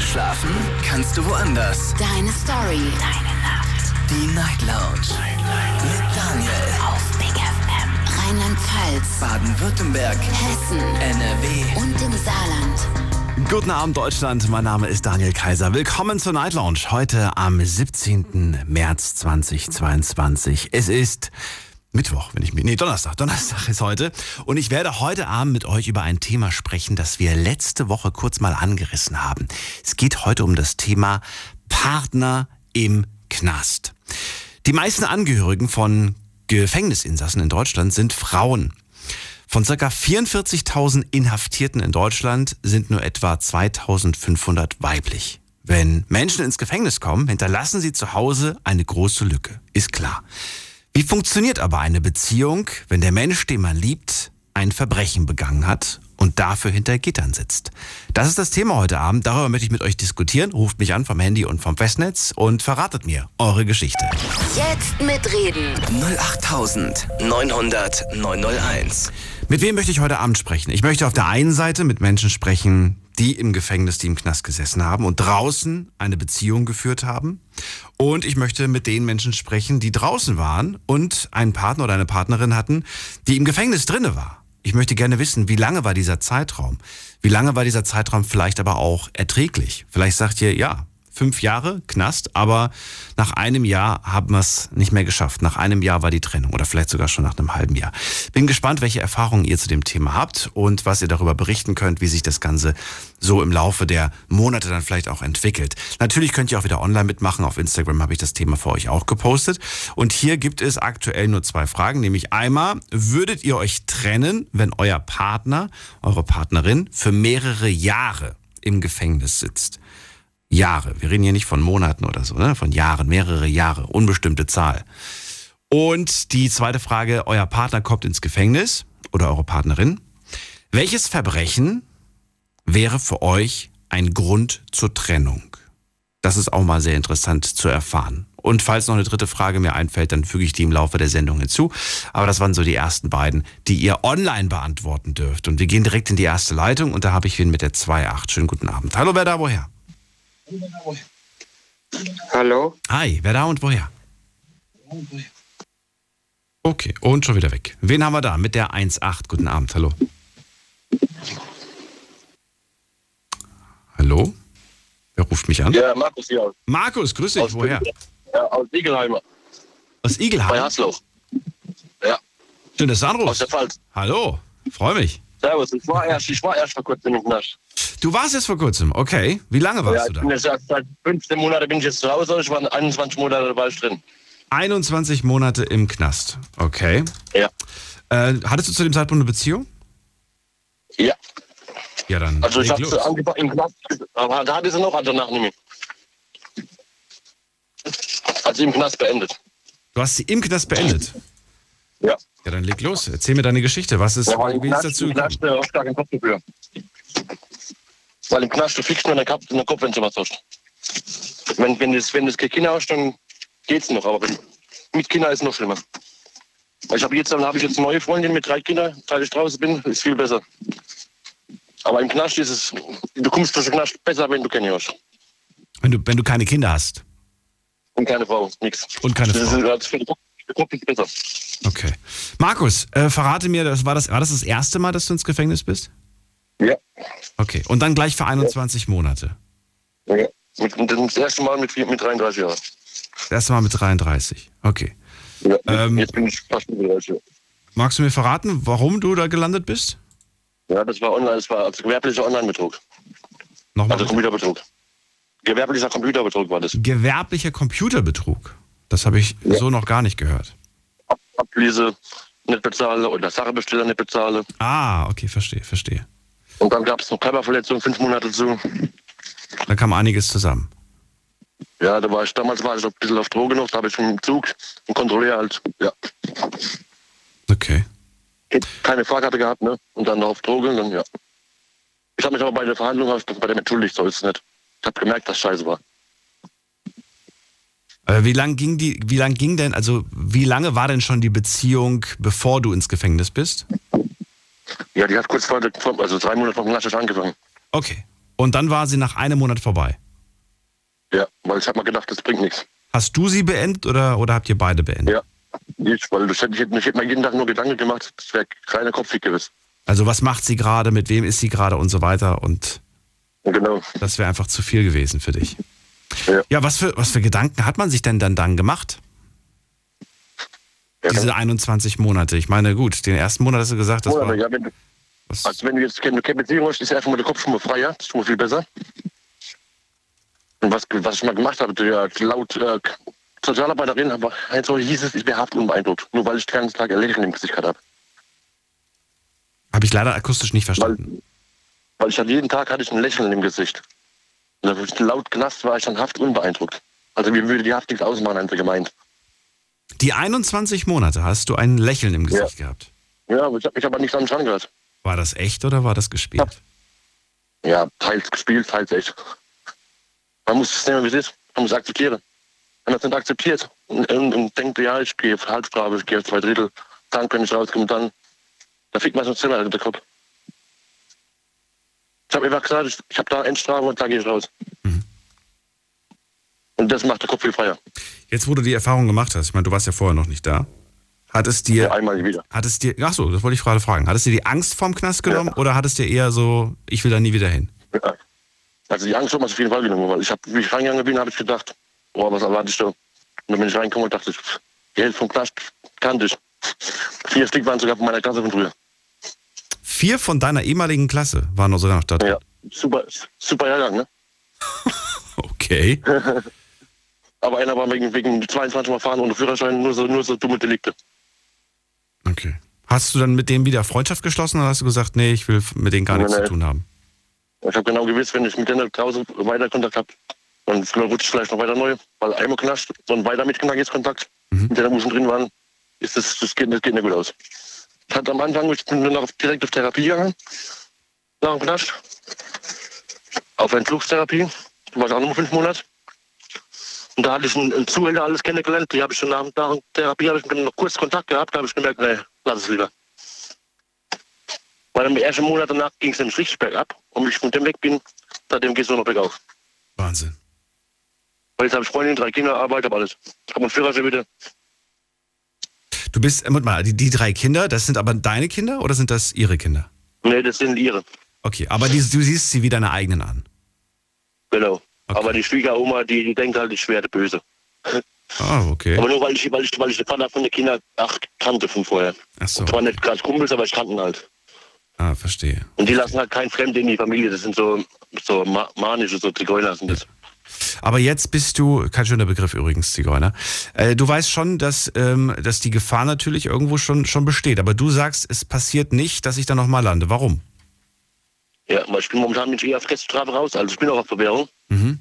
Schlafen kannst du woanders. Deine Story. Deine Nacht. Die Night Lounge. Mit Daniel. Auf Big FM. Rheinland-Pfalz. Baden-Württemberg. Hessen. NRW. Und im Saarland. Guten Abend Deutschland, mein Name ist Daniel Kaiser. Willkommen zur Night Lounge. Heute am 17. März 2022. Es ist Mittwoch, wenn ich mir. Nee, Donnerstag. Donnerstag ist heute. Und ich werde heute Abend mit euch über ein Thema sprechen, das wir letzte Woche kurz mal angerissen haben. Es geht heute um das Thema Partner im Knast. Die meisten Angehörigen von Gefängnisinsassen in Deutschland sind Frauen. Von ca. 44.000 Inhaftierten in Deutschland sind nur etwa 2.500 weiblich. Wenn Menschen ins Gefängnis kommen, hinterlassen sie zu Hause eine große Lücke. Ist klar. Wie funktioniert aber eine Beziehung, wenn der Mensch, den man liebt, ein Verbrechen begangen hat und dafür hinter Gittern sitzt? Das ist das Thema heute Abend. Darüber möchte ich mit euch diskutieren. Ruft mich an vom Handy und vom Festnetz und verratet mir eure Geschichte. Jetzt mitreden. 08900 901. Mit wem möchte ich heute Abend sprechen? Ich möchte auf der einen Seite mit Menschen sprechen, die im Gefängnis, die im Knast gesessen haben und draußen eine Beziehung geführt haben. Und ich möchte mit den Menschen sprechen, die draußen waren und einen Partner oder eine Partnerin hatten, die im Gefängnis drinne war. Ich möchte gerne wissen, wie lange war dieser Zeitraum? Wie lange war dieser Zeitraum vielleicht aber auch erträglich? Vielleicht sagt ihr, ja, fünf Jahre Knast, aber nach einem Jahr haben wir es nicht mehr geschafft. Nach einem Jahr war die Trennung oder vielleicht sogar schon nach einem halben Jahr. Bin gespannt, welche Erfahrungen ihr zu dem Thema habt und was ihr darüber berichten könnt, wie sich das Ganze so im Laufe der Monate dann vielleicht auch entwickelt. Natürlich könnt ihr auch wieder online mitmachen. Auf Instagram habe ich das Thema für euch auch gepostet. Und hier gibt es aktuell nur zwei Fragen, nämlich einmal, würdet ihr euch trennen, wenn euer Partner, eure Partnerin für mehrere Jahre im Gefängnis sitzt? Jahre. Wir reden hier nicht von Monaten oder so, ne? von Jahren, mehrere Jahre, unbestimmte Zahl. Und die zweite Frage, euer Partner kommt ins Gefängnis oder eure Partnerin. Welches Verbrechen wäre für euch ein Grund zur Trennung? Das ist auch mal sehr interessant zu erfahren. Und falls noch eine dritte Frage mir einfällt, dann füge ich die im Laufe der Sendung hinzu. Aber das waren so die ersten beiden, die ihr online beantworten dürft. Und wir gehen direkt in die erste Leitung und da habe ich wen mit der 2.8. Schönen guten Abend. Hallo, wer da woher? Hallo? Hi, wer da und woher? Okay, und schon wieder weg. Wen haben wir da mit der 1.8? Guten Abend, hallo. Hallo? Wer ruft mich an? Ja, Markus hier. Markus, grüß dich, Aus woher? Ja, aus Igelheimer. Aus Bei Igelheim. Hasloch. Ja, Schön, dass du aus anrufst. der Pfalz. Hallo, freue mich. Servus, ich war erst, ich war erst vor kurzem im Knast. Du warst jetzt vor kurzem, okay. Wie lange warst Ja, du da? bin jetzt seit seit 15 Monaten bin ich jetzt zu Hause. Ich war 21 Monate dabei drin. 21 Monate im Knast, okay. Ja. Äh, hattest du zu dem Zeitpunkt eine Beziehung? Ja. Ja, dann Also ich sie angefangen im Knast, aber da hatte sie noch, also nicht mehr. Also im Knast beendet. Du hast sie im Knast beendet. Ja. Ja, dann leg los. Erzähl mir deine Geschichte. Was ist, Ja, wie ist Knast, dazu im gekommen? Knast äh, stark im Kopf dafür. Weil im Knast du fliegst nur in den Kopf, wenn du was hast. Wenn, wenn, das, wenn das keine Kinder hast, dann geht's noch. Aber wenn, mit Kindern ist es noch schlimmer. Ich habe jetzt, dann habe ich jetzt eine neue Freundin mit drei Kindern, seit ich draußen bin, ist viel besser. Aber im Knast ist es, du kommst durch den Knast besser, wenn du keine hast. Wenn du, wenn du keine Kinder hast. Und keine Frau, nix. Und keine das Frau. Ist, das ist für den Kopf, der Kopf ist besser. Okay. Markus, äh, verrate mir, das war, das, war das das erste Mal, dass du ins Gefängnis bist? Ja. Okay. Und dann gleich für 21 Monate. ja. Mit, das erste Mal mit, mit 33 Jahren. Das erste Mal mit 33. Okay. Ja. Ähm, jetzt bin ich fast 35 Jahre. Magst du mir verraten, warum du da gelandet bist? Ja, das war online, das war also gewerblicher Online-Betrug. Nochmal. Also bitte. Computerbetrug. Gewerblicher Computerbetrug war das. Gewerblicher Computerbetrug. Das habe ich Ja. so noch gar nicht gehört. Ab Ablese nicht bezahle oder Sachebesteller nicht bezahle. Ah, okay, verstehe, verstehe. Und dann gab es noch Körperverletzung, fünf Monate zu. Da kam einiges zusammen. Ja, da war ich, damals war ich ein bisschen auf Droge noch, da habe ich im Zug einen Kontrolleur halt, ja, Okay. keine Fahrkarte gehabt, ne? Und dann noch auf Droge und dann, ja. Ich habe mich aber bei der Verhandlung bei dem entschuldigt, so ist es nicht. Ich habe gemerkt, dass scheiße war. Äh, wie lang ging die, wie lang ging denn, also wie lange war denn schon die Beziehung, bevor du ins Gefängnis bist? Ja, die hat kurz vor, also drei Monate vor dem Knast angefangen. Okay. Und dann war sie nach einem Monat vorbei. Ja, weil ich habe mal gedacht, das bringt nichts. Hast du sie beendet oder, oder habt ihr beide beendet? Ja. Ich, weil ich hätte, ich hätte mir jeden Tag nur Gedanken gemacht, das wäre kleiner Kopfweg gewesen. Also was macht sie gerade, mit wem ist sie gerade und so weiter und Und genau. das wäre einfach zu viel gewesen für dich. Ja. Ja, was für, was für Gedanken hat man sich denn dann, dann gemacht? Ja, Diese 21 Monate. Ich meine, gut, den ersten Monat hast du gesagt, das Monate, war. ja, wenn, also wenn du jetzt keine, keine Beziehung hast, ist einfach mal der Kopf schon mal freier. Das ist schon mal viel besser. Und was, was ich mal gemacht habe, der, laut äh, Sozialarbeiterin, aber ein so hieß es, ich wäre haftunbeeindruckt. Nur weil ich den ganzen Tag ein Lächeln im Gesicht habe. Habe ich leider akustisch nicht Weil, verstanden. weil ich hatte jeden Tag hatte ich ein Lächeln im Gesicht. Und da- laut Knast war ich dann haftunbeeindruckt. Also mir würde die Haft nichts ausmachen, einfach gemeint. Die 21 Monate hast du ein Lächeln im Gesicht gehabt. Ja, ich habe ich hab aber nichts anderes angehört. War das echt oder war das gespielt? Ja, teils gespielt, teils echt. Man muss es nehmen, wie es ist. Man muss akzeptieren. Wenn man es nicht akzeptiert und, und, und denkt, ja, ich gehe auf Halbstrafe, ich gehe auf zwei Drittel, dann kann ich rauskommen, dann, da fickt man sonst selber in den Kopf. Ich habe einfach gesagt, ich, habe da Endstrafe und da gehe ich raus. Und das macht der Kopf viel freier. Jetzt, wo du die Erfahrung gemacht hast, ich meine, du warst ja vorher noch nicht da, hat es dir, Ja, einmal wieder. hat es dir, ach so, das wollte ich gerade fragen, hat es dir die Angst vorm Knast genommen oder hat es dir eher so, ich will da nie wieder hin? Ja. Also die Angst hat man auf jeden Fall genommen, weil ich habe, wie ich reingegangen bin, habe ich gedacht, boah, was erwarte ich da? Und dann bin ich reingekommen und dachte ich, die Hälfte vom Knast kannte ich. Vier Stück waren sogar von meiner Klasse von früher. Vier von deiner ehemaligen Klasse waren noch sogar noch da drin. Ja, super, super Jahrgang, ne? Okay. Aber einer war wegen, wegen 22 Mal fahren ohne Führerschein, nur so, nur so dumme Delikte. Okay. Hast du dann mit dem wieder Freundschaft geschlossen oder hast du gesagt, nee, ich will mit denen gar Nee, nichts zu nee. tun haben? Ich habe genau gewusst, wenn ich mit denen draußen weiter Kontakt habe, dann rutscht ich vielleicht noch weiter neu, weil einmal knascht, dann weiter mit Kontakt jetzt Kontakt, mit denen wo schon drin waren, ist das, das, geht, das geht nicht gut aus. Hatte am Anfang, ich bin auch direkt auf Therapie gegangen, nach dem Knast, auf Entzugstherapie, da war ich auch noch fünf Monate. Und da hatte ich einen, einen Zuhälter alles kennengelernt, die habe ich schon nach, der Therapie, habe ich noch kurz Kontakt gehabt, da habe ich gemerkt, nee, lass es lieber. Weil im ersten Monat danach ging es nämlich richtig bergab. Und wie ich von dem weg bin, seitdem geht es nur noch bergauf. Wahnsinn. Weil jetzt habe ich Freundin, drei Kinder, Arbeit, habe alles. Ich habe einen Führerschein wieder. Du bist, äh, mal, die, die drei Kinder, das sind aber deine Kinder oder sind das ihre Kinder? Nee, das sind ihre. Okay, aber die, du siehst sie wie deine eigenen an. Genau. Okay. Aber die Schwiegeroma, die, die denkt halt, ich wäre der Böse. Ah, okay. Aber nur weil ich, weil ich, weil ich den Vater von den Kindern ach, kannte von vorher. Ach so. Zwar nicht gerade Kumpels, aber ich kannte ihn halt. Ah, verstehe. Und die lassen halt kein Fremd in die Familie. Das sind so, so ma manische, so Zigeuner sind das. Aber jetzt bist du, kein schöner Begriff übrigens, Zigeuner. Äh, du weißt schon, dass, ähm, dass die Gefahr natürlich irgendwo schon, schon besteht. Aber du sagst, es passiert nicht, dass ich da nochmal lande. Warum? Ja, weil ich bin momentan mit eher auf Reststrafe raus. Also ich bin auch auf Bewährung. Mhm.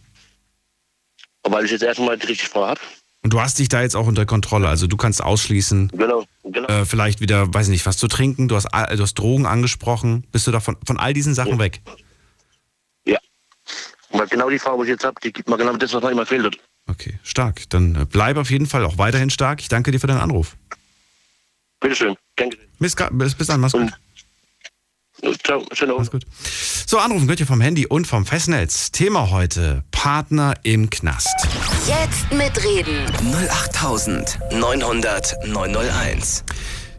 Aber weil ich jetzt erstmal die richtig vor habe. Und du hast dich da jetzt auch unter Kontrolle. Also du kannst ausschließen, Genau, genau. äh, vielleicht wieder, weiß nicht, was zu trinken. Du hast, al- du hast Drogen angesprochen. Bist du da von, von all diesen Sachen weg? Weil genau die Frau, die ich jetzt habe, die gibt mir genau das, was mir immer fehlt. Okay, stark. Dann äh, bleib auf jeden Fall auch weiterhin stark. Ich danke dir für deinen Anruf. Bitteschön. Gesehen. Bis, bis, dann, mach's gut. Und ciao, schönen Mach's Abend. gut. So, anrufen könnt ihr vom Handy und vom Festnetz. Thema heute: Partner im Knast. Jetzt mitreden. 08900 901.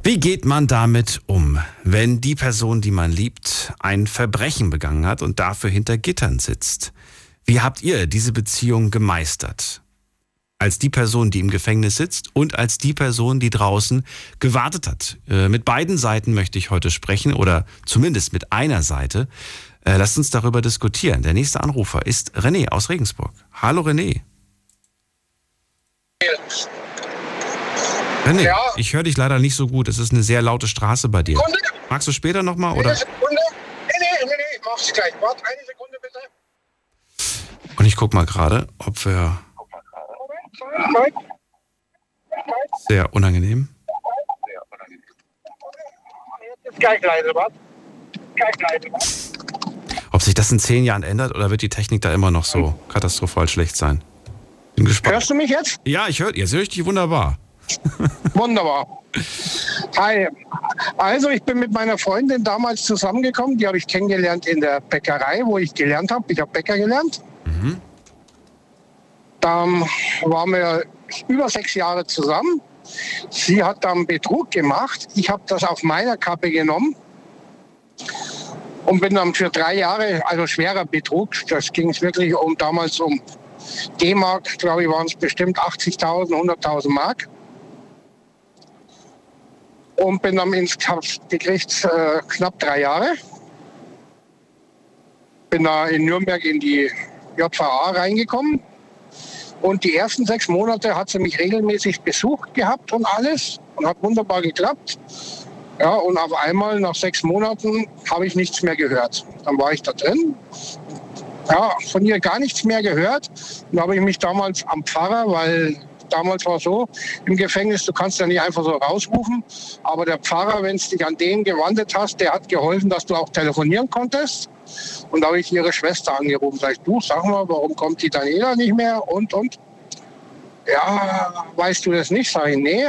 Wie geht man damit um, wenn die Person, die man liebt, ein Verbrechen begangen hat und dafür hinter Gittern sitzt? Wie habt ihr diese Beziehung gemeistert? Als die Person, die im Gefängnis sitzt und als die Person, die draußen gewartet hat. Äh, mit beiden Seiten möchte ich heute sprechen oder zumindest mit einer Seite. Äh, lasst uns darüber diskutieren. Der nächste Anrufer ist René aus Regensburg. Hallo René. René, Ja. ich höre dich leider nicht so gut. Es ist eine sehr laute Straße bei dir. Magst du später nochmal? Eine Oder? Sekunde. Nee, nee, nee, nee, ich mach's gleich. Warte, eine Sekunde bitte. Und ich guck mal gerade, ob wir sehr unangenehm. Ob sich das in zehn Jahren ändert oder wird die Technik da immer noch so katastrophal schlecht sein? Bin gespannt. Hörst du mich jetzt? Ja, ich höre, jetzt höre ich dich wunderbar. Wunderbar. Hi. Also ich bin mit meiner Freundin damals zusammengekommen. Die habe ich kennengelernt in der Bäckerei, wo ich gelernt habe. Ich habe Bäcker gelernt. Dann waren wir über sechs Jahre zusammen. Sie hat dann Betrug gemacht. Ich habe das auf meiner Kappe genommen und bin dann für drei Jahre, also schwerer Betrug, das ging es wirklich um damals um D-Mark, glaube ich, waren es bestimmt 80.000, 100.000 Mark. Und bin dann ins gekriegt, äh, knapp drei Jahre. Bin da in Nürnberg in die JVA reingekommen. Und die ersten sechs Monate hat sie mich regelmäßig besucht gehabt und alles. Und hat wunderbar geklappt. Ja, und auf einmal nach sechs Monaten habe ich nichts mehr gehört. Dann war ich da drin. Ja, von ihr gar nichts mehr gehört. Dann habe ich mich damals am Pfarrer, weil damals war es so, im Gefängnis, du kannst ja nicht einfach so rausrufen. Aber der Pfarrer, wenn du dich an den gewandt hast, der hat geholfen, dass du auch telefonieren konntest. Und da habe ich ihre Schwester angerufen. Sag ich, du, sag mal, warum kommt die Daniela nicht mehr? Und, und. Ja, weißt du das nicht? Sag ich, nee.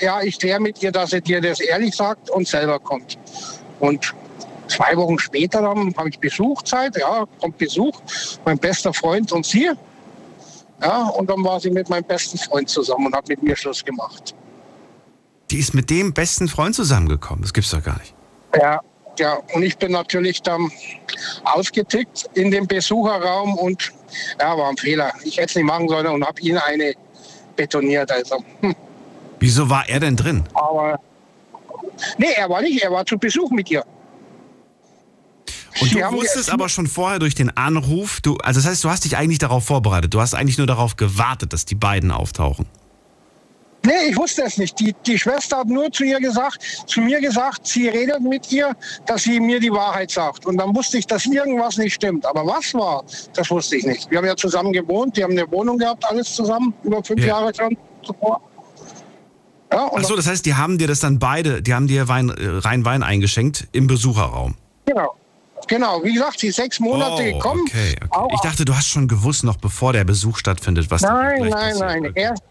Ja, ich kläre mit ihr, dass sie dir das ehrlich sagt und selber kommt. Und zwei Wochen später habe ich Besuchzeit. Ja, kommt Besuch. Mein bester Freund und sie. Ja, und dann war sie mit meinem besten Freund zusammen und hat mit mir Schluss gemacht. Die ist mit dem besten Freund zusammengekommen. Das gibt's doch gar nicht. Ja, ja, und ich bin natürlich dann ausgetickt in dem Besucherraum und ja, war ein Fehler. Ich hätte es nicht machen sollen und habe ihn eine betoniert. Also, hm. Wieso war er denn drin? aber nee, er war nicht, er war zu Besuch mit ihr. Und du wusstest aber schon vorher durch den Anruf, du, also das heißt, du hast dich eigentlich darauf vorbereitet. Du hast eigentlich nur darauf gewartet, dass die beiden auftauchen. Nee, ich wusste es nicht. Die, die Schwester hat nur zu ihr gesagt, zu mir gesagt, sie redet mit ihr, dass sie mir die Wahrheit sagt. Und dann wusste ich, dass irgendwas nicht stimmt. Aber was war, das wusste ich nicht. Wir haben ja zusammen gewohnt, die haben eine Wohnung gehabt, alles zusammen, über fünf Ja. Jahre schon zuvor. Ja, Achso, das heißt, die haben dir das dann beide, die haben dir Wein, äh, rein Wein eingeschenkt im Besucherraum. Genau. Genau, wie gesagt, ist sechs Monate gekommen. Oh, okay, okay. Auch- Ich dachte, du hast schon gewusst, noch bevor der Besuch stattfindet, was nein, nein, nein, Okay. erst,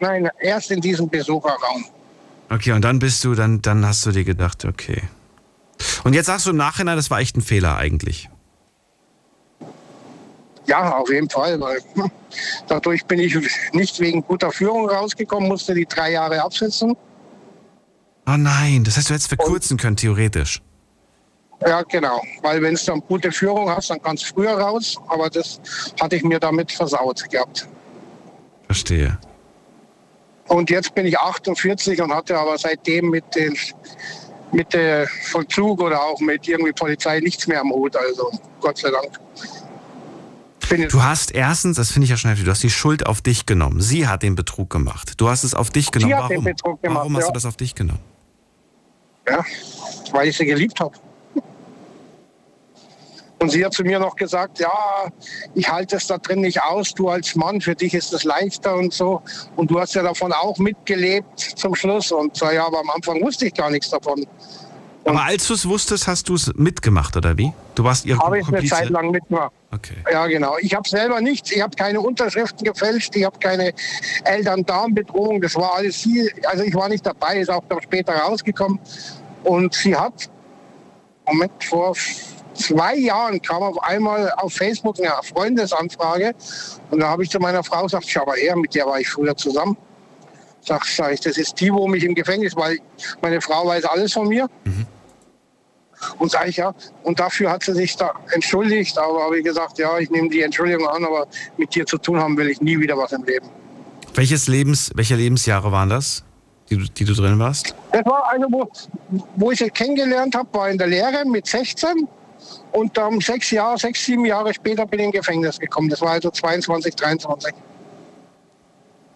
nein, erst in diesem Besucherraum. Okay, und dann bist du, dann, dann hast du dir gedacht, okay. Und jetzt sagst du im Nachhinein, das war echt ein Fehler eigentlich. Ja, auf jeden Fall, weil dadurch bin ich nicht wegen guter Führung rausgekommen, musste die drei Jahre absitzen. Oh nein, das heißt, du hättest verkürzen können, theoretisch. Ja, genau, weil wenn du dann gute Führung hast, dann kannst du früher raus, aber das hatte ich mir damit versaut gehabt. Verstehe. Und jetzt bin ich 48 und hatte aber seitdem mit den mit der Vollzug oder auch mit irgendwie Polizei nichts mehr am Hut, also Gott sei Dank. Du hast erstens, das finde ich ja schon heftig, du hast die Schuld auf dich genommen. Sie hat den Betrug gemacht. Du hast es auf dich genommen. hat den Warum? Betrug gemacht, Warum hast ja. du das auf dich genommen? Ja, weil ich sie geliebt habe. Und sie hat zu mir noch gesagt, ja, ich halte es da drin nicht aus, du als Mann, für dich ist es leichter und so. Und du hast ja davon auch mitgelebt zum Schluss. Und so, ja, aber am Anfang wusste ich gar nichts davon. Aber als du es wusstest, hast du es mitgemacht, oder wie? Du warst ihre Habe ich eine? Zeit lang mitgemacht. Okay. Ja, genau. Ich habe selber nichts. Ich habe keine Unterschriften gefälscht. Ich habe keine Eltern-Darm-Bedrohung. Das war alles sie. Also ich war nicht dabei. Ist auch dann später rausgekommen. Und sie hat, Moment, vor zwei Jahren kam auf einmal auf Facebook eine Freundesanfrage. Und da habe ich zu meiner Frau gesagt, schau mal her, mit der war ich früher zusammen. Sag, sag ich, das ist die, wo mich im Gefängnis, weil meine Frau weiß alles von mir. Und sage ich ja, und dafür hat sie sich da entschuldigt, aber habe ich gesagt, ja, ich nehme die Entschuldigung an, aber mit dir zu tun haben will ich nie wieder was im Leben. Welches Lebens, welche Lebensjahre waren das, die, du- die du drin warst? Das war eine, wo, wo ich sie kennengelernt habe, war in der Lehre mit 16 und dann sechs Jahre, sechs, sieben Jahre später bin ich in Gefängnis gekommen. Das war also 22, 23.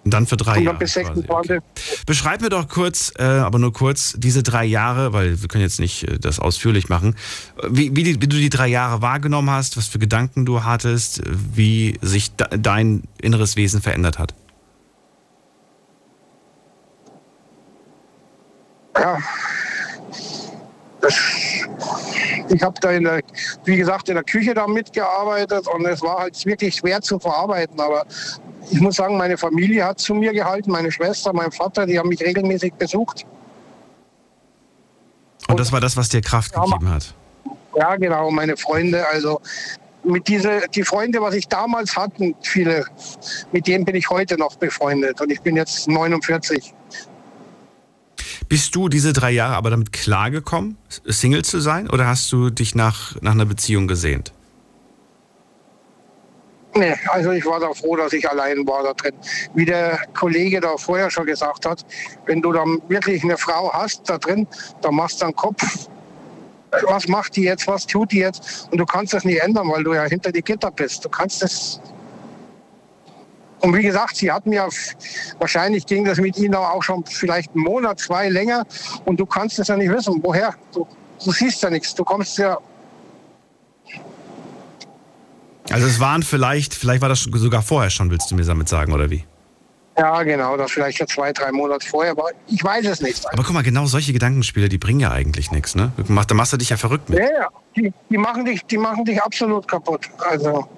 Und dann für drei Jahre. dann bis quasi, 26. Okay. Beschreib mir doch kurz, äh, aber nur kurz, diese drei Jahre, weil wir können jetzt nicht äh, das ausführlich machen, wie, wie, die, wie du die drei Jahre wahrgenommen hast, was für Gedanken du hattest, wie sich de dein inneres Wesen verändert hat. Ja. Das, ich habe da in der, wie gesagt, in der Küche da mitgearbeitet und es war halt wirklich schwer zu verarbeiten, aber ich muss sagen, meine Familie hat zu mir gehalten, meine Schwester, mein Vater, die haben mich regelmäßig besucht. Und das war das, was dir Kraft Ja, gegeben hat. Ja, genau, meine Freunde, also mit diese, die Freunde, was ich damals hatte, viele, mit denen bin ich heute noch befreundet und ich bin jetzt 49. Bist du diese drei Jahre aber damit klargekommen, Single zu sein? Oder hast du dich nach, nach einer Beziehung gesehnt? Nee, also ich war da froh, dass ich allein war da drin. Wie der Kollege da vorher schon gesagt hat, wenn du dann wirklich eine Frau hast da drin, dann machst du einen Kopf. Was macht die jetzt, was tut die jetzt? Und du kannst das nicht ändern, weil du ja hinter die Gitter bist. Du kannst das. Und wie gesagt, sie hat mir, wahrscheinlich ging das mit ihnen auch schon vielleicht einen Monat, zwei länger. Und du kannst es ja nicht wissen. Woher? Du, du siehst ja nichts. Du kommst ja Also es waren vielleicht, vielleicht war das sogar vorher schon, willst du mir damit sagen, oder wie? Ja, genau, das vielleicht schon zwei, drei Monate vorher, aber ich weiß es nicht. Aber guck mal, genau solche Gedankenspiele, die bringen ja eigentlich nichts, ne? Da machst du dich ja verrückt mit. Ja, ja, die, die, machen dich, die machen dich absolut kaputt. Also, Ja.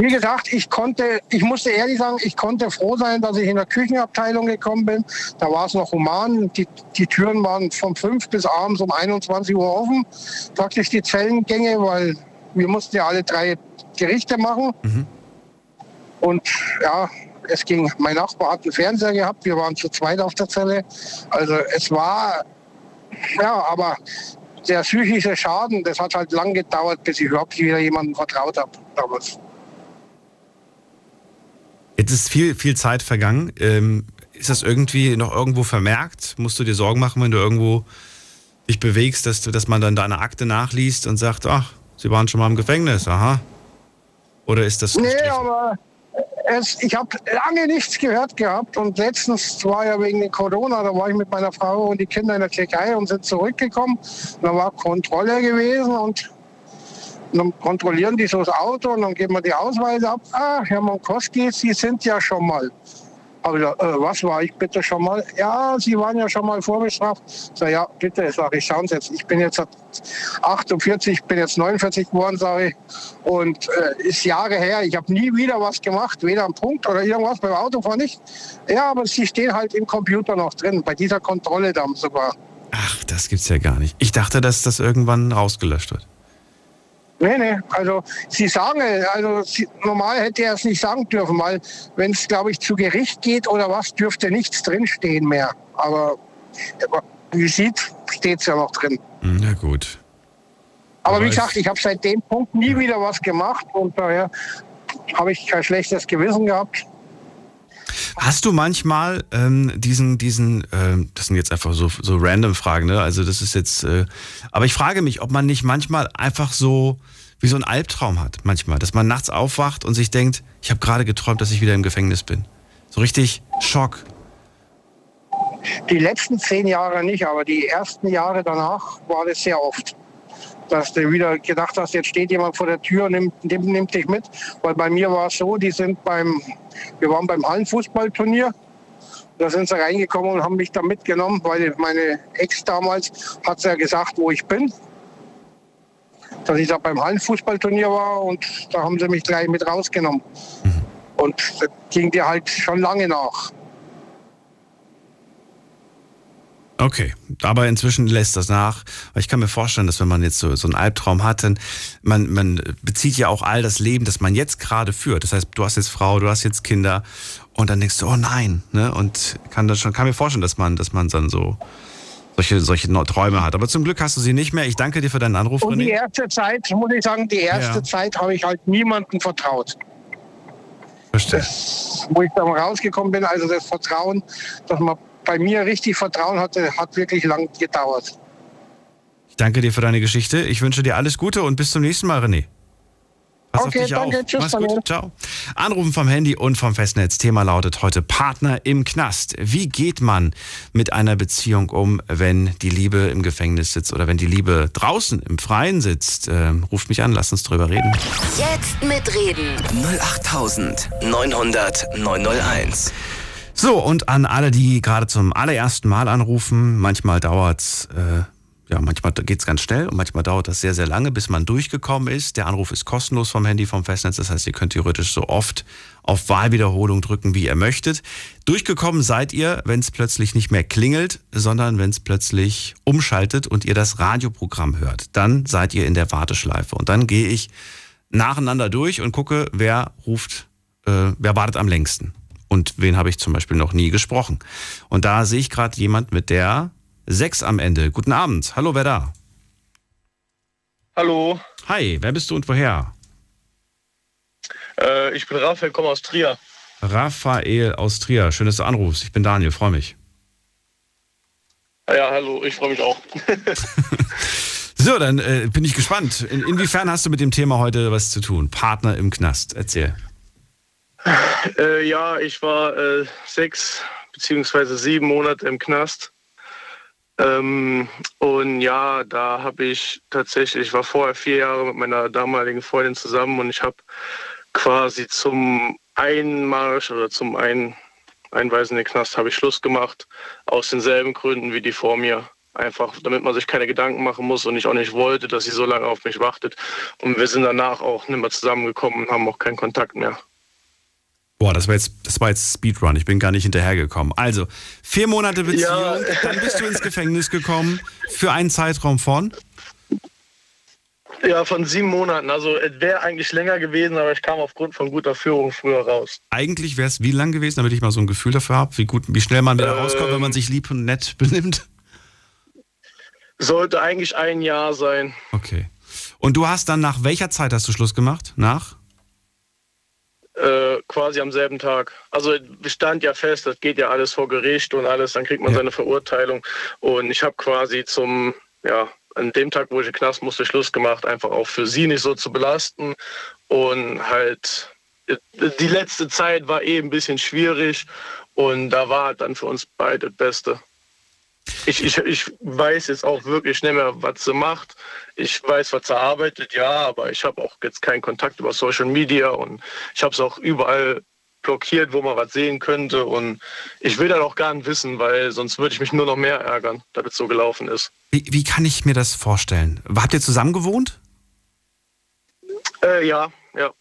Wie gesagt, ich konnte, ich musste ehrlich sagen, ich konnte froh sein, dass ich in der Küchenabteilung gekommen bin. Da war es noch human. Die, die Türen waren von 5 bis abends um 21 Uhr offen. Praktisch die Zellengänge, weil wir mussten ja alle drei Gerichte machen. Und ja, es ging, mein Nachbar hat einen Fernseher gehabt, wir waren zu zweit auf der Zelle. Also es war, ja, aber der psychische Schaden, das hat halt lang gedauert, bis ich überhaupt wieder jemandem vertraut habe damals. Jetzt ist viel, viel Zeit vergangen. Ähm, ist das irgendwie noch irgendwo vermerkt? Musst du dir Sorgen machen, wenn du irgendwo dich bewegst, dass, du, dass man dann deine Akte nachliest und sagt, ach, sie waren schon mal im Gefängnis, aha. Oder ist das Nee, aber es, ich habe lange nichts gehört gehabt und letztens war ja wegen Corona, da war ich mit meiner Frau und die Kinder in der Tschechei und sind zurückgekommen. Da war Kontrolle gewesen und dann kontrollieren die so das Auto und dann geben wir die Ausweise ab. Ah, Herr Monkowski, Sie sind ja schon mal. Aber ich gesagt, äh, was war ich bitte schon mal? Ja, Sie waren ja schon mal vorbestraft. Sag ja, bitte, sag ich, schauen Sie jetzt, ich bin jetzt 48, bin jetzt 49 geworden, sage ich. Und äh, ist Jahre her, ich habe nie wieder was gemacht, weder am Punkt oder irgendwas beim Autofahren nicht. Ja, aber Sie stehen halt im Computer noch drin, bei dieser Kontrolle dann sogar. Ach, das gibt's ja gar nicht. Ich dachte, dass das irgendwann rausgelöscht wird. Nee, nee, also Sie sagen, also Sie, normal hätte er es nicht sagen dürfen, weil wenn es, glaube ich, zu Gericht geht oder was, dürfte nichts drinstehen mehr. Aber wie sieht, steht es ja noch drin. Hm, Na gut. Aber Aber wie es- gesagt, ich habe seit dem Punkt nie wieder was gemacht und daher habe ich kein schlechtes Gewissen gehabt. Hast du manchmal ähm, diesen, diesen, ähm, das sind jetzt einfach so, so random Fragen, ne? Also das ist jetzt, äh, aber ich frage mich, ob man nicht manchmal einfach so wie so ein Albtraum hat, manchmal, dass man nachts aufwacht und sich denkt, ich habe gerade geträumt, dass ich wieder im Gefängnis bin. So richtig Schock. Die letzten zehn Jahre nicht, aber die ersten Jahre danach war das sehr oft. Dass du wieder gedacht hast, jetzt steht jemand vor der Tür und nimmt, nimmt, nimmt dich mit. Weil bei mir war es so, die sind beim, wir waren beim Hallenfußballturnier. Da sind sie reingekommen und haben mich da mitgenommen, weil meine Ex damals hat ja gesagt, wo ich bin. Dass ich da beim Hallenfußballturnier war und da haben sie mich gleich mit rausgenommen. Und das ging dir halt schon lange nach. Okay, aber inzwischen lässt das nach. Ich kann mir vorstellen, dass wenn man jetzt so, so einen Albtraum hat, dann man, man bezieht ja auch all das Leben, das man jetzt gerade führt. Das heißt, du hast jetzt Frau, du hast jetzt Kinder und dann denkst du, oh nein, ne? Und kann das schon, kann mir vorstellen, dass man, dass man dann so solche, solche Träume hat. Aber zum Glück hast du sie nicht mehr. Ich danke dir für deinen Anruf, Und die René. erste Zeit, muss ich sagen, die erste Ja. Zeit habe ich halt niemandem vertraut. Verstehe. Wo ich dann rausgekommen bin, also das Vertrauen, dass man bei mir richtig Vertrauen hatte, hat wirklich lang gedauert. Ich danke dir für deine Geschichte. Ich wünsche dir alles Gute und bis zum nächsten Mal, René. Pass Okay, auf dich danke. auf. Tschüss, Mach's gut. Ciao. Anrufen vom Handy und vom Festnetz. Thema lautet heute Partner im Knast. Wie geht man mit einer Beziehung um, wenn die Liebe im Gefängnis sitzt oder wenn die Liebe draußen im Freien sitzt? Ähm, ruft mich an, lasst uns drüber reden. Jetzt mitreden. 08900 901. So, und an alle, die gerade zum allerersten Mal anrufen, manchmal dauert's äh, ja, manchmal geht es ganz schnell und manchmal dauert das sehr, sehr lange, bis man durchgekommen ist. Der Anruf ist kostenlos vom Handy, vom Festnetz. Das heißt, ihr könnt theoretisch so oft auf Wahlwiederholung drücken, wie ihr möchtet. Durchgekommen seid ihr, wenn es plötzlich nicht mehr klingelt, sondern wenn es plötzlich umschaltet und ihr das Radioprogramm hört. Dann seid ihr in der Warteschleife. Und dann gehe ich nacheinander durch und gucke, wer ruft, äh, wer wartet am längsten. Und wen habe ich zum Beispiel noch nie gesprochen. Und da sehe ich gerade jemand mit der 6 am Ende. Guten Abend. Hallo, wer da? Hallo, Hi, wer bist du und woher? äh, ich bin Raphael, komme aus Trier. Raphael aus Trier. Schön, dass du anrufst. Ich bin Daniel, freue mich. Ja, hallo, ich freue mich auch. So, dann äh, bin ich gespannt. In, inwiefern hast du mit dem Thema heute was zu tun? Partner im Knast. Erzähl. Äh, ja, ich war äh, sechs beziehungsweise sieben Monate im Knast. Ähm, und ja, da habe ich tatsächlich, ich war vorher vier Jahre mit meiner damaligen Freundin zusammen und ich habe quasi zum Einmarsch oder zum Ein Einweisen Knast habe ich Schluss gemacht, aus denselben Gründen wie die vor mir. Einfach, damit man sich keine Gedanken machen muss und ich auch nicht wollte, dass sie so lange auf mich wartet. Und wir sind danach auch nicht mehr zusammengekommen und haben auch keinen Kontakt mehr. Boah, das war jetzt, das war jetzt Speedrun. Ich bin gar nicht hinterhergekommen. Also, vier Monate Beziehung, Ja. dann bist du ins Gefängnis gekommen für einen Zeitraum von. Ja, von sieben Monaten. Also es wäre eigentlich länger gewesen, aber ich kam aufgrund von guter Führung früher raus. Eigentlich wäre es wie lang gewesen, damit ich mal so ein Gefühl dafür habe, wie gut, wie schnell man wieder Ähm. rauskommt, wenn man sich lieb und nett benimmt. Sollte eigentlich ein Jahr sein. Okay. Und du hast dann nach welcher Zeit hast du Schluss gemacht? Nach? Äh, quasi am selben Tag. Also es stand ja fest, das geht ja alles vor Gericht und alles, dann kriegt man Ja. seine Verurteilung. Und ich habe quasi zum, ja, an dem Tag, wo ich in den Knast musste, Schluss gemacht, einfach auch für sie nicht so zu belasten. Und halt, die letzte Zeit war eh ein bisschen schwierig und da war dann für uns beide das Beste. Ich, ich, ich weiß jetzt auch wirklich nicht mehr, was sie macht. Ich weiß, was sie arbeitet, ja, aber ich habe auch jetzt keinen Kontakt über Social Media und ich habe es auch überall blockiert, wo man was sehen könnte. Und ich will das auch gar nicht wissen, weil sonst würde ich mich nur noch mehr ärgern, dass es so gelaufen ist. Wie, wie kann ich mir das vorstellen? Habt ihr zusammen gewohnt? Äh, ja, ja.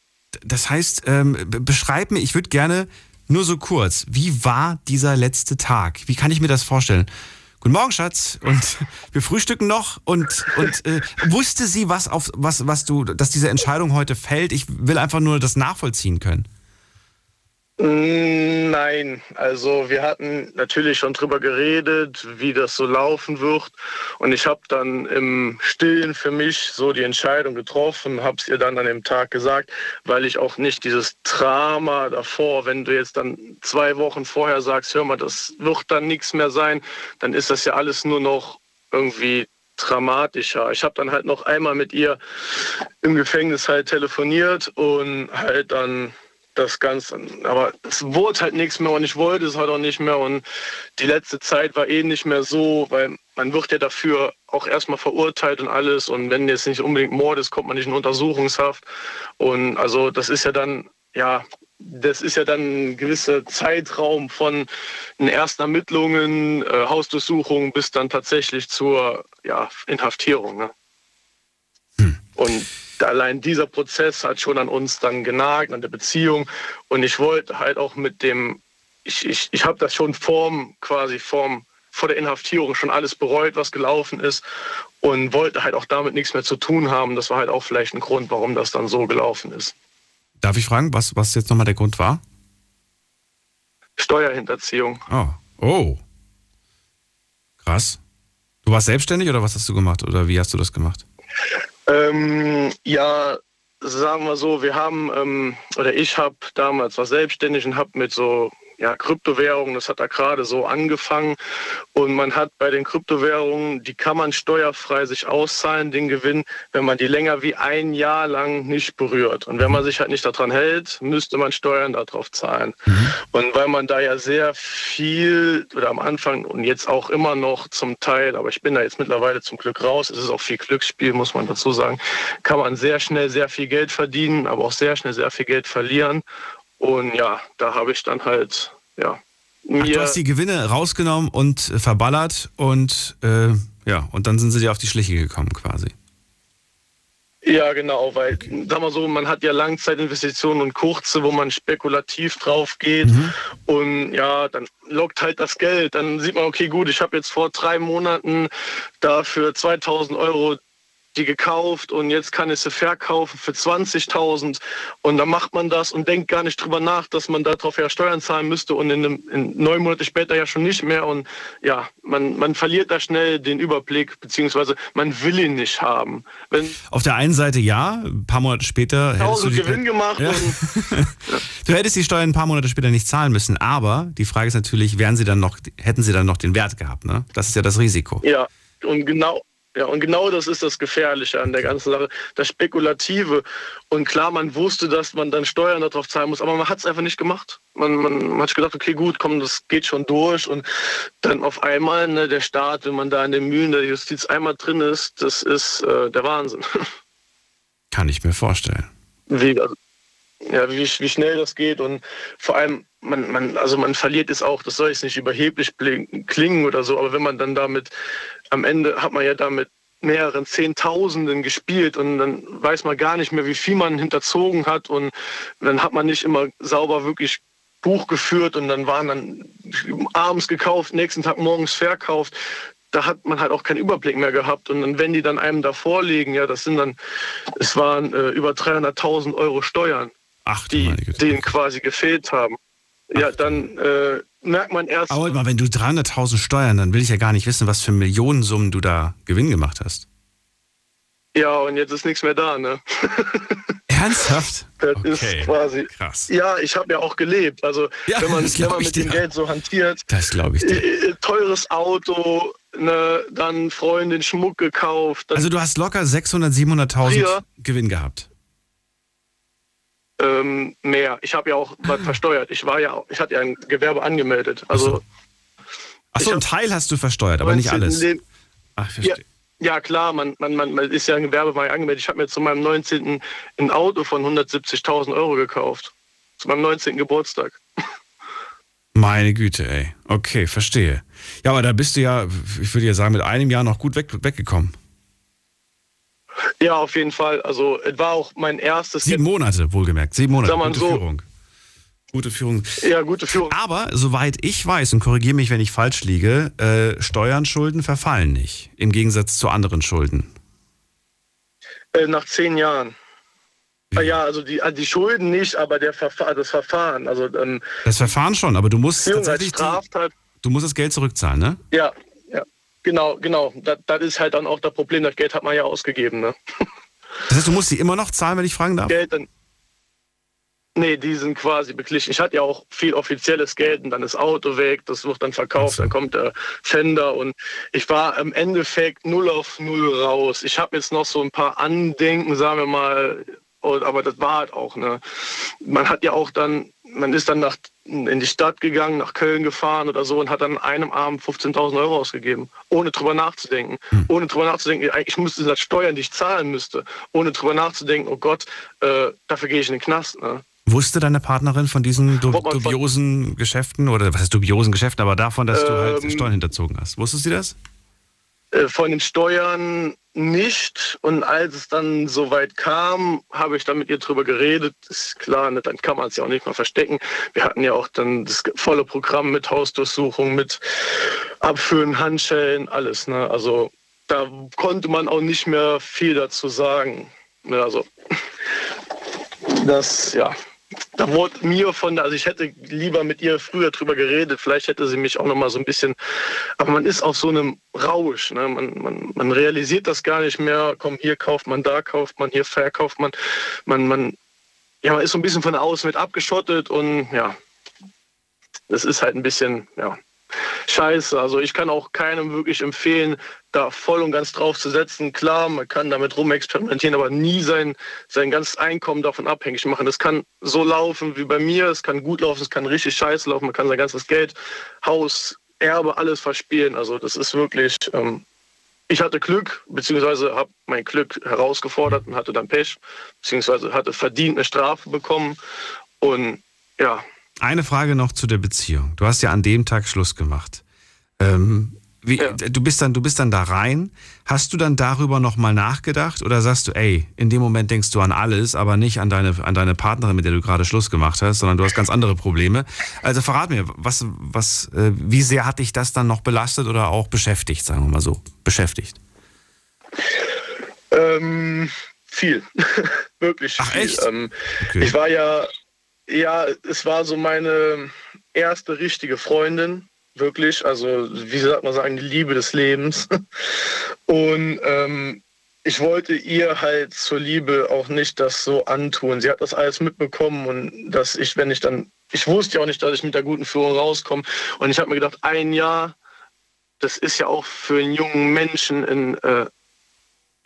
Das heißt, ähm, be- beschreib mir, ich würde gerne nur so kurz, wie war dieser letzte Tag? Wie kann ich mir das vorstellen? Guten Morgen, Schatz. Und wir frühstücken noch. Und, und äh, wusste sie, was auf was, was du, dass diese Entscheidung heute fällt? Ich will einfach nur das nachvollziehen können. Nein, also wir hatten natürlich schon drüber geredet, wie das so laufen wird. Und ich habe dann im Stillen für mich so die Entscheidung getroffen, habe es ihr dann an dem Tag gesagt, weil ich auch nicht dieses Drama davor, wenn du jetzt dann zwei Wochen vorher sagst, hör mal, das wird dann nichts mehr sein, dann ist das ja alles nur noch irgendwie dramatischer. Ich habe dann halt noch einmal mit ihr im Gefängnis halt telefoniert und halt dann das Ganze. Aber es wurde halt nichts mehr und ich wollte es halt auch nicht mehr. Und die letzte Zeit war eh nicht mehr so, weil man wird ja dafür auch erstmal verurteilt und alles. Und wenn jetzt nicht unbedingt Mord ist, kommt man nicht in Untersuchungshaft. Und also das ist ja dann, ja, das ist ja dann ein gewisser Zeitraum von den ersten Ermittlungen, äh, Hausdurchsuchungen bis dann tatsächlich zur ja, Inhaftierung. Ne? Und allein dieser Prozess hat schon an uns dann genagt, an der Beziehung. Und ich wollte halt auch mit dem, ich, ich, ich habe das schon vorm, quasi vorm, vor der Inhaftierung schon alles bereut, was gelaufen ist. Und wollte halt auch damit nichts mehr zu tun haben. Das war halt auch vielleicht ein Grund, warum das dann so gelaufen ist. Darf ich fragen, was, was jetzt nochmal der Grund war? Steuerhinterziehung. Oh. Oh. Krass. Du warst selbstständig oder was hast du gemacht? Oder wie hast du das gemacht? Ähm, ja, sagen wir so, wir haben, ähm, oder ich habe damals war selbstständig und habe mit so ja, Kryptowährungen, das hat da gerade so angefangen. Und man hat bei den Kryptowährungen, die kann man steuerfrei sich auszahlen, den Gewinn, wenn man die länger wie ein Jahr lang nicht berührt. Und wenn man sich halt nicht daran hält, müsste man Steuern darauf zahlen. Und weil man da ja sehr viel oder am Anfang und jetzt auch immer noch zum Teil, aber ich bin da jetzt mittlerweile zum Glück raus, es ist auch viel Glücksspiel, muss man dazu sagen, kann man sehr schnell sehr viel Geld verdienen, aber auch sehr schnell sehr viel Geld verlieren. Und ja, da habe ich dann halt, ja, Ach, du mir. hast die Gewinne rausgenommen und äh, verballert und äh, Ja, und dann sind sie dir auf die Schliche gekommen quasi. Ja, genau, weil, sag mal so, man hat ja Langzeitinvestitionen und kurze, wo man spekulativ drauf geht Mhm. und ja, dann lockt halt das Geld. Dann sieht man, okay, gut, ich habe jetzt vor drei Monaten dafür 2000 Euro die gekauft und jetzt kann ich sie verkaufen für 20.000 und dann macht man das und denkt gar nicht drüber nach, dass man darauf ja Steuern zahlen müsste und in, einem, in neun Monate später ja schon nicht mehr und ja, man, man verliert da schnell den Überblick, beziehungsweise man will ihn nicht haben. Wenn Auf der einen Seite ja, ein paar Monate später hättest du 1000 die Gewinn gemacht Ja. und Du hättest die Steuern ein paar Monate später nicht zahlen müssen, aber die Frage ist natürlich, wären sie dann noch, hätten sie dann noch den Wert gehabt, ne? Das ist ja das Risiko. Ja, und genau, ja, und genau das ist das Gefährliche an der ganzen Sache, das Spekulative. Und klar, man wusste, dass man dann Steuern darauf zahlen muss, aber man hat es einfach nicht gemacht. Man, man, man hat gedacht, okay, gut, komm, das geht schon durch. Und dann auf einmal, ne, der Staat, wenn man da in den Mühlen der Justiz einmal drin ist, das ist äh, der Wahnsinn. Kann ich mir vorstellen. wie, also, ja, wie, wie schnell das geht und vor allem, man, man, also man verliert es auch, das soll jetzt nicht überheblich klingen oder so, aber wenn man dann damit, am Ende hat man ja damit mehreren Zehntausenden gespielt und dann weiß man gar nicht mehr, wie viel man hinterzogen hat und dann hat man nicht immer sauber wirklich Buch geführt und dann waren dann abends gekauft, nächsten Tag morgens verkauft. Da hat man halt auch keinen Überblick mehr gehabt. Und dann, wenn die dann einem da vorlegen, ja, das sind dann, es waren äh, über 300.000 Euro Steuern, Ach, die Güte. denen quasi gefehlt haben. Ja, dann äh, merkt man erst, Aber mal, wenn du 300.000 Steuern, dann will ich ja gar nicht wissen, was für Millionensummen du da Gewinn gemacht hast. ja, und jetzt ist nichts mehr da, ne? Ernsthaft? Das Okay, ist quasi. krass. Ja, ich habe ja auch gelebt. Also Ja, wenn man, wenn man mit dem. Geld so hantiert, Das glaube ich äh, dir. äh, teures Auto, ne, dann Freundin Schmuck gekauft, Also du hast locker 600.000, 700.000 Früher- Gewinn gehabt. Ähm, mehr. Ich habe ja auch was versteuert. Ich war ja, ich hatte ja ein Gewerbe angemeldet. Also Achso, einen hab- Teil hast du versteuert, aber nicht 19. alles. Leb- Ach, verstehe. Ja, klar, man, man, man, ist ja ein Gewerbe mal angemeldet. Ich habe mir zu meinem 19. ein Auto von 170.000 Euro gekauft. Zu meinem 19. Geburtstag. Meine Güte, ey. Okay, verstehe. Ja, aber da bist du ja, ich würde ja sagen, mit einem Jahr noch gut weg, weggekommen. Ja, auf jeden Fall. Also es war auch mein erstes. Sieben Monate, wohlgemerkt. Sieben Monate. Sag mal Gute so. Führung. Gute Führung. ja, gute Führung. Aber soweit ich weiß, und korrigiere mich, wenn ich falsch liege, äh, Steuern, Schulden verfallen nicht. Im Gegensatz zu anderen Schulden. Äh, nach zehn Jahren. Ah, Ja, also die, die Schulden nicht, aber der Verfa das Verfahren. Also ähm, Das Verfahren schon, aber du musst tatsächlich die, du musst das Geld zurückzahlen, ne? Ja. Genau, genau. Das, das ist halt dann auch das Problem. Das Geld hat man ja ausgegeben. Ne? Das heißt, du musst sie immer noch zahlen, wenn ich fragen darf? Geld dann. Nee, die sind quasi beglichen. Ich hatte ja auch viel offizielles Geld und dann ist Auto weg, das wird dann verkauft, so. dann kommt der Fender und ich war im Endeffekt null auf null raus. Ich habe jetzt noch so ein paar Andenken, sagen wir mal, aber das war halt auch, ne. Man hat ja auch dann, man ist dann nach, in die Stadt gegangen, nach Köln gefahren oder so und hat dann an einem Abend 15.000 Euro ausgegeben, ohne drüber nachzudenken. Ohne drüber nachzudenken, eigentlich müsste das Steuern, die ich zahlen müsste, ohne drüber nachzudenken, oh Gott, äh, dafür gehe ich in den Knast. Ne? Wusste deine Partnerin von diesen du von- dubiosen Geschäften oder was heißt dubiosen Geschäften, aber davon, dass du halt Ähm, Steuern hinterzogen hast? Wusstest sie das? Äh, Von den Steuern nicht. Und als es dann soweit kam, habe ich dann mit ihr drüber geredet. Ist klar, ne, dann kann man es ja auch nicht mal verstecken. Wir hatten ja auch dann das volle Programm mit Hausdurchsuchung, mit Abführen, Handschellen, alles. Ne? Also da konnte man auch nicht mehr viel dazu sagen. Ne? Also das, ja. Da wurde mir von, also ich hätte lieber mit ihr früher drüber geredet, vielleicht hätte sie mich auch noch mal so ein bisschen, aber man ist auf so einem Rausch, ne? man, man, man realisiert das gar nicht mehr, komm, hier kauft man, da kauft man, hier verkauft man, man, man, ja, man ist so ein bisschen von außen mit abgeschottet und ja, das ist halt ein bisschen, ja, scheiße. Also ich kann auch keinem wirklich empfehlen, da voll und ganz drauf zu setzen. Klar, man kann damit rumexperimentieren, aber nie sein, sein ganzes Einkommen davon abhängig machen. Das kann so laufen wie bei mir, es kann gut laufen, es kann richtig scheiße laufen, man kann sein ganzes Geld, Haus, Erbe, alles verspielen. Also das ist wirklich, ähm, ich hatte Glück, beziehungsweise habe mein Glück herausgefordert und hatte dann Pech, beziehungsweise hatte verdient eine Strafe bekommen. Und ja, Eine Frage noch zu der Beziehung. Du hast ja an dem Tag Schluss gemacht. Ähm, Wie, Ja. du, bist dann, du bist dann da rein. Hast du dann darüber nochmal nachgedacht oder sagst du, ey, in dem Moment denkst du an alles, aber nicht an deine, an deine Partnerin, mit der du gerade Schluss gemacht hast, sondern du hast ganz andere Probleme. Also verrat mir, was, was, äh, wie sehr hat dich das dann noch belastet oder auch beschäftigt, sagen wir mal so? Beschäftigt. Ähm, viel. Wirklich Ach, viel. echt? Ähm, Okay. Ich war ja, ja, es war so meine erste richtige Freundin, wirklich. Also, wie sagt man sagen, die Liebe des Lebens. Und ähm, ich wollte ihr halt zur Liebe auch nicht das so antun. Sie hat das alles mitbekommen und dass ich, wenn ich dann, ich wusste ja auch nicht, dass ich mit der guten Führung rauskomme. Und ich habe mir gedacht, ein Jahr, das ist ja auch für einen jungen Menschen ein, äh,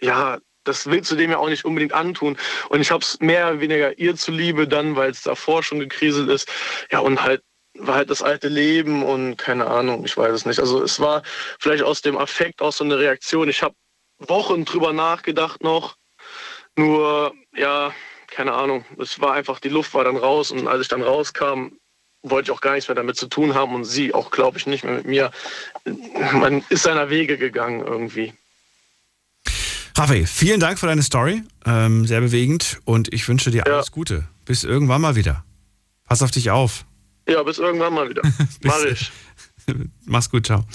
ja, das willst du dem ja auch nicht unbedingt antun. Und ich habe es mehr oder weniger ihr zuliebe dann, weil es davor schon gekriselt ist. Ja, und halt war halt das alte Leben und keine Ahnung, ich weiß es nicht. Also es war vielleicht aus dem Affekt auch so eine Reaktion. Ich habe Wochen drüber nachgedacht noch. Nur, ja, keine Ahnung. Es war einfach, die Luft war dann raus und als ich dann rauskam, wollte ich auch gar nichts mehr damit zu tun haben und sie auch, glaube ich, nicht mehr mit mir. Man ist seiner Wege gegangen irgendwie. Raphael, vielen Dank für deine Story. Ähm, sehr bewegend und ich wünsche dir Ja. alles Gute. Bis irgendwann mal wieder. Pass auf dich auf. Ja, bis irgendwann mal wieder. Mach ich. Mach's gut, ciao.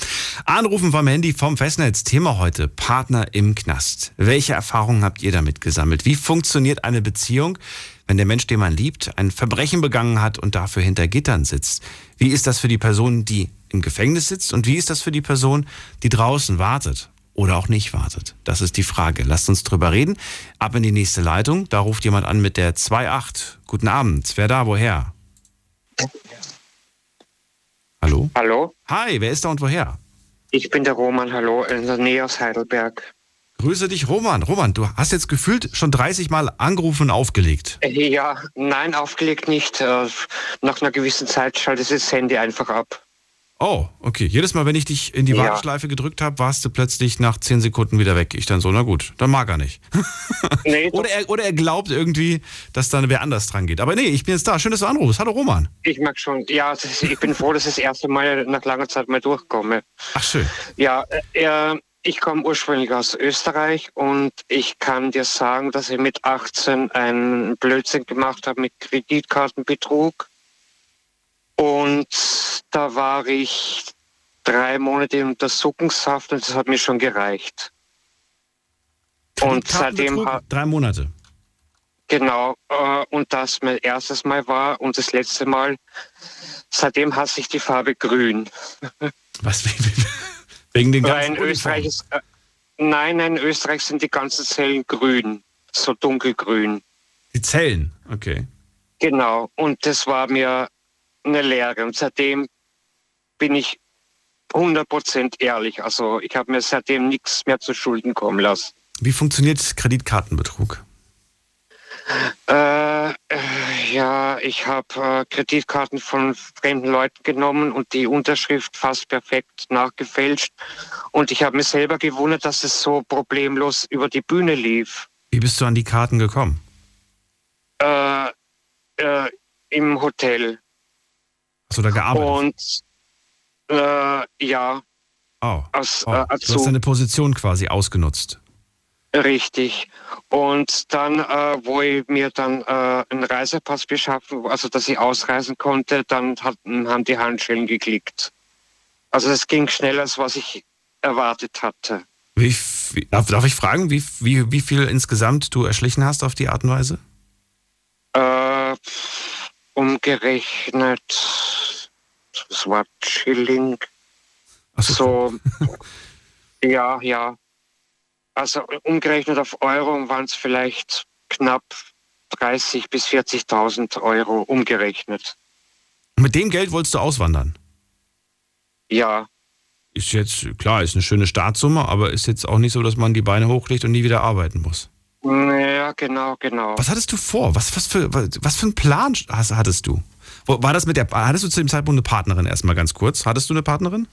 Anrufen vom Handy vom Festnetz. Thema heute: Partner im Knast. Welche Erfahrungen habt ihr damit gesammelt? Wie funktioniert eine Beziehung, wenn der Mensch, den man liebt, ein Verbrechen begangen hat und dafür hinter Gittern sitzt? Wie ist das für die Person, die im Gefängnis sitzt? Und wie ist das für die Person, die draußen wartet? Oder auch nicht wartet? Das ist die Frage. Lasst uns drüber reden. Ab in die nächste Leitung. Da ruft jemand an mit der 2.8. Guten Abend. Wer da? Woher? Hallo? Hallo, Hi, wer ist da und woher? ich bin der Roman, hallo, in der Nähe aus Heidelberg. Grüße dich, Roman. Roman, du hast jetzt gefühlt schon 30 Mal angerufen und aufgelegt. Äh, Ja, nein, aufgelegt nicht. Äh, Nach einer gewissen Zeit schaltet das Handy einfach ab. Oh, okay. Jedes Mal, wenn ich dich in die Ja. Warteschleife gedrückt habe, warst du plötzlich nach 10 Sekunden wieder weg. Ich dann so, na gut, dann mag er nicht. Nee, Oder er, oder er glaubt irgendwie, dass dann wer anders dran geht. Aber nee, ich bin jetzt da. Schön, dass du anrufst. Hallo, Roman. ich mag schon. Ja, ist, ich bin froh, dass ich das erste Mal nach langer Zeit mal durchkomme. Ach, schön. Ja, äh, ich komme ursprünglich aus Österreich und ich kann dir sagen, dass ich mit 18 einen Blödsinn gemacht habe mit Kreditkartenbetrug. Und da war ich drei Monate im Untersuchungshaft und das hat mir schon gereicht. Und seitdem Drei Monate. Genau, äh, und das mein erstes Mal war und das letzte Mal, seitdem hasse ich die Farbe grün. Was? Wegen den ganzen in Österreich ist, äh, nein, nein, in Österreich sind die ganzen Zellen grün, so dunkelgrün. Die Zellen. Okay. Genau, und das war mir eine Lehre. Und seitdem bin ich 100% ehrlich. Also ich habe mir seitdem nichts mehr zu Schulden kommen lassen. Wie funktioniert Kreditkartenbetrug? Äh, äh, ja, ich habe äh, Kreditkarten von fremden Leuten genommen und die Unterschrift fast perfekt nachgefälscht. Und ich habe mir selber gewundert, dass es so problemlos über die Bühne lief. Wie bist du an die Karten gekommen? Äh, äh, Im Hotel. Hast du da gearbeitet? Und äh, ja, oh. aus, oh. äh, Du hast deine Position quasi ausgenutzt. richtig. Und dann, äh, wo ich mir dann äh, einen Reisepass beschaffen, also dass ich ausreisen konnte, dann hatten, haben die Handschellen geklickt. Also das ging schneller, als was ich erwartet hatte. Wie, wie, darf, darf ich fragen, wie, wie, wie viel insgesamt du erschlichen hast auf die Art und Weise? Äh, umgerechnet, das war Schilling, so, ja, ja. Also umgerechnet auf Euro waren es vielleicht knapp 30.000 bis 40.000 Euro umgerechnet. Mit dem Geld wolltest du auswandern? Ja, Ist jetzt, klar, ist eine schöne Startsumme, aber ist jetzt auch nicht so, dass man die Beine hochlegt und nie wieder arbeiten muss. Ja, genau, genau. Was hattest du vor? Was, was, für, was für einen Plan hast, hattest du? War das mit der, hattest du zu dem Zeitpunkt eine Partnerin erstmal ganz kurz? Hattest du eine Partnerin?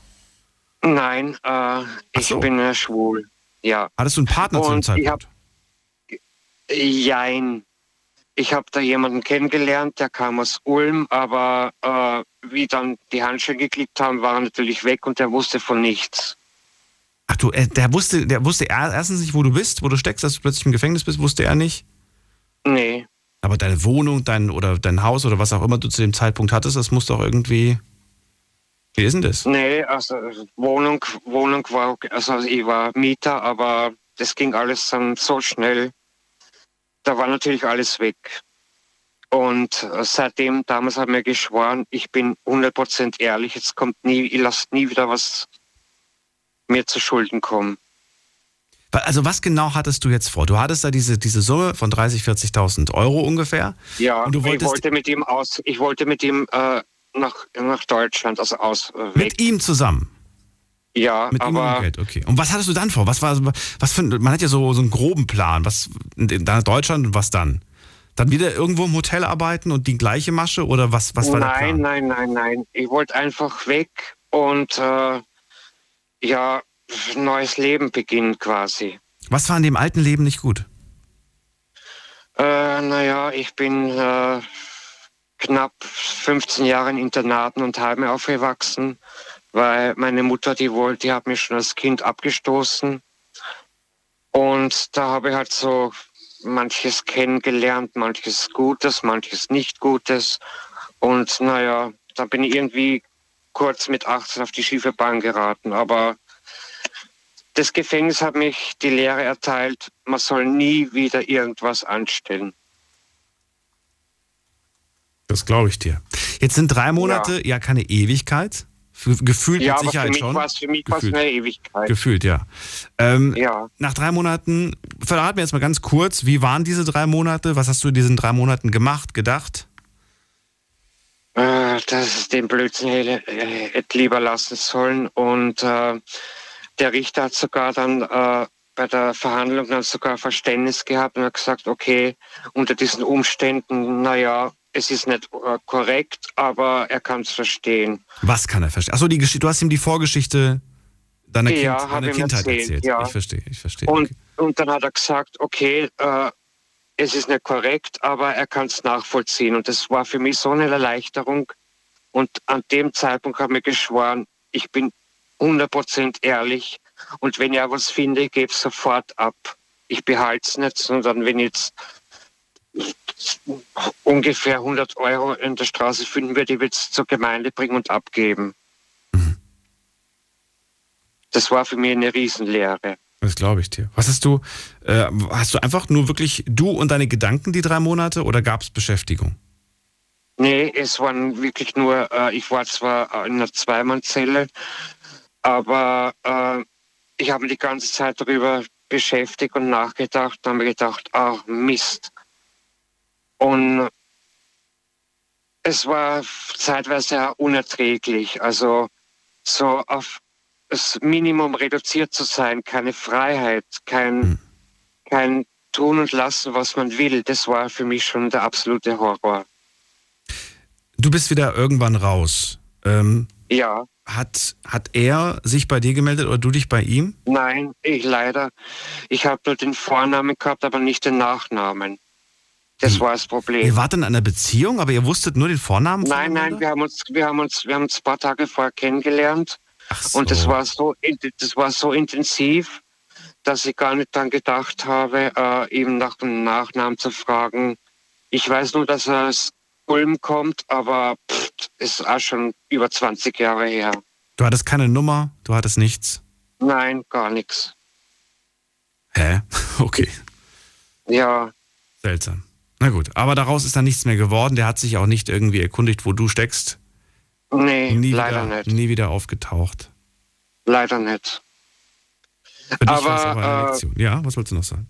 Nein, äh, ich so. bin äh, schwul. Ja. Hattest du einen Partner zu dem Und ich hab- Zeitpunkt? Jein. Ich habe da jemanden kennengelernt, der kam aus Ulm, aber äh, wie dann die Handschellen geklickt haben, war er natürlich weg und er wusste von nichts. Ach du, äh, der wusste, der wusste er- erstens nicht, wo du bist, wo du steckst, dass du plötzlich im Gefängnis bist, wusste er nicht. Nee. Aber deine Wohnung, dein oder dein Haus oder was auch immer du zu dem Zeitpunkt hattest, das muss doch irgendwie. Wie ist denn das? Nee, also Wohnung, Wohnung war, okay. also ich war Mieter, aber das ging alles dann so schnell. Da war natürlich alles weg. Und äh, seitdem, damals hat mir geschworen, ich bin 100% ehrlich, jetzt kommt nie, ich lasse nie wieder was mir zu Schulden kommen. Also was genau hattest du jetzt vor? Du hattest da diese, diese Summe von 30.000, 40.000 Euro ungefähr. Ja, Und du ich wolltest- wollte mit ihm aus, ich wollte mit ihm äh, nach, nach Deutschland, also aus, äh. Mit ihm zusammen. ja, Mit aber Geld, okay. Und was hattest du dann vor? Was war, was für, man hat ja so, so einen groben Plan. Was, nach Deutschland und was dann? Dann wieder irgendwo im Hotel arbeiten und die gleiche Masche oder was, was war der nein, Plan? nein, nein, nein. Ich wollte einfach weg und äh, ja, neues Leben beginnen quasi. Was war in dem alten Leben nicht gut? Äh, naja, ich bin äh, knapp 15 Jahre in Internaten und Heime aufgewachsen, weil meine Mutter, die wollte, die hat mich schon als Kind abgestoßen. Und da habe ich halt so manches kennengelernt, manches Gutes, manches nicht Gutes. Und naja, da bin ich irgendwie kurz mit 18 auf die schiefe Bahn geraten. Aber das Gefängnis hat mich die Lehre erteilt, man soll nie wieder irgendwas anstellen. Das glaube ich dir. Jetzt sind drei Monate ja, keine Ewigkeit. Gefühlt Ja, mit Sicherheit mich schon. war es für mich war's Gefühlt. eine Ewigkeit. Gefühlt, ja. Ähm, Ja. Nach drei Monaten, verrat mir jetzt mal ganz kurz, wie waren diese drei Monate? Was hast du in diesen drei Monaten gemacht, gedacht? Äh, dass es den Blödsinn hätte, äh, hätte lieber lassen sollen. Und äh, der Richter hat sogar dann äh, bei der Verhandlung dann sogar Verständnis gehabt und hat gesagt, okay, unter diesen Umständen, naja, es ist nicht äh, korrekt, aber er kann es verstehen. Was kann er verstehen? Achso, die Geschichte, du hast ihm die Vorgeschichte deiner, Ja, kind, deiner Kindheit erzählt, erzählt. ja. Ich verstehe, ich verstehe. Und, okay. und dann hat er gesagt, okay, äh, es ist nicht korrekt, aber er kann es nachvollziehen. Und das war für mich so eine Erleichterung. Und an dem Zeitpunkt habe ich mir geschworen, ich bin 100% ehrlich. Und wenn ich auch was finde, ich gebe es sofort ab. Ich behalte es nicht, sondern wenn ich jetzt ungefähr 100 Euro in der Straße finden würde, ich würde es zur Gemeinde bringen und abgeben. Das war für mich eine Riesenlehre. Das glaube ich dir. Was hast du, äh, hast du einfach nur wirklich du und deine Gedanken die drei Monate oder gab es Beschäftigung? Nee, es waren wirklich nur, äh, ich war zwar in einer Zweimannzelle, aber äh, ich habe mich die ganze Zeit darüber beschäftigt und nachgedacht und habe mir gedacht, ach Mist. Und es war zeitweise unerträglich. Also so auf das Minimum reduziert zu sein, keine Freiheit, kein, kein Tun und Lassen, was man will, das war für mich schon der absolute Horror. Du bist wieder irgendwann raus. Ähm, Ja, hat, hat er sich bei dir gemeldet oder du dich bei ihm? nein, ich leider. Ich habe nur den Vornamen gehabt, aber nicht den Nachnamen. Das Wie? war das Problem. Ihr wart in einer Beziehung, aber ihr wusstet nur den Vornamen? Nein, nein, wir haben uns, wir haben uns, wir haben uns ein paar Tage vorher kennengelernt so. und das war so, das war so intensiv, dass ich gar nicht dran gedacht habe, äh, ihm nach dem Nachnamen zu fragen. Ich weiß nur, dass er aus Ulm kommt, aber pff, ist auch schon über 20 Jahre her. Du hattest keine Nummer, du hattest nichts. Nein, gar nichts. Hä? Okay, Ja, seltsam. Na gut, aber daraus ist dann nichts mehr geworden. Der hat sich auch nicht irgendwie erkundigt, wo du steckst. Nee, Nie leider wieder, nicht. Nie wieder aufgetaucht. Leider nicht. Aber, aber eine äh, Lektion. Ja, was wolltest du noch sagen?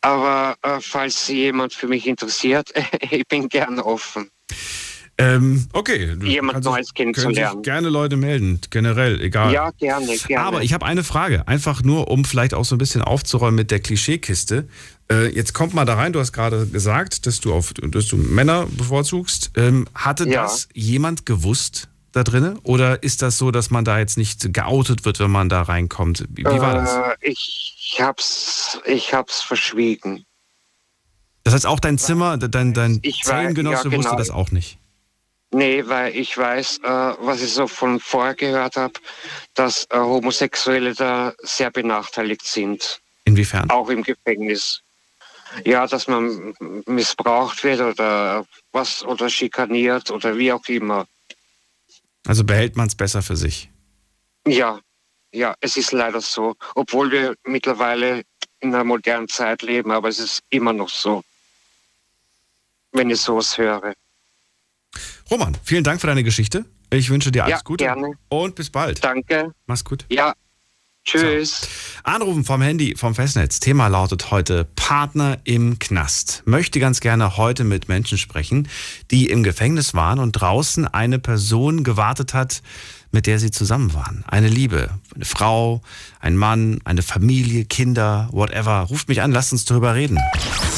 Aber äh, falls jemand für mich interessiert, ich bin gern offen. Ähm, okay. Jemand kannst- Neues kennenzulernen. gerne Leute melden, generell, egal. Ja, gerne, gerne. Aber ich habe eine Frage, einfach nur, um vielleicht auch so ein bisschen aufzuräumen mit der Klischeekiste. Äh, jetzt kommt mal da rein, du hast gerade gesagt, dass du, auf, dass du Männer bevorzugst. Ähm, hatte Ja. das jemand gewusst da drinnen? Oder ist das so, dass man da jetzt nicht geoutet wird, wenn man da reinkommt? Wie, wie war das? Äh, ich hab's, ich hab's verschwiegen. Das heißt, auch dein Zimmer, dein, dein Ich Zellengenosse ja, wusste genau. das auch nicht. Nee, weil ich weiß, äh, was ich so von vorher gehört habe, dass äh, Homosexuelle da sehr benachteiligt sind. Inwiefern? Auch im Gefängnis. Ja, dass man missbraucht wird oder was oder schikaniert oder wie auch immer. Also behält man es besser für sich. Ja, ja, es ist leider so. Obwohl wir mittlerweile in einer modernen Zeit leben, aber es ist immer noch so. Wenn ich sowas höre. Roman, vielen Dank für deine Geschichte. Ich wünsche dir alles Ja, Gute. gerne. Und bis bald. Danke. Mach's gut. Ja. Tschüss. Anrufen vom Handy, vom Festnetz. Thema lautet heute Partner im Knast. Möchte ganz gerne heute mit Menschen sprechen, die im Gefängnis waren und draußen eine Person gewartet hat, mit der sie zusammen waren. Eine Liebe, eine Frau, ein Mann, eine Familie, Kinder, whatever. Ruft mich an, lasst uns darüber reden.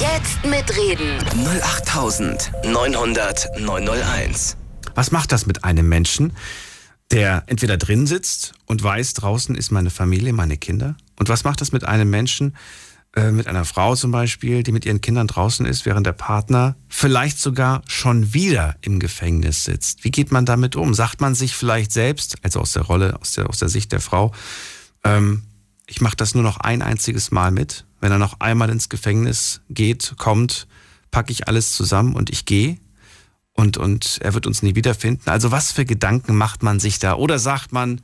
Jetzt mitreden. 08900 901. Was macht das mit einem Menschen, der entweder drin sitzt und weiß, draußen ist meine Familie, meine Kinder? Und was macht das mit einem Menschen, äh, mit einer Frau zum Beispiel, die mit ihren Kindern draußen ist, während der Partner vielleicht sogar schon wieder im Gefängnis sitzt? Wie geht man damit um? Sagt man sich vielleicht selbst, also aus der Rolle, aus der, aus der Sicht der Frau, ähm, ich mache das nur noch ein einziges Mal mit. Wenn er noch einmal ins Gefängnis geht, kommt, packe ich alles zusammen und ich gehe und, und er wird uns nie wiederfinden. Also was für Gedanken macht man sich da? Oder sagt man,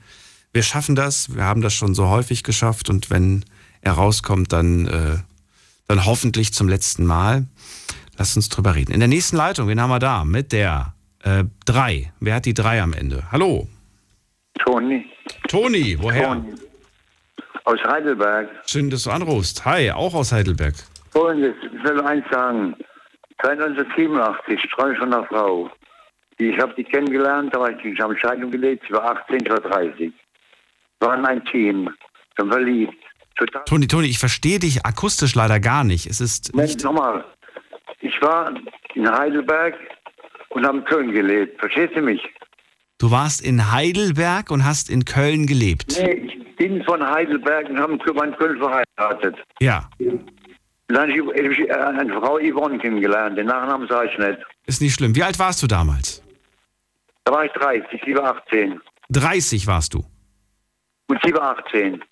wir schaffen das, wir haben das schon so häufig geschafft und wenn er rauskommt, dann, äh, dann hoffentlich zum letzten Mal. Lass uns drüber reden. In der nächsten Leitung, wen haben wir da? Mit der äh, 3. Wer hat die 3 am Ende? Hallo. Toni. Toni, woher? Toni. Aus Heidelberg. Schön, dass du anrufst. Hi, auch aus Heidelberg. Folgendes, ich will eins sagen. 1987 träume von einer Frau. Ich habe die kennengelernt, da war ich, habe Scheidung gelebt, sie war 18, ich war 30. Wir waren ein Team, sind verliebt. Total. Toni, Toni, ich verstehe dich akustisch leider gar nicht. Es ist Mensch, nochmal. Ich war in Heidelberg und habe in Köln gelebt. Verstehst du mich? Du warst in Heidelberg und hast in Köln gelebt. Nee, ich bin von Heidelberg und habe in Köln verheiratet. Ja, dann habe ich eine Frau Yvonne kennengelernt. Den Nachnamen sage ich nicht. ist nicht schlimm. Wie alt warst du damals? Da war ich 30, sie war 18. 30 warst du. Und sie war 18.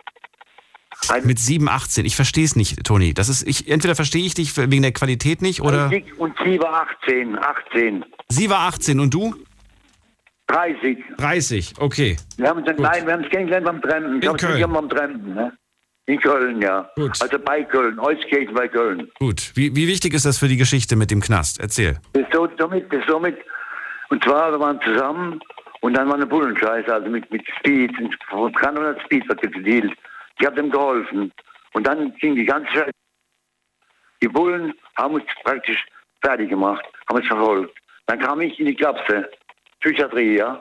Ein- Mit 7, 18. Ich verstehe es nicht, Toni. Das ist, ich, entweder verstehe ich dich wegen der Qualität nicht oder. Und sie- war 18, 18, Sie war 18 und du? 30. 30, okay. Wir haben uns, nein, wir haben uns kennengelernt beim Trempen. Ich In Köln. sie beim Trempen, ne? In Köln, ja. Gut. Also bei Köln, Euskirchen bei Köln. Gut. Wie, wie wichtig ist das für die Geschichte mit dem Knast? Erzähl. Ist so, somit, ist somit. Und zwar, wir waren zusammen und dann war eine Bullenscheiße, also mit, mit Speed, und kann oder Speed was gedealt. Ich habe dem geholfen. Und dann ging die ganze Scheiße. Die Bullen haben uns praktisch fertig gemacht, haben uns verfolgt. Dann kam ich in die Klapse, Psychiatrie, ja.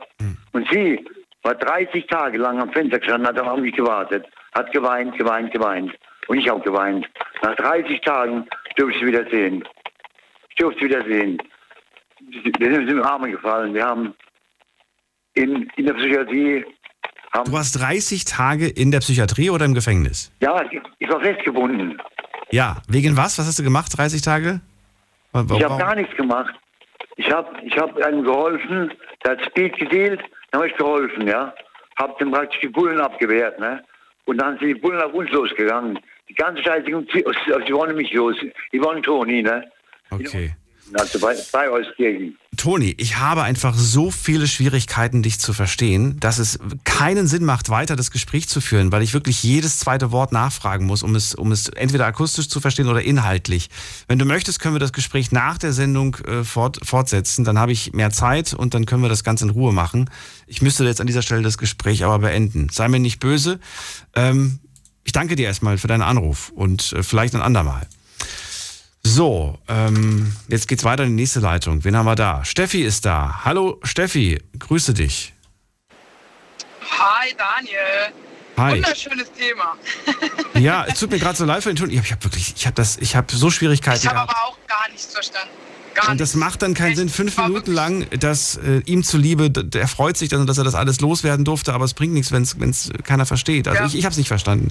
Und sie war 30 Tage lang am Fenster gestanden, hat auf mich gewartet, hat geweint, geweint, geweint. Und ich auch geweint. Nach 30 Tagen durfte ich sie wieder sehen. Ich durfte sie wieder sehen. Wir sind in den Armen gefallen. Wir haben in, in der Psychiatrie, Du warst 30 Tage in der Psychiatrie oder im Gefängnis? ja, ich, ich war festgebunden. Ja. Wegen was? Was hast du gemacht? 30 Tage? Wa- Ich habe warum? gar nichts gemacht. Ich habe ich hab einem geholfen, der hat Speed gedealt, dann habe ich geholfen, ja. Hab dann praktisch die Bullen abgewehrt, ne. Und dann sind die Bullen auf uns losgegangen. Die ganze ging sie, sie wollen mich los. Die wollen Toni, ne. Okay. Also bei, bei Euskirchen. Toni, ich habe einfach so viele Schwierigkeiten, dich zu verstehen, dass es keinen Sinn macht, weiter das Gespräch zu führen, weil ich wirklich jedes zweite Wort nachfragen muss, um es, um es entweder akustisch zu verstehen oder inhaltlich. Wenn du möchtest, können wir das Gespräch nach der Sendung äh, fort, fortsetzen. Dann habe ich mehr Zeit und dann können wir das Ganze in Ruhe machen. Ich müsste jetzt an dieser Stelle das Gespräch aber beenden. Sei mir nicht böse. Ähm, ich danke dir erstmal für deinen Anruf und äh, vielleicht ein andermal. So, ähm, jetzt geht's weiter in die nächste Leitung. Wen haben wir da? Steffi ist da. Hallo Steffi, grüße dich. Hi Daniel. Hi. Wunderschönes Thema. Ja, es tut mir gerade so leid für den Ton. Ich habe hab wirklich, ich habe das, ich habe so Schwierikeiten Ich habe aber auch gar nichts verstanden. Gar Und das macht dann keinen Sinn, fünf Minuten lang, dass äh, ihm zuliebe, der freut sich dann, dass er das alles loswerden durfte, aber es bringt nichts, wenn es keiner versteht. Also Ja. ich, ich habe es nicht verstanden.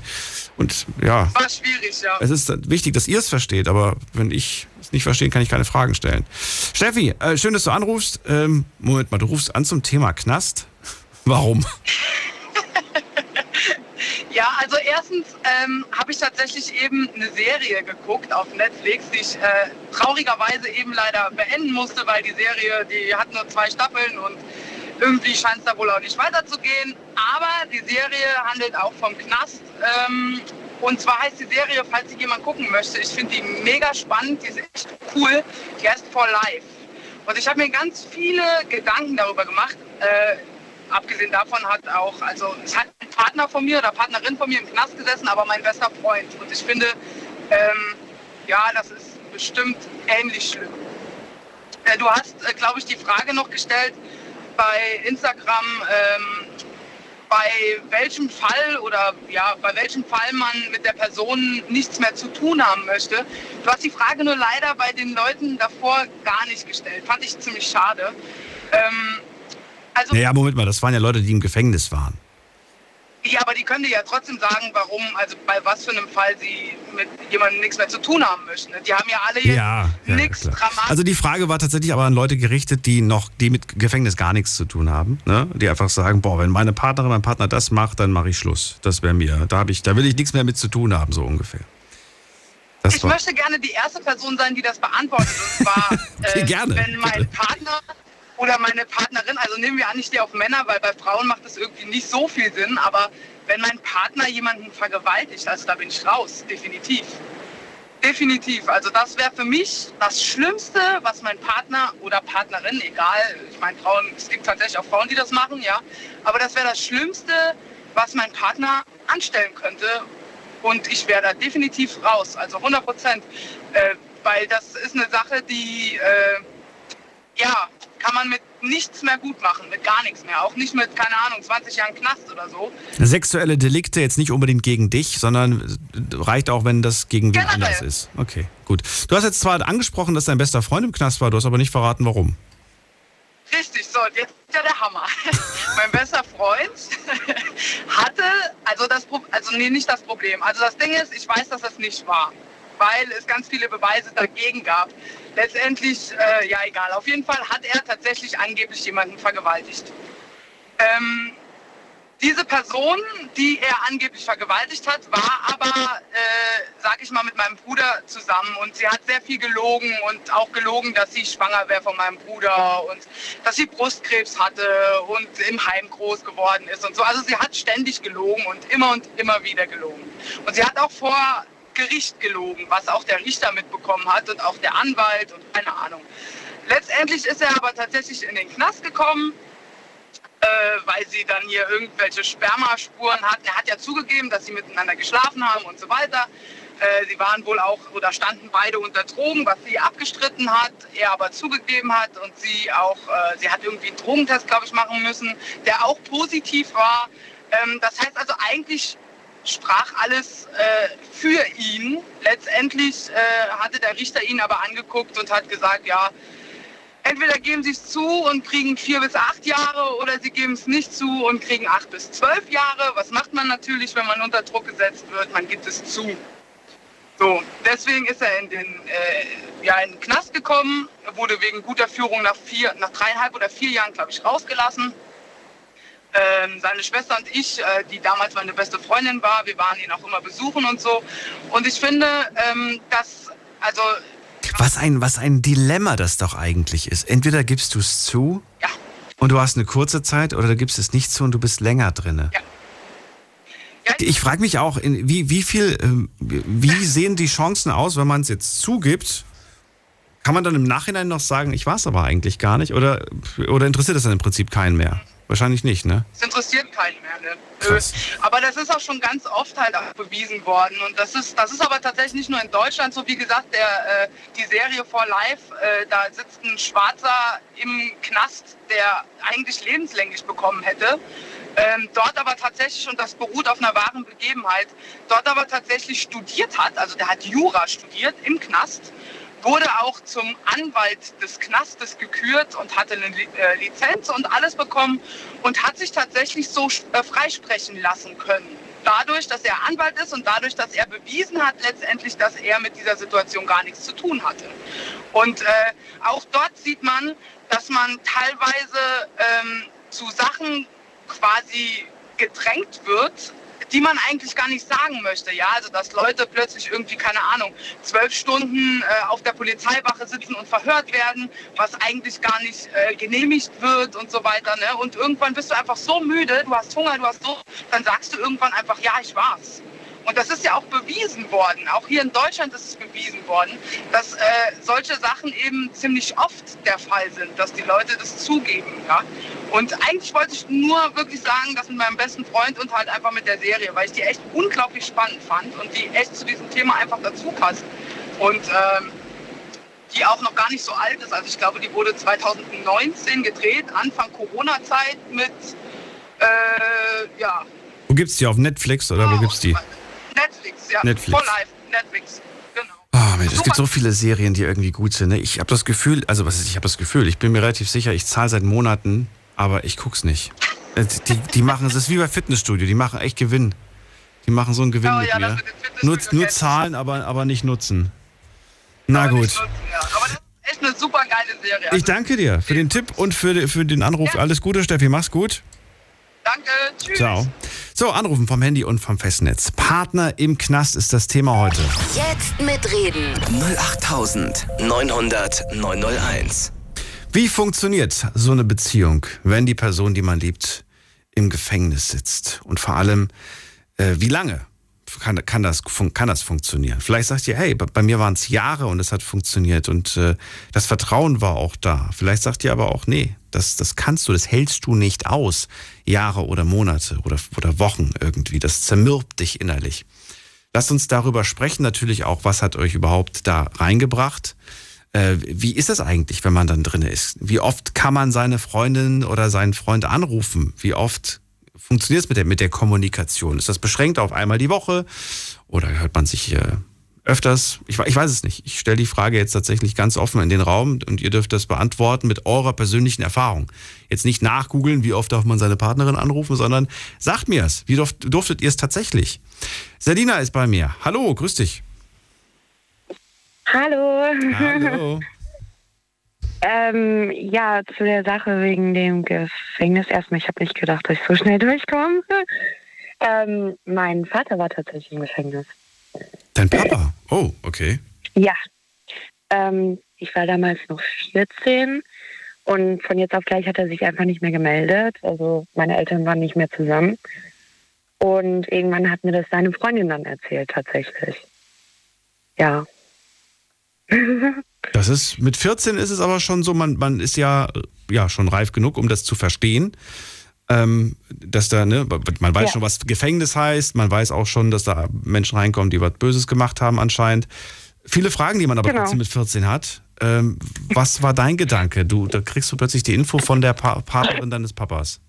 Und ja, War schwierig, ja. es ist wichtig, dass ihr es versteht, aber wenn ich es nicht verstehe, kann ich keine Fragen stellen. Steffi, äh, schön, dass du anrufst. Ähm, Moment mal, du rufst an zum Thema Knast. Warum? Ja, also erstens ähm, habe ich tatsächlich eben eine Serie geguckt auf Netflix, die ich äh, traurigerweise eben leider beenden musste, weil die Serie, die hat nur zwei Staffeln und irgendwie scheint es da wohl auch nicht weiterzugehen. Aber die Serie handelt auch vom Knast. Ähm, und zwar heißt die Serie, falls sie jemand gucken möchte, ich finde die mega spannend, die ist echt cool, die heißt For Life. Und ich habe mir ganz viele Gedanken darüber gemacht. Äh, abgesehen davon hat auch, also es hat ein Partner von mir oder Partnerin von mir im Knast gesessen, aber mein bester Freund. Und ich finde, ähm, ja, das ist bestimmt ähnlich schlimm. Äh, du hast, äh, glaube ich, die Frage noch gestellt bei Instagram, ähm, bei welchem Fall oder ja, bei welchem Fall man mit der Person nichts mehr zu tun haben möchte. Du hast die Frage nur leider bei den Leuten davor gar nicht gestellt. Fand ich ziemlich schade. Ähm, also, Naja, Moment mal, das waren ja Leute, die im Gefängnis waren. ja, aber die können dir ja trotzdem sagen, warum, also bei was für einem Fall sie mit jemandem nichts mehr zu tun haben möchten. Die haben ja alle jetzt Ja, ja nichts dramatisch. Also die Frage war tatsächlich aber an Leute gerichtet, die noch, die mit Gefängnis gar nichts zu tun haben, ne? Die einfach sagen, boah, wenn meine Partnerin, mein Partner das macht, dann mache ich Schluss. Das wäre mir, da habe ich, da will ich nichts mehr mit zu tun haben, so ungefähr. Das ich war, möchte gerne die erste Person sein, die das beantwortet. Und zwar, äh, Gerne, wenn mein. Partner oder meine Partnerin, also nehmen wir an, ich stehe auf Männer, weil bei Frauen macht das irgendwie nicht so viel Sinn, aber wenn mein Partner jemanden vergewaltigt, also da bin ich raus, definitiv. Definitiv. Also das wäre für mich das Schlimmste, was mein Partner oder Partnerin, egal, ich meine Frauen, es gibt tatsächlich auch Frauen, die das machen, ja, aber das wäre das Schlimmste, was mein Partner anstellen könnte. Und ich wäre da definitiv raus, also 100 Prozent, äh, weil das ist eine Sache, die, äh, ja, kann man mit nichts mehr gut machen, mit gar nichts mehr, auch nicht mit, keine Ahnung, 20 Jahren Knast oder so. sexuelle Delikte jetzt nicht unbedingt gegen dich, sondern reicht auch, wenn das gegen wen Generell. anders ist. Okay, gut. Du hast jetzt zwar angesprochen, dass dein bester Freund im Knast war, du hast aber nicht verraten, warum. Richtig, so, und jetzt ist ja der Hammer. mein bester Freund hatte, also das also nee, nicht das Problem. Also das Ding ist, ich weiß, dass das nicht war, weil es ganz viele Beweise dagegen gab. Letztendlich, äh, ja egal, auf jeden Fall hat er tatsächlich angeblich jemanden vergewaltigt. Ähm, diese Person, die er angeblich vergewaltigt hat, war aber, äh, sag ich mal, mit meinem Bruder zusammen und sie hat sehr viel gelogen und auch gelogen, dass sie schwanger wäre von meinem Bruder und dass sie Brustkrebs hatte und im Heim groß geworden ist und so. Also sie hat ständig gelogen und immer und immer wieder gelogen. Und sie hat auch vor Gericht gelogen, was auch der Richter mitbekommen hat und auch der Anwalt und keine Ahnung. Letztendlich ist er aber tatsächlich in den Knast gekommen äh, weil sie dann hier irgendwelche Spermaspuren hatten. Er hat ja zugegeben, dass sie miteinander geschlafen haben und so weiter. Äh, sie waren wohl auch oder standen beide unter Drogen, was sie abgestritten hat, er aber zugegeben hat und sie auch, äh, sie hat irgendwie einen Drogentest, glaube ich, machen müssen, der auch positiv war. Ähm, das heißt also eigentlich sprach alles äh, für ihn. Letztendlich äh, hatte der Richter ihn aber angeguckt und hat gesagt, ja, entweder geben sie es zu und kriegen vier bis acht Jahre oder sie geben es nicht zu und kriegen acht bis zwölf Jahre. Was macht man natürlich, wenn man unter Druck gesetzt wird? Man gibt es zu. So, deswegen ist er in den, äh, ja, in den Knast gekommen, wurde wegen guter Führung nach, vier, nach dreieinhalb oder vier Jahren, glaube ich, rausgelassen. Ähm, seine Schwester und ich, äh, die damals meine beste Freundin war, wir waren ihn auch immer besuchen und so. Und ich finde, ähm, dass, also Was ein, was ein Dilemma das doch eigentlich ist. Entweder gibst du es zu Ja. und du hast eine kurze Zeit oder du gibst es nicht zu und du bist länger drinne. Ja. Ja, Ich frage mich auch, wie, wie viel, ähm, wie sehen die Chancen aus, wenn man es jetzt zugibt? Kann man dann im Nachhinein noch sagen, ich war es aber eigentlich gar nicht? Oder, oder interessiert das dann im Prinzip keinen mehr? Wahrscheinlich nicht, ne? Es interessiert keinen mehr. Ne? Krass. Äh, Aber das ist auch schon ganz oft halt auch bewiesen worden. Und das ist, das ist aber tatsächlich nicht nur in Deutschland so. Wie gesagt, der, äh, die Serie For Life, äh, da sitzt ein Schwarzer im Knast, der eigentlich lebenslänglich bekommen hätte. Ähm, dort aber tatsächlich, und das beruht auf einer wahren Begebenheit, dort aber tatsächlich studiert hat, also der hat Jura studiert im Knast wurde auch zum Anwalt des Knastes gekürt und hatte eine äh, Lizenz und alles bekommen und hat sich tatsächlich so äh, freisprechen lassen können. Dadurch, dass er Anwalt ist und dadurch, dass er bewiesen hat letztendlich, dass er mit dieser Situation gar nichts zu tun hatte. Und äh, auch dort sieht man, dass man teilweise ähm, zu Sachen quasi gedrängt wird, die man eigentlich gar nicht sagen möchte. Ja, also dass Leute plötzlich irgendwie, keine Ahnung, zwölf Stunden äh, auf der Polizeiwache sitzen und verhört werden, was eigentlich gar nicht äh, genehmigt wird und so weiter. Ne? Und irgendwann bist du einfach so müde, du hast Hunger, du hast so, dann sagst du irgendwann einfach, ja, ich war's. Und das ist ja auch bewiesen worden, auch hier in Deutschland ist es bewiesen worden, dass äh, solche Sachen eben ziemlich oft der Fall sind, dass die Leute das zugeben. Ja? Und eigentlich wollte ich nur wirklich sagen, dass mit meinem besten Freund und halt einfach mit der Serie, weil ich die echt unglaublich spannend fand und die echt zu diesem Thema einfach dazu passt. Und ähm, die auch noch gar nicht so alt ist. Also ich glaube, die wurde 2019 gedreht, Anfang Corona-Zeit mit, äh, ja, Wo gibt's die? Auf Netflix oder wo gibt's die? Netflix, ja. Netflix. For Life, Netflix. Genau. Ah, Mensch, es gibt so viele Serien, die irgendwie gut sind. Ne? Ich habe das Gefühl, also was ist, ich habe das Gefühl, ich bin mir relativ sicher, ich zahle seit Monaten, aber ich guck's nicht. Äh, Die, die machen, es ist wie bei Fitnessstudio, die machen echt Gewinn. Die machen so einen Gewinn Oh mit ja, mir. Nur, nur ich. zahlen, aber, aber nicht nutzen. Na gut. Ja, aber das ist echt eine super geile Serie. Ich Also, danke dir für den Tipp und für, für den Anruf. Ja. Alles Gute, Steffi. Mach's gut. Danke, tschüss. Ciao. So, Anrufen vom Handy und vom Festnetz. Partner im Knast ist das Thema heute. Jetzt mitreden. 08900 901. Wie funktioniert so eine Beziehung, wenn die Person, die man liebt, im Gefängnis sitzt? Und vor allem, äh, wie lange kann, kann, das, kann das funktionieren? Vielleicht sagt ihr, hey, bei, bei mir waren es Jahre und es hat funktioniert und äh, das Vertrauen war auch da. Vielleicht sagt ihr aber auch, nee, das, das kannst du, das hältst du nicht aus. Jahre oder Monate oder, oder Wochen irgendwie. Das zermürbt dich innerlich. Lasst uns darüber sprechen, natürlich auch, was hat euch überhaupt da reingebracht? Äh, wie ist das eigentlich, wenn man dann drin ist? Wie oft kann man seine Freundin oder seinen Freund anrufen? Wie oft funktioniert es mit der, mit der Kommunikation? Ist das beschränkt auf einmal die Woche? Oder hört man sich äh, öfters? Ich, ich weiß es nicht. Ich stelle die Frage jetzt tatsächlich ganz offen in den Raum und ihr dürft das beantworten mit eurer persönlichen Erfahrung. Jetzt nicht nachgoogeln, wie oft darf man seine Partnerin anrufen, sondern sagt mir es. Wie durft, durftet ihr es tatsächlich? Selina ist bei mir. Hallo, grüß dich. Hallo. Hallo. ähm, ja, zu der Sache wegen dem Gefängnis. Erstmal, ich habe nicht gedacht, dass ich so schnell durchkomme. ähm, mein Vater war tatsächlich im Gefängnis. Dein Papa? Oh, okay. Ja. Ähm, ich war damals noch 14 und von jetzt auf gleich hat er sich einfach nicht mehr gemeldet. Also meine Eltern waren nicht mehr zusammen. Und irgendwann hat mir das seine Freundin dann erzählt, tatsächlich. Ja. Das ist, mit 14 ist es aber schon so, man, man ist ja, ja schon reif genug, um das zu verstehen. Ähm, dass da, ne, man weiß Ja. schon, was Gefängnis heißt, man weiß auch schon, dass da Menschen reinkommen, die was Böses gemacht haben anscheinend. Viele Fragen, die man aber Genau. trotzdem mit 14 hat. Ähm, was war dein Gedanke? Du, da kriegst du plötzlich die Info von der pa Partnerin deines Papas.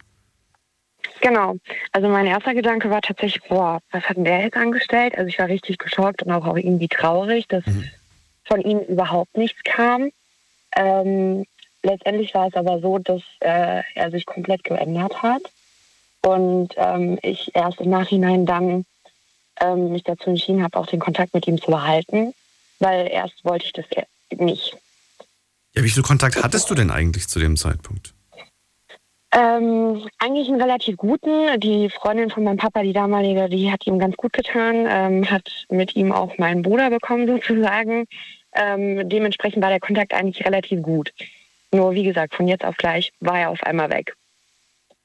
Genau. Also mein erster Gedanke war tatsächlich, boah, was hat denn der jetzt angestellt? Also ich war richtig geschockt und auch, auch irgendwie traurig, dass von ihm überhaupt nichts kam. Ähm, letztendlich war es aber so, dass äh, er sich komplett geändert hat und ähm, ich erst im Nachhinein dann ähm, mich dazu entschieden habe, auch den Kontakt mit ihm zu behalten, weil erst wollte ich das e- nicht. Ja, wie viel Kontakt hattest du denn eigentlich zu dem Zeitpunkt? Ähm, eigentlich einen relativ guten. Die Freundin von meinem Papa, die damalige, die hat ihm ganz gut getan, ähm, hat mit ihm auch meinen Bruder bekommen sozusagen. Ähm, dementsprechend war der Kontakt eigentlich relativ gut. Nur wie gesagt, von jetzt auf gleich war er auf einmal weg.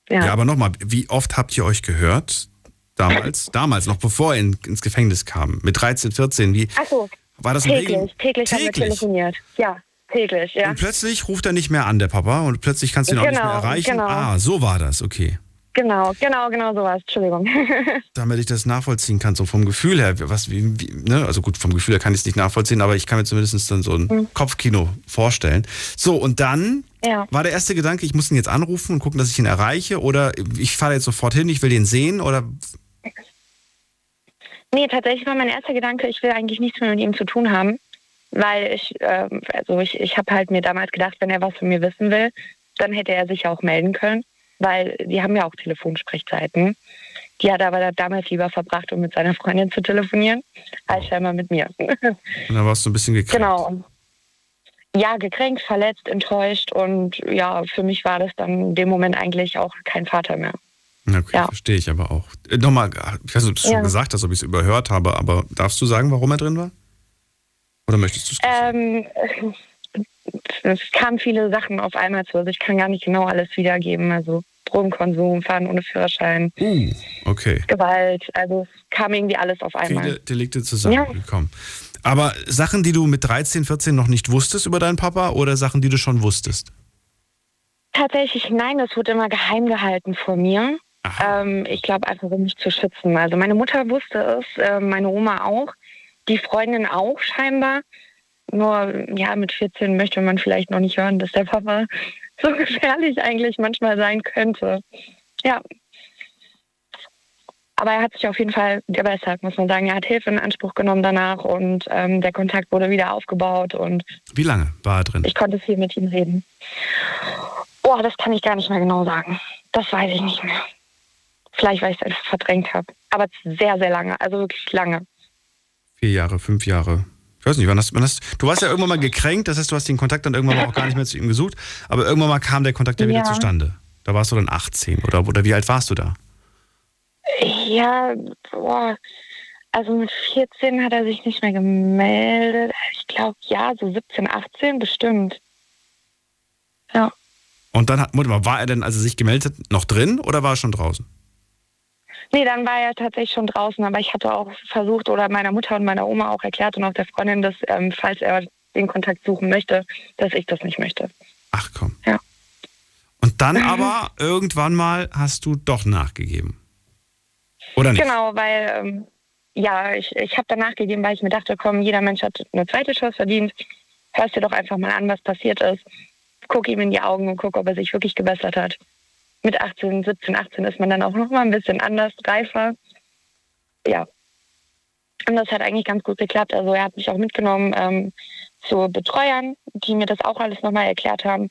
Ja, Ja, aber nochmal, wie oft habt ihr euch gehört? Damals, damals, noch bevor er in, ins Gefängnis kam, mit 13, 14, wie Achso, war das täglich. Regel? Täglich haben wir Täglich? telefoniert. Ja, täglich, ja. Und plötzlich ruft er nicht mehr an, der Papa, und plötzlich kannst du ihn auch nicht mehr Genau, erreichen. genau. Ah, so war das, okay. Genau, genau, genau sowas. Entschuldigung. Damit ich das nachvollziehen kann, so vom Gefühl her, was, wie, wie, ne? also gut, vom Gefühl her kann ich es nicht nachvollziehen, aber ich kann mir zumindest dann so ein Mhm. Kopfkino vorstellen. So, und dann ja. war der erste Gedanke, ich muss ihn jetzt anrufen und gucken, dass ich ihn erreiche, oder ich fahre jetzt sofort hin, ich will den sehen, oder Nee, tatsächlich war mein erster Gedanke, ich will eigentlich nichts mehr mit ihm zu tun haben, weil ich, ähm, also ich, ich habe halt mir damals gedacht, wenn er was von mir wissen will, dann hätte er sich auch melden können, weil die haben ja auch Telefonsprechzeiten. Die hat er aber damals lieber verbracht, um mit seiner Freundin zu telefonieren, als scheinbar mit mir. Und da warst du ein bisschen gekränkt. Genau. Ja, gekränkt, verletzt, enttäuscht und ja, für mich war das dann in dem Moment eigentlich auch kein Vater mehr. Okay, Ja. verstehe ich aber auch. Äh, Nochmal, ich weiß nicht, ob du es Ja. schon gesagt hast, ob ich es überhört habe, aber darfst du sagen, warum er drin war? Oder möchtest du es? Ähm, es kamen viele Sachen auf einmal zu. Also ich kann gar nicht genau alles wiedergeben. Also Drogenkonsum, Fahren ohne Führerschein, Uh, okay. Gewalt. Also es kam irgendwie alles auf einmal. Viele Delikte zusammengekommen. Aber Sachen, die du mit 13, 14 noch nicht wusstest über deinen Papa oder Sachen, die du schon wusstest? Tatsächlich nein, das wurde immer geheim gehalten vor mir. Ähm, ich glaube einfach, um mich zu schützen. Also meine Mutter wusste es, äh, meine Oma auch, die Freundin auch scheinbar. Nur ja, mit 14 möchte man vielleicht noch nicht hören, dass der Papa so gefährlich eigentlich manchmal sein könnte. Ja. Aber er hat sich auf jeden Fall gebessert, muss man sagen. Er hat Hilfe in Anspruch genommen danach und ähm, der Kontakt wurde wieder aufgebaut und Wie lange war er drin? ich konnte viel mit ihm reden. Boah, das kann ich gar nicht mehr genau sagen. Das weiß ich nicht mehr. Vielleicht, weil ich es einfach verdrängt habe. Aber sehr, sehr lange. Also wirklich lange. Vier Jahre, fünf Jahre. Ich weiß nicht, wann hast, wann hast du warst ja irgendwann mal gekränkt, das heißt, du hast den Kontakt dann irgendwann mal auch gar nicht mehr zu ihm gesucht, aber irgendwann mal kam der Kontakt ja wieder Ja. zustande. Da warst du dann 18 oder, oder wie alt warst du da? Ja, boah. Also mit 14 hat er sich nicht mehr gemeldet. Ich glaube, ja, so 17, 18 bestimmt. Ja. Und dann hat, warte mal, war er denn, als er sich gemeldet hat, noch drin oder war er schon draußen? Nee, dann war er tatsächlich schon draußen, aber ich hatte auch versucht oder meiner Mutter und meiner Oma auch erklärt und auch der Freundin, dass ähm, falls er den Kontakt suchen möchte, dass ich das nicht möchte. Ach komm. Ja. Und dann aber irgendwann mal hast du doch nachgegeben. Oder nicht? Genau, weil ähm, ja, ich, ich habe danach gegeben, weil ich mir dachte, komm, jeder Mensch hat eine zweite Chance verdient. Hörst dir doch einfach mal an, was passiert ist. Guck ihm in die Augen und guck, ob er sich wirklich gebessert hat. Mit 18, 17, 18 ist man dann auch noch mal ein bisschen anders, reifer. Ja. Und das hat eigentlich ganz gut geklappt. Also er hat mich auch mitgenommen ähm, zu Betreuern, die mir das auch alles nochmal erklärt haben.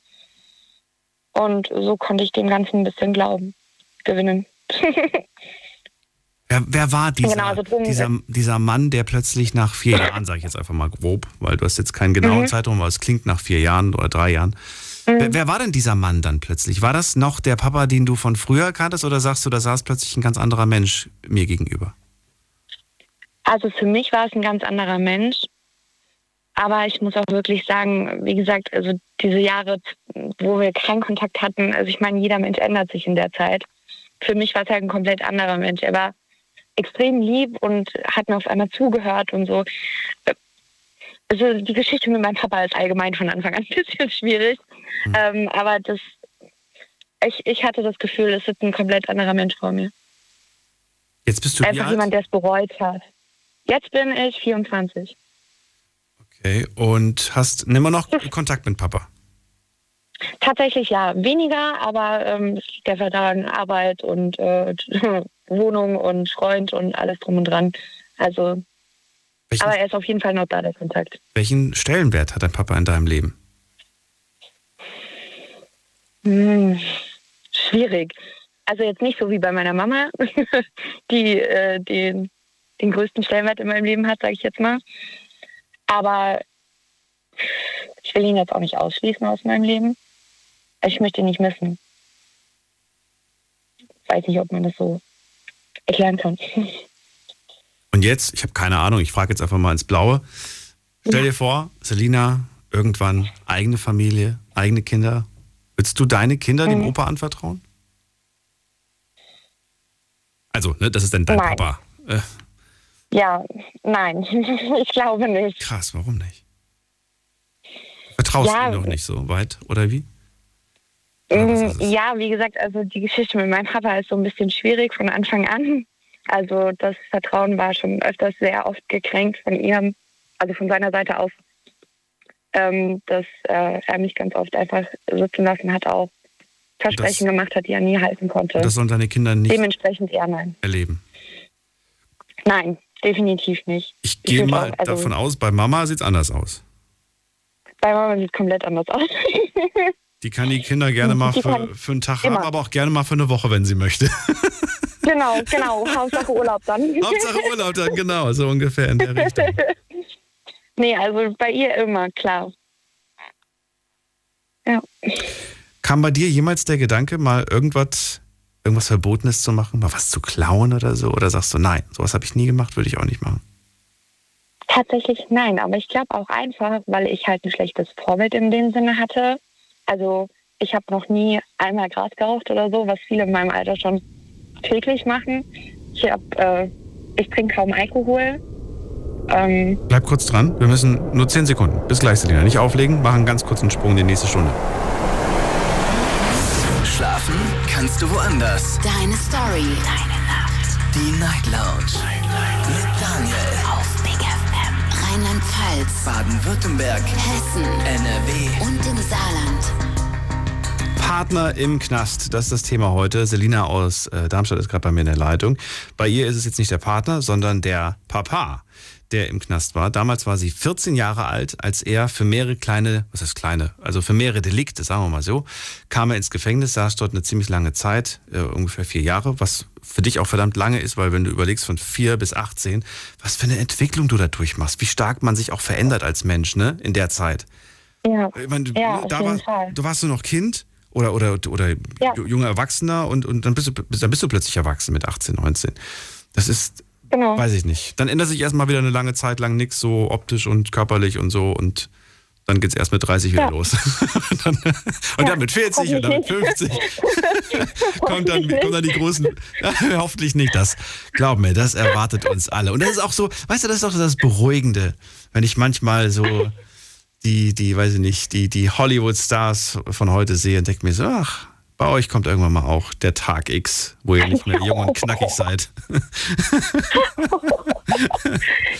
Und so konnte ich dem Ganzen ein bisschen Glauben gewinnen. Wer, wer war dieser, Genau, also dieser, dieser Mann, der plötzlich nach vier Jahren, sage ich jetzt einfach mal grob, weil du hast jetzt keinen genauen Mhm. Zeitraum, aber es klingt nach vier Jahren oder drei Jahren. Wer, wer war denn dieser Mann dann plötzlich? War das noch der Papa, den du von früher kanntest oder sagst du, da saß plötzlich ein ganz anderer Mensch mir gegenüber? Also für mich war es ein ganz anderer Mensch. Aber ich muss auch wirklich sagen, wie gesagt, also diese Jahre, wo wir keinen Kontakt hatten, also ich meine, jeder Mensch ändert sich in der Zeit. Für mich war es halt ein komplett anderer Mensch. Er war extrem lieb und hat mir auf einmal zugehört und so. Also die Geschichte mit meinem Papa ist allgemein von Anfang an ein bisschen schwierig. Ähm, aber das, ich, ich hatte das Gefühl, es ist ein komplett anderer Mensch vor mir. Jetzt bist du Einfach jemand, der es bereut hat. Jetzt bin ich 24. Okay, und hast immer noch Kontakt mit Papa? Tatsächlich ja, weniger, aber ähm, es liegt einfach daran, Arbeit und äh, Wohnung und Freund und alles drum und dran. Also, Welchen, aber er ist auf jeden Fall noch da, der Kontakt. welchen Stellenwert hat dein Papa in deinem Leben? Hm, schwierig. Also jetzt nicht so wie bei meiner Mama, die äh, den, den größten Stellenwert in meinem Leben hat, sage ich jetzt mal. Aber ich will ihn jetzt auch nicht ausschließen aus meinem Leben. Ich möchte ihn nicht missen. Weiß nicht, ob man das so erklären kann. Und jetzt, ich habe keine Ahnung, ich frage jetzt einfach mal ins Blaue. Stell dir vor, Selina, irgendwann eigene Familie, eigene Kinder. Würdest du deine Kinder dem Mhm. Opa anvertrauen? Also, ne, das ist dann dein Nein. Papa. Äh, Ja, nein, ich glaube nicht. krass, warum nicht? Vertraust Ja. ihm doch nicht so weit, oder wie? Mm, Ja, wie gesagt, also die Geschichte mit meinem Papa ist so ein bisschen schwierig von Anfang an. Also das Vertrauen war schon öfters sehr oft gekränkt von ihm, also von seiner Seite aus, ähm, dass äh, er mich ganz oft einfach sitzen lassen hat, auch Versprechen gemacht hat, die er nie halten konnte. Das sollen deine Kinder nicht Dementsprechend eher nein. erleben. Nein, definitiv nicht. Ich gehe mal auch, also- davon aus, bei Mama sieht es anders aus. Bei Mama sieht es komplett anders aus. Die kann die Kinder gerne mal für, für einen Tag immer. haben, aber auch gerne mal für eine Woche, wenn sie möchte. genau, genau. Hauptsache Urlaub dann. Hauptsache Urlaub dann, genau, so ungefähr in der Richtung. Nee, also bei ihr immer, klar. Ja. Kam bei dir jemals der Gedanke, mal irgendwas, irgendwas Verbotenes zu machen, mal was zu klauen oder so? Oder sagst du, nein, sowas habe ich nie gemacht, würde ich auch nicht machen? Tatsächlich nein, aber ich glaube auch einfach, weil ich halt ein schlechtes Vorbild in dem Sinne hatte. Also ich habe noch nie einmal Gras geraucht oder so, was viele in meinem Alter schon täglich machen. Ich hab, äh, ich trinke kaum Alkohol. Ähm, Bleib kurz dran, wir müssen nur 10 Sekunden. Bis gleich, Selina. Nicht auflegen, machen ganz kurz einen Sprung in die nächste Stunde. Schlafen kannst du woanders. Deine Story. Deine Nacht. Die Night Lounge. Mit Daniel. Auf Big FM. Rheinland-Pfalz. Baden-Württemberg. Hessen. NRW. Und im Saarland. Partner im Knast, das ist das Thema heute. Selina aus äh, Darmstadt ist gerade bei mir in der Leitung. Bei ihr ist es jetzt nicht der Partner, sondern der Papa, der im Knast war. Damals war sie 14 Jahre alt, als er für mehrere kleine, was heißt kleine, also für mehrere Delikte, sagen wir mal so, kam er ins Gefängnis, saß dort eine ziemlich lange Zeit, äh, ungefähr vier Jahre, was für dich auch verdammt lange ist, weil wenn du überlegst von vier bis 18, was für eine Entwicklung du da durchmachst, wie stark man sich auch verändert als Mensch, ne, in der Zeit. ja, Ich meine, du, ja auf da jeden war, Fall. du warst du noch Kind oder, oder, oder Ja. junger Erwachsener und, und dann, bist du, dann bist du plötzlich erwachsen mit 18, 19. Das ist, Genau. weiß ich nicht. Dann ändert sich erstmal wieder eine lange Zeit lang nichts so optisch und körperlich und so und dann geht's erst mit 30 wieder Ja. los. und, dann, und dann mit 40 und dann mit 50 kommt dann, kommen dann die großen. hoffentlich nicht. Das, glaub mir, das erwartet uns alle. Und das ist auch so, weißt du, das ist auch das Beruhigende, wenn ich manchmal so die, die, weiß ich nicht, die, die Hollywood-Stars von heute sehe und denke mir so, ach, bei euch kommt irgendwann mal auch der Tag X, wo ihr nicht mehr jung und knackig seid.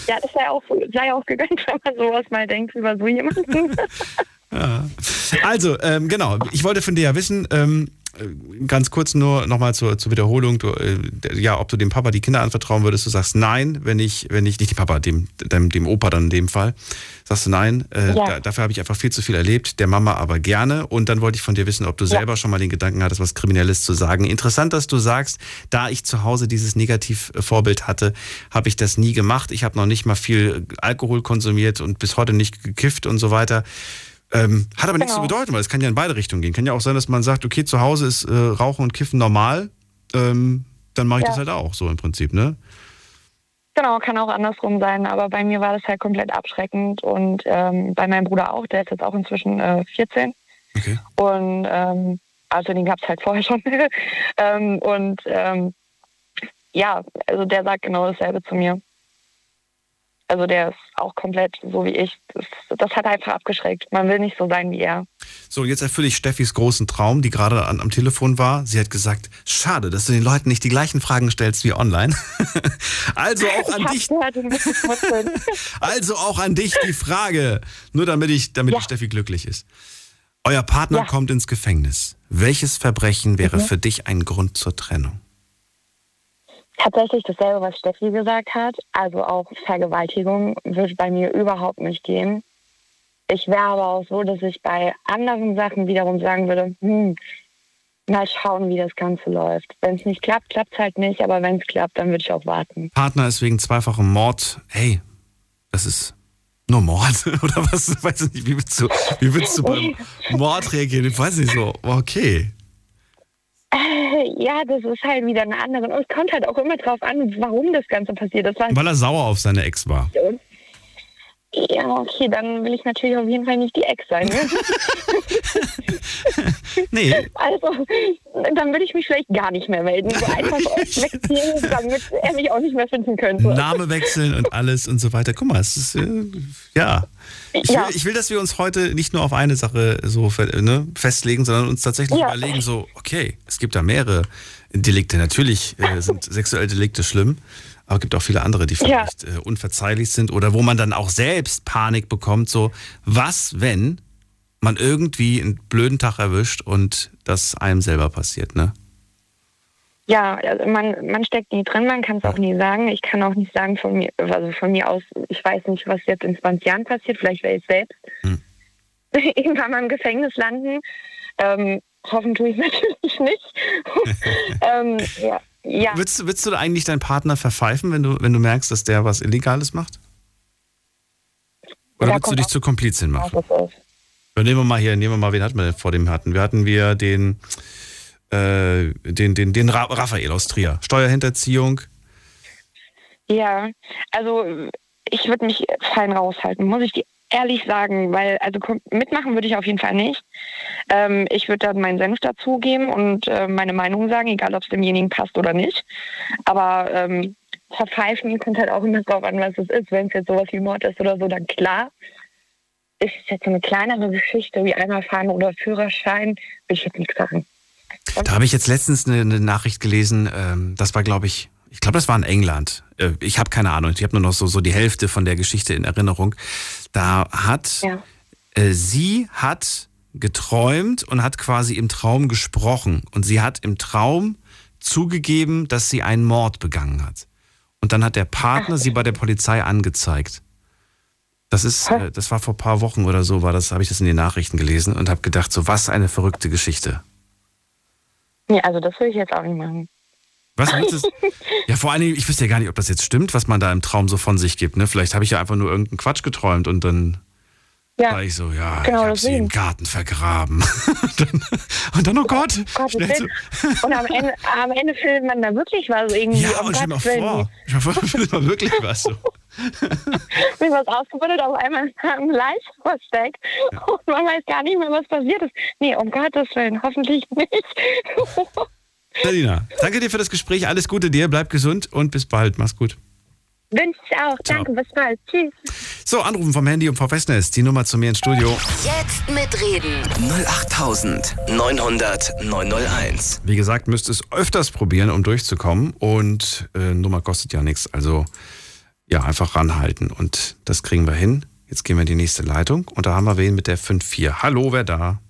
Ja, das sei auch, sei auch gegönnt, wenn man sowas mal denkt über so jemanden. Ja. Also, ähm, genau, ich wollte von dir ja wissen, ähm, äh, ganz kurz nur nochmal zur, zur Wiederholung, du, äh, ja, ob du dem Papa die Kinder anvertrauen würdest. Du sagst nein, wenn ich, wenn ich, nicht dem Papa, dem, dem, dem Opa dann in dem Fall. Sagst du nein, äh, Ja. da, dafür habe ich einfach viel zu viel erlebt, der Mama aber gerne. Und dann wollte ich von dir wissen, ob du selber schon mal den Gedanken hattest, was Kriminelles zu sagen. Interessant, dass du sagst, da ich zu Hause dieses Negativvorbild hatte, habe ich das nie gemacht. Ich habe noch nicht mal viel Alkohol konsumiert und bis heute nicht gekifft und so weiter. Ähm, hat aber nichts zu Genau. bedeuten, weil es kann ja in beide Richtungen gehen. Kann ja auch sein, dass man sagt, okay, zu Hause ist äh, Rauchen und Kiffen normal, ähm, dann mache ich Ja. das halt auch so im Prinzip, ne? Genau, kann auch andersrum sein, aber bei mir war das halt komplett abschreckend und ähm, bei meinem Bruder auch, der ist jetzt auch inzwischen äh, 14 Okay. und ähm, also den gab es halt vorher schon ähm, und ähm, ja, also der sagt genau dasselbe zu mir. Also der ist auch komplett so wie ich. Das, das hat einfach abgeschreckt. Man will nicht so sein wie er. So, jetzt erfülle ich Steffis großen Traum, die gerade an, am Telefon war. Sie hat gesagt, schade, dass du den Leuten nicht die gleichen Fragen stellst wie online. also auch an ich dich, gehört, also auch an dich die Frage, nur damit ich, damit Ja. die Steffi glücklich ist. Euer Partner Ja. kommt ins Gefängnis. Welches Verbrechen wäre Mhm. für dich ein Grund zur Trennung? Tatsächlich dasselbe, was Steffi gesagt hat. Also auch Vergewaltigung wird bei mir überhaupt nicht gehen. Ich wäre aber auch so, dass ich bei anderen Sachen wiederum sagen würde, hm, mal schauen, wie das Ganze läuft. Wenn es nicht klappt, klappt es halt nicht, aber wenn es klappt, dann würde ich auch warten. Partner ist wegen zweifachem Mord. Hey, das ist nur Mord oder was? Weiß ich nicht, wie willst du, wie willst du beim Mord reagieren? Ich weiß nicht so. Okay. Ja, das ist halt wieder eine andere. Und es kommt halt auch immer drauf an, warum das Ganze passiert. Das war Weil er sauer auf seine Ex war. Ja, okay, dann will ich natürlich auf jeden Fall nicht die Ex sein. Ne? Nee, Also, dann würde ich mich vielleicht gar nicht mehr melden. So einfach wegziehen, damit er mich auch nicht mehr finden könnte. Name wechseln und alles und so weiter. Guck mal, es ist, äh, ja. Ich will, Ja. ich will, dass wir uns heute nicht nur auf eine Sache so ne, festlegen, sondern uns tatsächlich Ja. überlegen, so, okay, es gibt da mehrere Delikte. Natürlich äh, sind sexuelle Delikte schlimm, aber es gibt auch viele andere, die Ja. vielleicht äh, unverzeihlich sind oder wo man dann auch selbst Panik bekommt, so, was, wenn man irgendwie einen blöden Tag erwischt und das einem selber passiert, ne? Ja, also man, man steckt nie drin, man kann es auch nie sagen. Ich kann auch nicht sagen von mir, also von mir aus, ich weiß nicht, was jetzt in 20 Jahren passiert, vielleicht wäre ich selbst. Hm. irgendwann mal im Gefängnis landen. Ähm, hoffen tue ich natürlich nicht. ähm, ja. Ja. Würdest, würdest du da eigentlich deinen Partner verpfeifen, wenn du, wenn du merkst, dass der was Illegales macht? Oder Da würdest du dich zur Komplizin machen? Nehmen wir mal hier, nehmen wir mal, wen hatten wir denn vor dem hatten? Wir hatten wir den, äh, den, den, den Ra Raphael aus Trier. Steuerhinterziehung. Ja, also ich würde mich fein raushalten, muss ich dir ehrlich sagen, weil also mitmachen würde ich auf jeden Fall nicht. Ähm, ich würde dann meinen Senf dazugeben und äh, meine Meinung sagen, egal ob es demjenigen passt oder nicht. Aber ähm, verpfeifen kommt halt auch immer drauf an, was es ist. Wenn es jetzt sowas wie Mord ist oder so, dann klar. Ist es jetzt eine kleinere Geschichte wie einmal fahren oder Führerschein, will ich jetzt nichts sagen. Da habe ich jetzt letztens eine, eine Nachricht gelesen, ähm, das war, glaube ich, ich glaube, das war in England. Äh, ich habe keine Ahnung, ich habe nur noch so, so die Hälfte von der Geschichte in Erinnerung. Da hat, äh, sie hat geträumt und hat quasi im Traum gesprochen. Und sie hat im Traum zugegeben, dass sie einen Mord begangen hat. Und dann hat der Partner sie bei der Polizei angezeigt. Das ist, äh, das war vor ein paar Wochen oder so, war das, habe ich das in den Nachrichten gelesen und habe gedacht, so was eine verrückte Geschichte. Nee, also das will ich jetzt auch nicht machen. Was willst du? Ja, vor allen Dingen, ich wüsste ja gar nicht, ob das jetzt stimmt, was man da im Traum so von sich gibt. Ne? Vielleicht habe ich ja einfach nur irgendeinen Quatsch geträumt und dann Ja, war ich so, ja, genau ich habe sie im. Garten vergraben. und, dann, und dann, oh Gott, schnell zu, Willen. Und am Ende, am Ende findet man da wirklich was irgendwie. Ja, und stell mal vor, stell mal vor, da findet man wirklich was so. Wie was ausgebuddelt, auf einmal ein Leich versteckt und man weiß gar nicht mehr, was passiert ist. Nee, um Gottes Willen, hoffentlich nicht. Selina, danke dir für das Gespräch, alles Gute dir, bleib gesund und bis bald, mach's gut. Wünsche ich auch. Danke, bis bald. Tschüss. So, anrufen vom Handy und Frau Festnetz, die Nummer zu mir ins Studio. Jetzt mitreden. 08900 901. Wie gesagt, müsst es öfters probieren, um durchzukommen. Und äh, Nummer kostet ja nichts. Also ja, einfach ranhalten. Und das kriegen wir hin. Jetzt gehen wir in die nächste Leitung. Und da haben wir wen mit der 5-4. Hallo, wer da?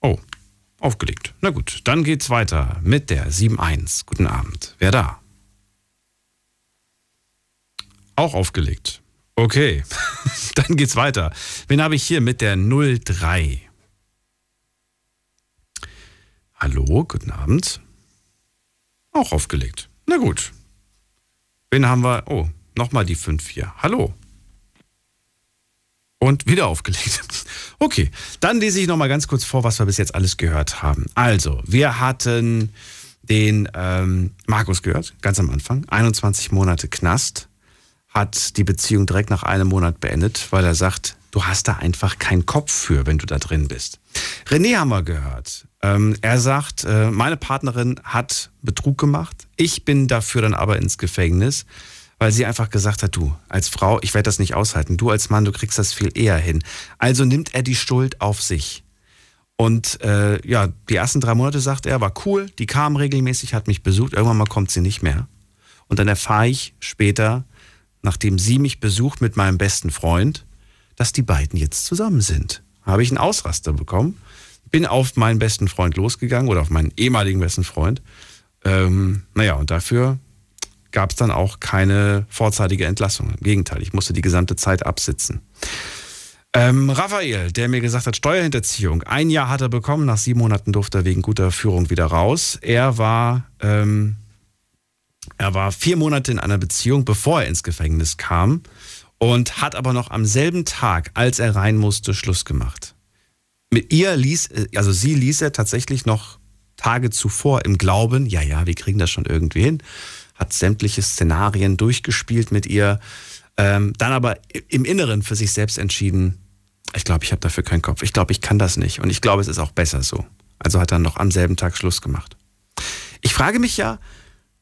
Oh, aufgelegt. Na gut, dann geht's weiter mit der 7-1. Guten Abend. Wer da? Auch aufgelegt. Okay, dann geht's weiter. Wen habe ich hier mit der 03? Hallo, guten Abend. Auch aufgelegt. Na gut. Wen haben wir? Oh, nochmal die 5 hier. Hallo. Und wieder aufgelegt. Okay, dann lese ich nochmal ganz kurz vor, was wir bis jetzt alles gehört haben. Also, wir hatten den ähm, Markus gehört, ganz am Anfang. 21 Monate Knast. Hat die Beziehung direkt nach einem Monat beendet, weil er sagt, du hast da einfach keinen Kopf für, wenn du da drin bist. René haben wir gehört. Ähm, er sagt, äh, meine Partnerin hat Betrug gemacht. Ich bin dafür dann aber ins Gefängnis, weil sie einfach gesagt hat, du als Frau, ich werde das nicht aushalten. Du als Mann, du kriegst das viel eher hin. Also nimmt er die Schuld auf sich. Und äh, ja, die ersten drei Monate, sagt er, war cool. Die kam regelmäßig, hat mich besucht. Irgendwann mal kommt sie nicht mehr. Und dann erfahre ich später, nachdem sie mich besucht mit meinem besten Freund, dass die beiden jetzt zusammen sind. Habe ich einen Ausraster bekommen, bin auf meinen besten Freund losgegangen oder auf meinen ehemaligen besten Freund. Ähm, naja, und dafür gab es dann auch keine vorzeitige Entlassung. Im Gegenteil, ich musste die gesamte Zeit absitzen. Ähm, Raphael, der mir gesagt hat, Steuerhinterziehung. Ein Jahr hat er bekommen, nach sieben Monaten durfte er wegen guter Führung wieder raus. Er war, ähm, er war vier Monate in einer Beziehung, bevor er ins Gefängnis kam und hat aber noch am selben Tag, als er rein musste, Schluss gemacht. Mit ihr ließ, also sie ließ er tatsächlich noch Tage zuvor im Glauben, ja, ja, wir kriegen das schon irgendwie hin, hat sämtliche Szenarien durchgespielt mit ihr, ähm, dann aber im Inneren für sich selbst entschieden, ich glaube, ich habe dafür keinen Kopf, ich glaube, ich kann das nicht und ich glaube, es ist auch besser so. Also hat er noch am selben Tag Schluss gemacht. Ich frage mich ja,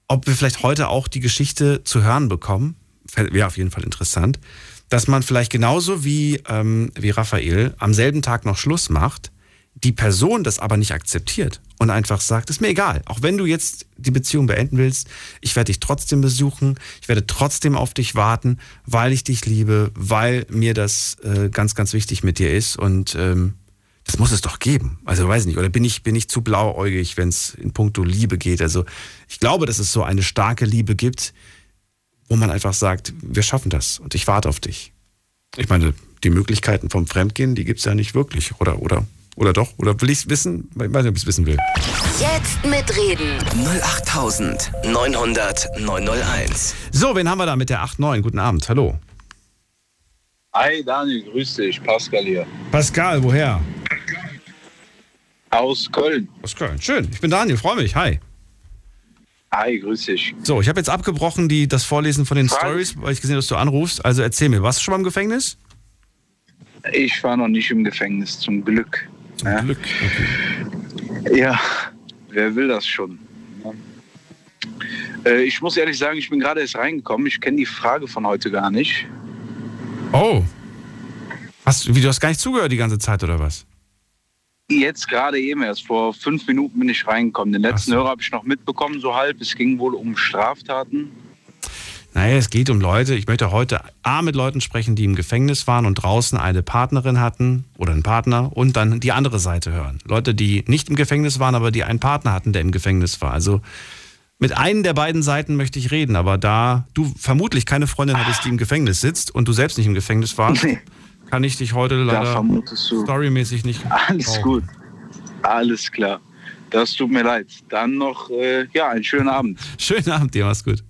ob wir vielleicht heute auch die Geschichte zu hören bekommen, wäre auf jeden Fall interessant, dass man vielleicht genauso wie, ähm, wie Raphael am selben Tag noch Schluss macht, die Person das aber nicht akzeptiert und einfach sagt, ist mir egal, auch wenn du jetzt die Beziehung beenden willst, ich werde dich trotzdem besuchen, ich werde trotzdem auf dich warten, weil ich dich liebe, weil mir das äh, ganz, ganz wichtig mit dir ist und ähm, das muss es doch geben. Also weiß ich nicht, oder bin ich, bin ich zu blauäugig, wenn es in puncto Liebe geht. Also ich glaube, dass es so eine starke Liebe gibt, wo man einfach sagt, wir schaffen das und ich warte auf dich. Ich meine, die Möglichkeiten vom Fremdgehen, die gibt es ja nicht wirklich. Oder, oder, oder doch? Oder will ich es wissen? Ich weiß nicht, ob ich es wissen will. Jetzt mitreden. 08900 901. So, wen haben wir da mit der 8.9? Guten Abend, hallo. Hi Daniel, grüß dich, Pascal hier. Pascal, woher? Aus Köln. Aus Köln. Schön, ich bin Daniel, freue mich. Hi. Hi, grüß dich. So, ich habe jetzt abgebrochen die, das Vorlesen von den. Stories, weil ich gesehen habe, dass du anrufst. Also erzähl mir, warst du schon mal im Gefängnis? Ich war noch nicht im Gefängnis, zum Glück. Zum ja. Glück. Ja, wer will das schon? Äh, ich muss ehrlich sagen, ich bin gerade erst reingekommen. Ich kenne die Frage von heute gar nicht. Oh. Hast, wie, du hast gar nicht zugehört die ganze Zeit, oder was? Jetzt gerade eben erst, vor fünf Minuten bin ich reingekommen. Den letzten Hörer habe ich noch mitbekommen, so halb. Es ging wohl um Straftaten. Naja, es geht um Leute. Ich möchte heute A mit Leuten sprechen, die im Gefängnis waren und draußen eine Partnerin hatten oder einen Partner und dann die andere Seite hören. Leute, die nicht im Gefängnis waren, aber die einen Partner hatten, der im Gefängnis war. Also mit einem der beiden Seiten möchte ich reden, aber da du vermutlich keine Freundin hattest, die im Gefängnis sitzt und du selbst nicht im Gefängnis warst, kann ich dich heute leider storymäßig nicht. Alles brauchen. gut. Alles klar. Das tut mir leid. Dann noch, äh, ja, einen schönen Abend. Schönen Abend dir, mach's gut.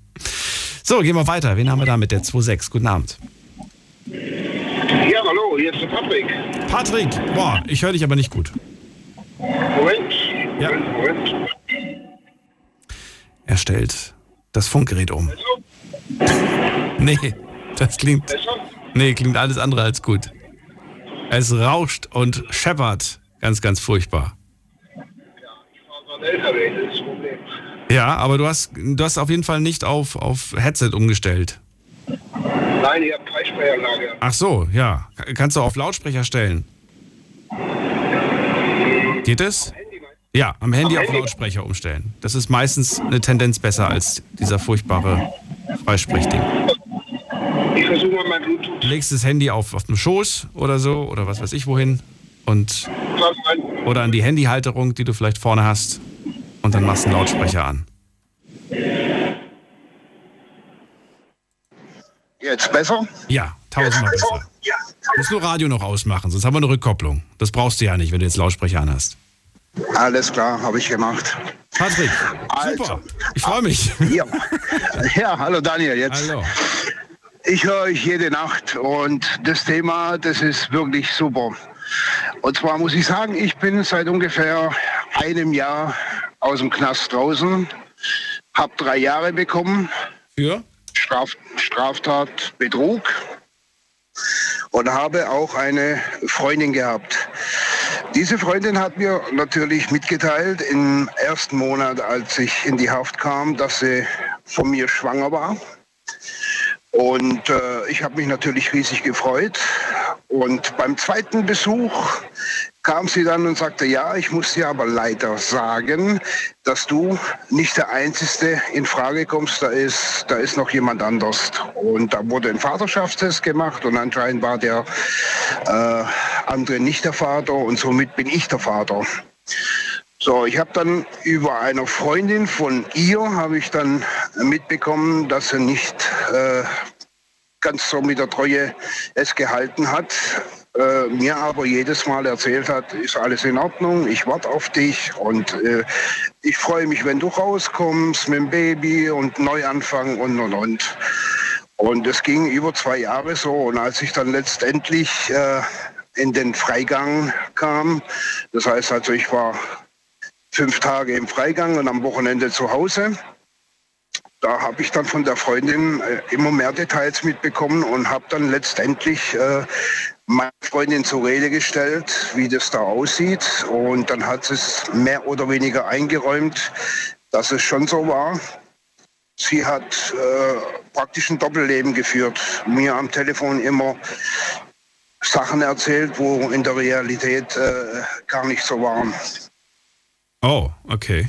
So, gehen wir weiter. Wen haben wir da mit der 2.6? Guten Abend. Ja, hallo, hier ist der Patrick. Patrick, boah, ich höre dich aber nicht gut. Moment. Ja. Moment, Moment. Er stellt das Funkgerät um. Nee, das klingt. Nee, klingt alles andere als gut. Es rauscht und scheppert. Ganz, ganz furchtbar. So ein LKW, das ist das Problem. Ja, aber du hast, du hast auf jeden Fall nicht auf, auf Headset umgestellt. Nein, ich habe Freisprechanlage. Ach so, ja. Kannst du auf Lautsprecher stellen? Geht es? Ja, am Handy auf Lautsprecher umstellen. Das ist meistens eine Tendenz besser als dieser furchtbare Freisprechding. Ich versuche mal mein Bluetooth. Du legst das Handy auf, auf den Schoß oder so oder was weiß ich wohin und oder an die Handyhalterung, die du vielleicht vorne hast und dann machst du einen Lautsprecher an. Jetzt besser? Ja, tausendmal besser. Du musst nur Radio noch ausmachen, sonst haben wir eine Rückkopplung. Das brauchst du ja nicht, wenn du jetzt Lautsprecher an hast. Alles klar, habe ich gemacht. Patrick, super. Ich freue mich. Ja. ja, hallo Daniel. Jetzt. Hallo. Ich höre euch jede Nacht und das Thema, das ist wirklich super. Und zwar muss ich sagen, ich bin seit ungefähr einem Jahr aus dem Knast draußen, habe drei Jahre bekommen. Für? Straf, Straftat Betrug und habe auch eine Freundin gehabt. Diese Freundin hat mir natürlich mitgeteilt im ersten Monat, als ich in die Haft kam, dass sie von mir schwanger war. Und äh, ich habe mich natürlich riesig gefreut. Und beim zweiten Besuch kam sie dann und sagte, ja, ich muss dir aber leider sagen, dass du nicht der Einzige in Frage kommst, da ist, da ist noch jemand anders. Und da wurde ein Vaterschaftstest gemacht und anscheinend war der äh, andere nicht der Vater und somit bin ich der Vater. So, ich habe dann über eine Freundin von ihr habe ich dann mitbekommen, dass sie nicht äh, ganz so mit der Treue es gehalten hat. Äh, mir aber jedes Mal erzählt hat, ist alles in Ordnung, ich warte auf dich und äh, ich freue mich, wenn du rauskommst mit dem Baby und Neuanfang und und und. Und es ging über zwei Jahre so und als ich dann letztendlich äh, in den Freigang kam, das heißt also ich war fünf Tage im Freigang und am Wochenende zu Hause. Da habe ich dann von der Freundin äh, immer mehr Details mitbekommen und habe dann letztendlich äh, meine Freundin zur Rede gestellt, wie das da aussieht. Und dann hat es mehr oder weniger eingeräumt, dass es schon so war. Sie hat äh, praktisch ein Doppelleben geführt, mir am Telefon immer Sachen erzählt, wo in der Realität äh, gar nicht so waren. Oh, okay.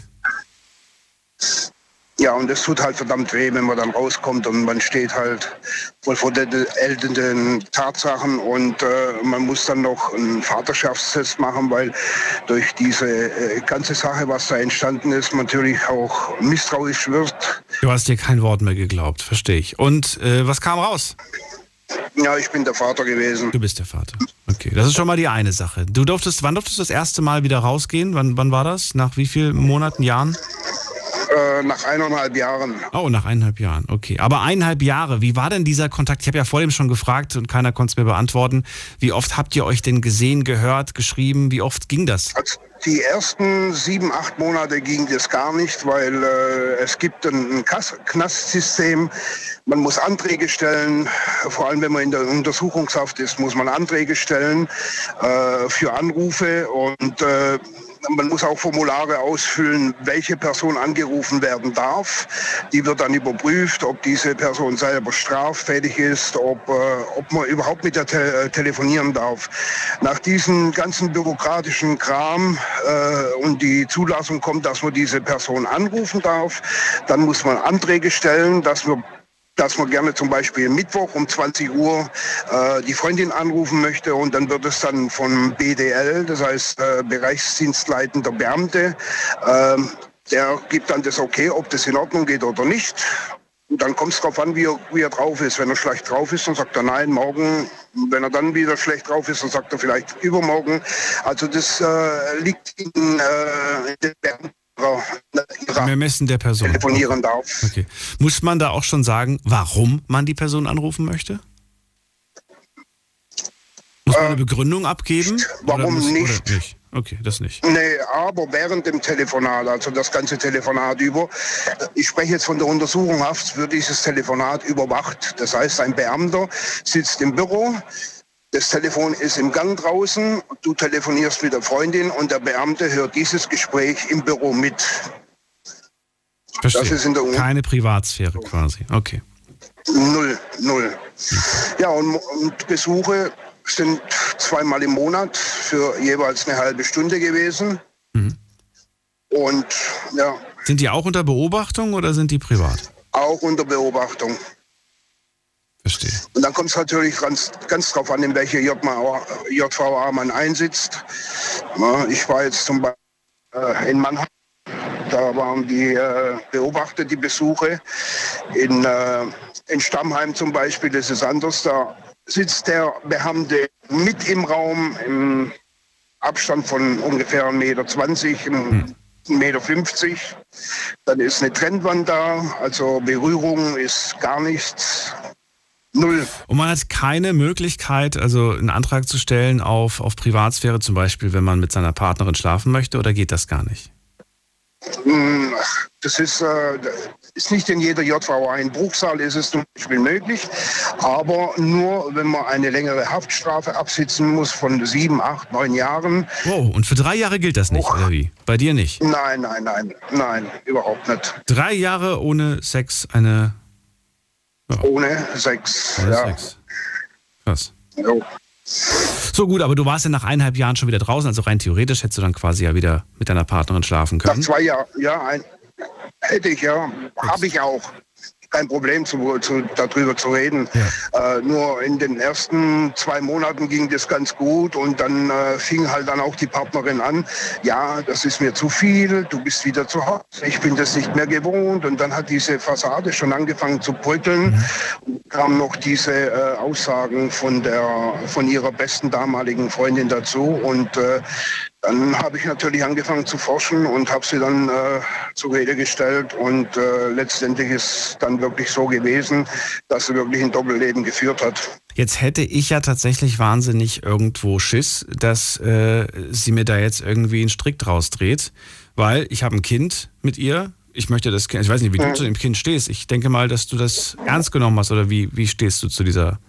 Ja, und es tut halt verdammt weh, wenn man dann rauskommt und man steht halt voll vor den älteren Tatsachen und äh, man muss dann noch einen Vaterschaftstest machen, weil durch diese äh, ganze Sache, was da entstanden ist, natürlich auch misstrauisch wird. Du hast dir kein Wort mehr geglaubt, verstehe ich. Und äh, was kam raus? Ja, ich bin der Vater gewesen. Du bist der Vater. Okay, das ist schon mal die eine Sache. Du durftest, wann durftest du das erste Mal wieder rausgehen? Wann, wann war das? Nach wie vielen Monaten, Jahren? Äh, nach eineinhalb Jahren. Oh, nach eineinhalb Jahren, okay. Aber eineinhalb Jahre, wie war denn dieser Kontakt? Ich habe ja vor dem schon gefragt und keiner konnte es mir beantworten. Wie oft habt ihr euch denn gesehen, gehört, geschrieben? Wie oft ging das? Also die ersten sieben, acht Monate ging das gar nicht, weil äh, es gibt ein, Knastsystem. Man muss Anträge stellen, vor allem wenn man in der Untersuchungshaft ist, muss man Anträge stellen äh, für Anrufe und äh, man muss auch Formulare ausfüllen, welche Person angerufen werden darf. Die wird dann überprüft, ob diese Person selber straffällig ist, ob, äh, ob man überhaupt mit der te äh, telefonieren darf. Nach diesem ganzen bürokratischen Kram äh, und die Zulassung kommt, dass man diese Person anrufen darf, dann muss man Anträge stellen, dass wir dass man gerne zum Beispiel Mittwoch um 20 Uhr äh, die Freundin anrufen möchte und dann wird es dann vom BDL, das heißt äh, Bereichsdienstleitender Beamte, äh, der gibt dann das Okay, ob das in Ordnung geht oder nicht. Und dann kommt es darauf an, wie er, wie er drauf ist. Wenn er schlecht drauf ist, dann sagt er nein, morgen. Wenn er dann wieder schlecht drauf ist, dann sagt er vielleicht übermorgen. Also das äh, liegt in, äh, in den Beamten Ermessen der Person. telefonieren darf. Okay. Muss man da auch schon sagen, warum man die Person anrufen möchte? Muss man eine Begründung abgeben? warum muss, nicht? Nicht? Okay, das nicht. Nee, aber während dem Telefonat, also das ganze Telefonat über, ich spreche jetzt von der Untersuchungshaft, wird dieses Telefonat überwacht. Das heißt, ein Beamter sitzt im Büro, das Telefon ist im Gang draußen, du telefonierst mit der Freundin und der Beamte hört dieses Gespräch im Büro mit. Verstehe. Das ist in der Un- Keine Privatsphäre quasi. Okay. Null, null. Ja, und, und Besuche sind zweimal im Monat für jeweils eine halbe Stunde gewesen. Mhm. Und ja, Sind die auch unter Beobachtung oder sind die privat? auch unter Beobachtung. Verstehe. Und dann kommt es natürlich ganz, ganz drauf an, in welche JVA, JVA man einsitzt. Ich war jetzt zum Beispiel äh, in Mannheim, da waren die äh, beobachtet, die Besuche. In, äh, in Stammheim zum Beispiel, das ist anders, da sitzt der Beamte mit im Raum im Abstand von ungefähr 1,20 Meter, Hm. 1,50 Meter. Dann ist eine Trennwand da, also Berührung ist gar nichts. Null. Und man hat keine Möglichkeit, also einen Antrag zu stellen auf, auf Privatsphäre, zum Beispiel, wenn man mit seiner Partnerin schlafen möchte, oder geht das gar nicht? Mm, Das ist, äh, ist nicht in jeder JVA. In Bruchsal ist es zum Beispiel möglich, aber nur, wenn man eine längere Haftstrafe absitzen muss von sieben, acht, neun Jahren. Wow, und für drei Jahre gilt das nicht, oder wie? Bei dir nicht? Nein, nein, nein, nein, überhaupt nicht. Drei Jahre ohne Sex, eine. Ohne Sex. Ohne ja. Sex. Krass. Jo. So gut, aber du warst ja nach eineinhalb Jahren schon wieder draußen, also rein theoretisch hättest du dann quasi ja wieder mit deiner Partnerin schlafen Nach können. zwei Jahren, ja, ein, hätte ich ja, habe ich auch. Kein Problem, zu, zu, darüber zu reden. Äh, nur in den ersten zwei Monaten ging das ganz gut und dann äh, fing halt dann auch die Partnerin an, ja, das ist mir zu viel, du bist wieder zu Hause, ich bin das nicht mehr gewohnt. Und dann hat diese Fassade schon angefangen zu bröckeln. Und kamen noch diese äh, Aussagen von, der, von ihrer besten damaligen Freundin dazu. Und äh, dann habe ich natürlich angefangen zu forschen und habe sie dann äh, zur Rede gestellt. Und äh, letztendlich ist dann wirklich so gewesen, dass sie wirklich ein Doppelleben geführt hat. Jetzt hätte ich ja tatsächlich wahnsinnig irgendwo Schiss, dass äh, sie mir da jetzt irgendwie einen Strick draus dreht, weil ich habe ein Kind mit ihr. Ich möchte das Kind, ich weiß nicht, wie du zu dem Kind stehst. Ich denke mal, dass du das ernst genommen hast oder wie, wie stehst du zu dieser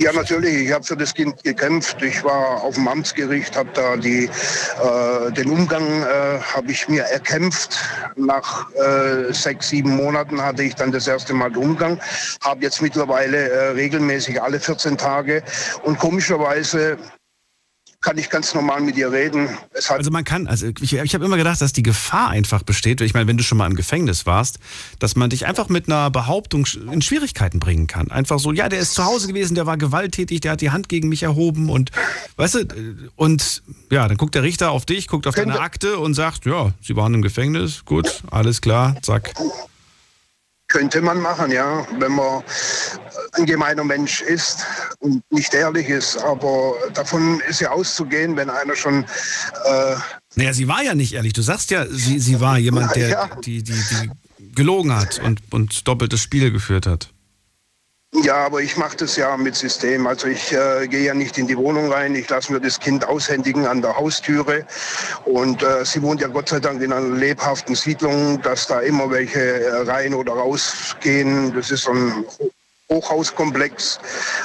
Ja, natürlich. Ich habe für das Kind gekämpft. Ich war auf dem Amtsgericht, habe da die, äh, den Umgang äh, habe ich mir erkämpft. Nach äh, sechs, sieben Monaten hatte ich dann das erste Mal den Umgang. Habe jetzt mittlerweile äh, regelmäßig alle 14 Tage. Und komischerweise kann ich ganz normal mit ihr reden. Also man kann, also ich, ich habe immer gedacht, dass die Gefahr einfach besteht, ich meine, wenn du schon mal im Gefängnis warst, dass man dich einfach mit einer Behauptung in Schwierigkeiten bringen kann. Einfach so, ja, der ist zu Hause gewesen, der war gewalttätig, der hat die Hand gegen mich erhoben und weißt du, und ja, dann guckt der Richter auf dich, guckt auf deine Akte und sagt, ja, sie waren im Gefängnis, gut, alles klar, zack. Könnte man machen, ja, wenn man ein gemeiner Mensch ist und nicht ehrlich ist. Aber davon ist ja auszugehen, wenn einer schon. Äh, naja, sie war ja nicht ehrlich. Du sagst ja, sie, sie war jemand, der Ja. die, die, die gelogen hat und, und doppeltes Spiel geführt hat. Ja, aber ich mache das ja mit System. Also ich äh, gehe ja nicht in die Wohnung rein. Ich lasse mir das Kind aushändigen an der Haustüre. Und äh, sie wohnt ja Gott sei Dank in einer lebhaften Siedlung, dass da immer welche äh, rein oder rausgehen. Das ist so ein Hochhauskomplex.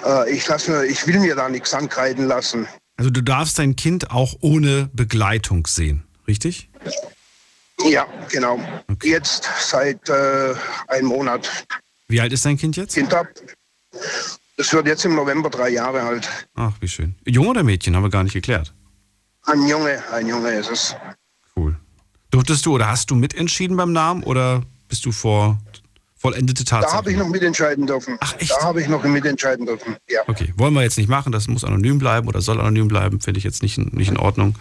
Äh, ich, lass mir, ich will mir da nichts ankreiden lassen. Also du darfst dein Kind auch ohne Begleitung sehen, richtig? Ja, genau. Jetzt seit äh, einem Monat. Wie alt ist dein Kind jetzt? Kind ab. Das wird jetzt im November drei Jahre alt. Ach, wie schön. Junge oder Mädchen, haben wir gar nicht geklärt. Ein Junge, ein Junge ist es. Durftest du oder hast du mitentschieden beim Namen oder bist du vor vollendete Da Tatsachen? habe ich noch mitentscheiden dürfen. Ach, echt? Da habe ich noch mitentscheiden dürfen. Ja. Okay, wollen wir jetzt nicht machen, das muss anonym bleiben oder soll anonym bleiben, finde ich jetzt nicht, nicht in Ordnung.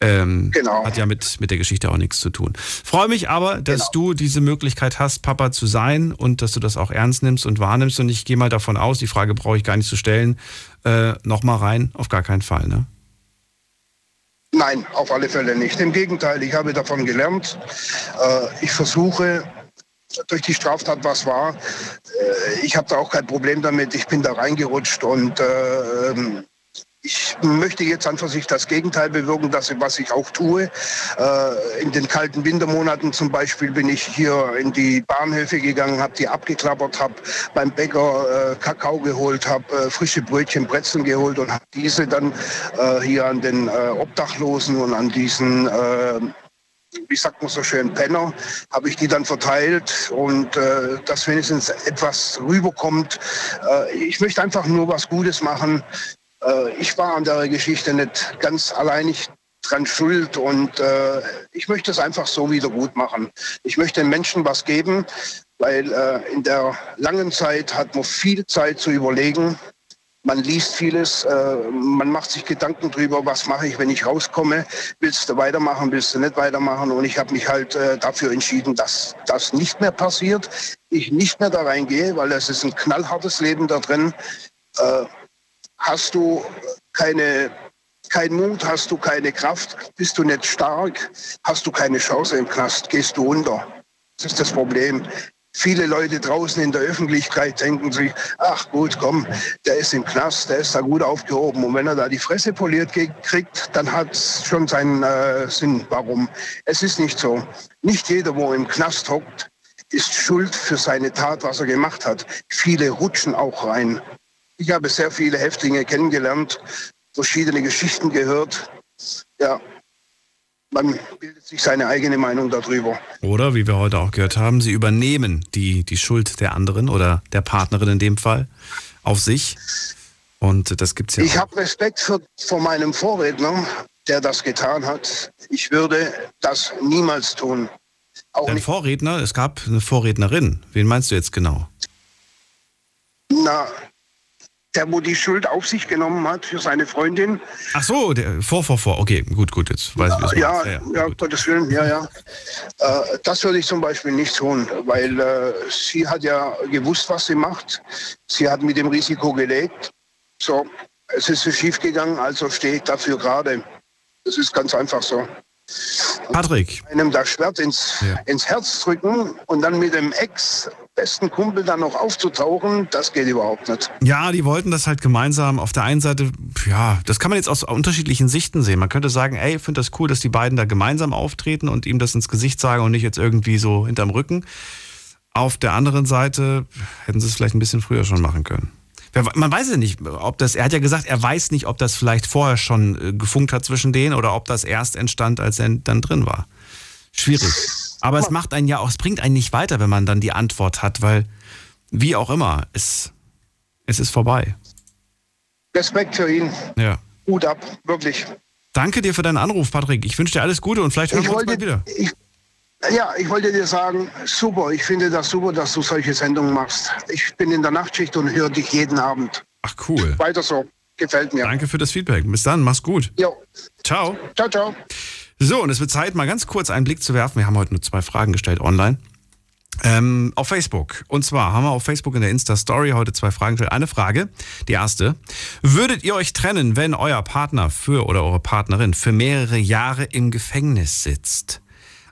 Ähm, Genau. Hat ja mit, mit der Geschichte auch nichts zu tun. Freue mich aber, dass Genau. du diese Möglichkeit hast, Papa zu sein und dass du das auch ernst nimmst und wahrnimmst. Und ich gehe mal davon aus, die Frage brauche ich gar nicht zu stellen, äh, nochmal rein, auf gar keinen Fall, ne? Nein, auf alle Fälle nicht. Im Gegenteil, ich habe davon gelernt. Äh, ich versuche durch die Straftat, was war, äh, ich habe da auch kein Problem damit. Ich bin da reingerutscht und äh, ähm, ich möchte jetzt an für sich das Gegenteil bewirken, dass, was ich auch tue. Äh, in den kalten Wintermonaten zum Beispiel bin ich hier in die Bahnhöfe gegangen, habe die abgeklappert, habe beim Bäcker äh, Kakao geholt, habe äh, frische Brötchen, Brezeln geholt und habe diese dann äh, hier an den äh, Obdachlosen und an diesen äh, wie sagt man so schön, Penner, habe ich die dann verteilt und äh, dass wenigstens etwas rüberkommt. Äh, ich möchte einfach nur was Gutes machen. Äh, ich war an der Geschichte nicht ganz alleinig dran schuld und äh, ich möchte es einfach so wieder gut machen. Ich möchte den Menschen was geben, weil äh, in der langen Zeit hat man viel Zeit zu überlegen, man liest vieles, äh, man macht sich Gedanken drüber, was mache ich, wenn ich rauskomme. Willst du weitermachen, willst du nicht weitermachen? Und ich habe mich halt äh, dafür entschieden, dass das nicht mehr passiert. Ich nicht mehr da reingehe, weil es ist ein knallhartes Leben da drin. Hast du keine, keinen Mut, hast du keine Kraft, bist du nicht stark, hast du keine Chance im Knast, gehst du unter. Das ist das Problem. Viele Leute draußen in der Öffentlichkeit denken sich, ach gut, komm, der ist im Knast, der ist da gut aufgehoben. Und wenn er da die Fresse poliert kriegt, dann hat es schon seinen äh, Sinn. Warum? Es ist nicht so. Nicht jeder, wo im Knast hockt, ist schuld für seine Tat, was er gemacht hat. Viele rutschen auch rein. Ich habe sehr viele Häftlinge kennengelernt, verschiedene Geschichten gehört. Ja, man bildet sich seine eigene Meinung darüber. Oder, wie wir heute auch gehört haben, sie übernehmen die, die Schuld der anderen oder der Partnerin in dem Fall auf sich. Und das gibt's ja Ich auch. habe Respekt für, vor meinem Vorredner, der das getan hat. Ich würde das niemals tun. Dein Vorredner, es gab eine Vorrednerin. Wen meinst du jetzt genau? Na, der, wo die Schuld auf sich genommen hat für seine Freundin. Ach so, der, vor, vor, vor. Okay, gut, gut, jetzt weiß ich, wie du Ja, meinst. ja, Gottes Willen, ja, ja. Äh, das würde ich zum Beispiel nicht tun, weil äh, sie hat ja gewusst, was sie macht. Sie hat mit dem Risiko gelebt. So, es ist so schief gegangen, also stehe ich dafür gerade. Das ist ganz einfach so. Patrick. Einem das Schwert ins, ins Herz drücken und dann mit dem Ex-besten Kumpel dann noch aufzutauchen, das geht überhaupt nicht. Ja, die wollten das halt gemeinsam. Auf der einen Seite, ja, das kann man jetzt aus unterschiedlichen Sichten sehen. Man könnte sagen, ey, ich finde das cool, dass die beiden da gemeinsam auftreten und ihm das ins Gesicht sagen und nicht jetzt irgendwie so hinterm Rücken. Auf der anderen Seite hätten sie es vielleicht ein bisschen früher schon machen können. Man weiß ja nicht, ob das, er hat ja gesagt, er weiß nicht, ob das vielleicht vorher schon äh, gefunkt hat zwischen denen oder ob das erst entstand, als er dann drin war. Schwierig. Aber es macht einen ja auch, es bringt einen nicht weiter, wenn man dann die Antwort hat, weil wie auch immer, es, es ist vorbei. Respekt für ihn. Ja. Hut ab, wirklich. Danke dir für deinen Anruf, Patrick. Ich wünsche dir alles Gute und vielleicht hören Ich wir uns wollte, bald wieder. ich, ja, ich wollte dir sagen, super, ich finde das super, dass du solche Sendungen machst. Ich bin in der Nachtschicht und höre dich jeden Abend. Ach cool. Weiter so, gefällt mir. Danke für das Feedback. Bis dann, mach's gut. Jo. Ciao. Ciao, ciao. So, und es wird Zeit, mal ganz kurz einen Blick zu werfen. Wir haben heute nur zwei Fragen gestellt online. Ähm, auf Facebook. Und zwar haben wir auf Facebook in der Insta-Story heute zwei Fragen gestellt. Eine Frage, die erste. Würdet ihr euch trennen, wenn euer Partner für oder eure Partnerin für mehrere Jahre im Gefängnis sitzt?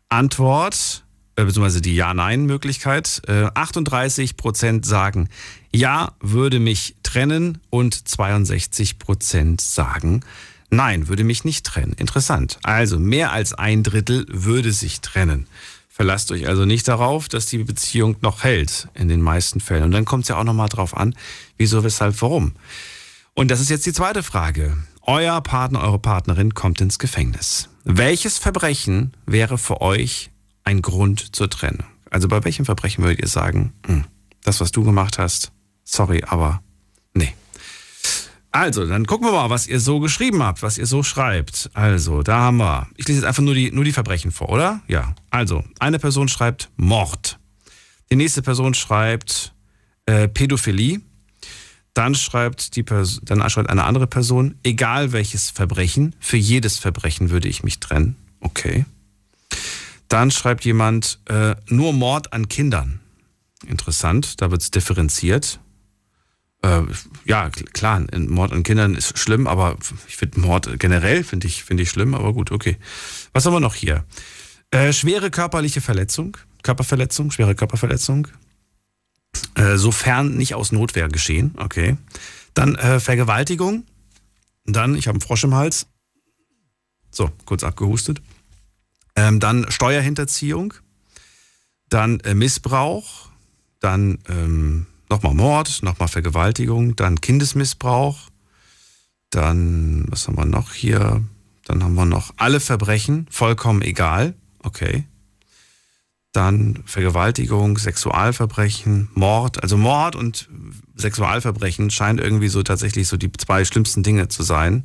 Antwort, äh, beziehungsweise die Ja-Nein-Möglichkeit. Äh, 38% sagen, ja, würde mich trennen und 62% sagen, nein, würde mich nicht trennen. Interessant. Also mehr als ein Drittel würde sich trennen. Verlasst euch also nicht darauf, dass die Beziehung noch hält, in den meisten Fällen. Und dann kommt es ja auch nochmal drauf an, wieso, weshalb, warum. Und das ist jetzt die zweite Frage. Euer Partner, eure Partnerin kommt ins Gefängnis. Welches Verbrechen wäre für euch ein Grund zur Trennung? Also bei welchem Verbrechen würdet ihr sagen, hm, das, was du gemacht hast, sorry, aber. Also, dann gucken wir mal, was ihr so geschrieben habt, was ihr so schreibt. Also, da haben wir. Ich lese jetzt einfach nur die, nur die Verbrechen vor, oder? Ja. Also, eine Person schreibt Mord. Die nächste Person schreibt äh, Pädophilie. Dann schreibt, die Pers dann schreibt eine andere Person, egal welches Verbrechen, für jedes Verbrechen würde ich mich trennen. Okay. Dann schreibt jemand, äh, nur Mord an Kindern. Interessant, da wird es differenziert. Äh, ja, klar, Mord an Kindern ist schlimm, aber ich finde Mord generell finde ich, finde ich schlimm, aber gut, okay. Was haben wir noch hier? Äh, schwere körperliche Verletzung, Körperverletzung, schwere Körperverletzung. Äh, sofern nicht aus Notwehr geschehen, okay. Dann äh, Vergewaltigung. Dann, ich habe einen Frosch im Hals. So, kurz abgehustet. Ähm, dann Steuerhinterziehung. Dann äh, Missbrauch. Dann ähm, nochmal Mord, nochmal Vergewaltigung, dann Kindesmissbrauch, dann, was haben wir noch hier? Dann haben wir noch alle Verbrechen, vollkommen egal, okay. Dann Vergewaltigung, Sexualverbrechen, Mord. Also Mord und Sexualverbrechen scheinen irgendwie so tatsächlich so die zwei schlimmsten Dinge zu sein.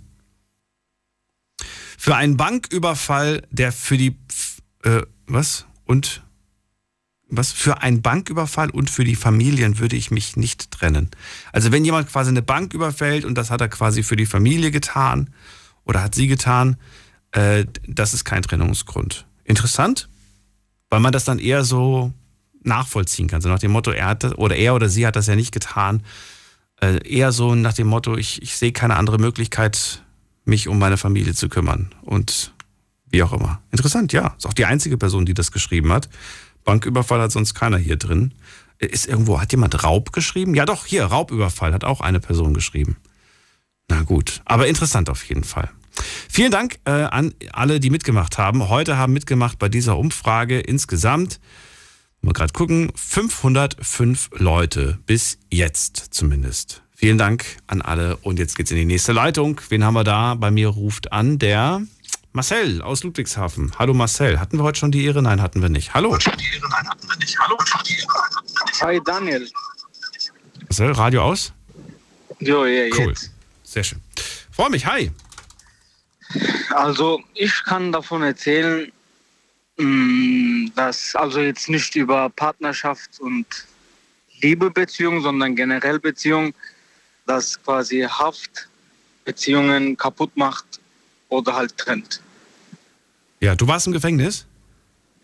Für einen Banküberfall, der für die, äh, was? Und was für einen Banküberfall und für die Familien würde ich mich nicht trennen. Also wenn jemand quasi eine Bank überfällt und das hat er quasi für die Familie getan oder hat sie getan, äh, das ist kein Trennungsgrund. Interessant, weil man das dann eher so nachvollziehen kann. So nach dem Motto, er hat das, oder er oder sie hat das ja nicht getan. Äh, eher so nach dem Motto, ich, ich sehe keine andere Möglichkeit, mich um meine Familie zu kümmern. Und wie auch immer. Interessant, ja. Ist auch die einzige Person, die das geschrieben hat. Banküberfall hat sonst keiner hier drin. Ist irgendwo, hat jemand Raub geschrieben? Ja doch, hier, Raubüberfall hat auch eine Person geschrieben. Na gut, aber interessant auf jeden Fall. Vielen Dank äh, an alle, die mitgemacht haben. Heute haben mitgemacht bei dieser Umfrage insgesamt, mal gerade gucken, 505 Leute bis jetzt zumindest. Vielen Dank an alle und jetzt geht's in die nächste Leitung. Wen haben wir da? Bei mir ruft an der Marcel aus Ludwigshafen. Hallo Marcel. Hatten wir heute schon die Ehre? Nein, hatten wir nicht. Hallo. Nein, hatten wir nicht. Hallo. Hi Daniel. Marcel, Radio aus? Jo, ja, Cool. jetzt. Sehr schön. Freue mich. Hi. Also ich kann davon erzählen, mh, dass also jetzt nicht über Partnerschaft und Liebebeziehung, sondern generell Beziehung, dass quasi Haft Beziehungen kaputt macht oder halt trennt. Ja, du warst im Gefängnis?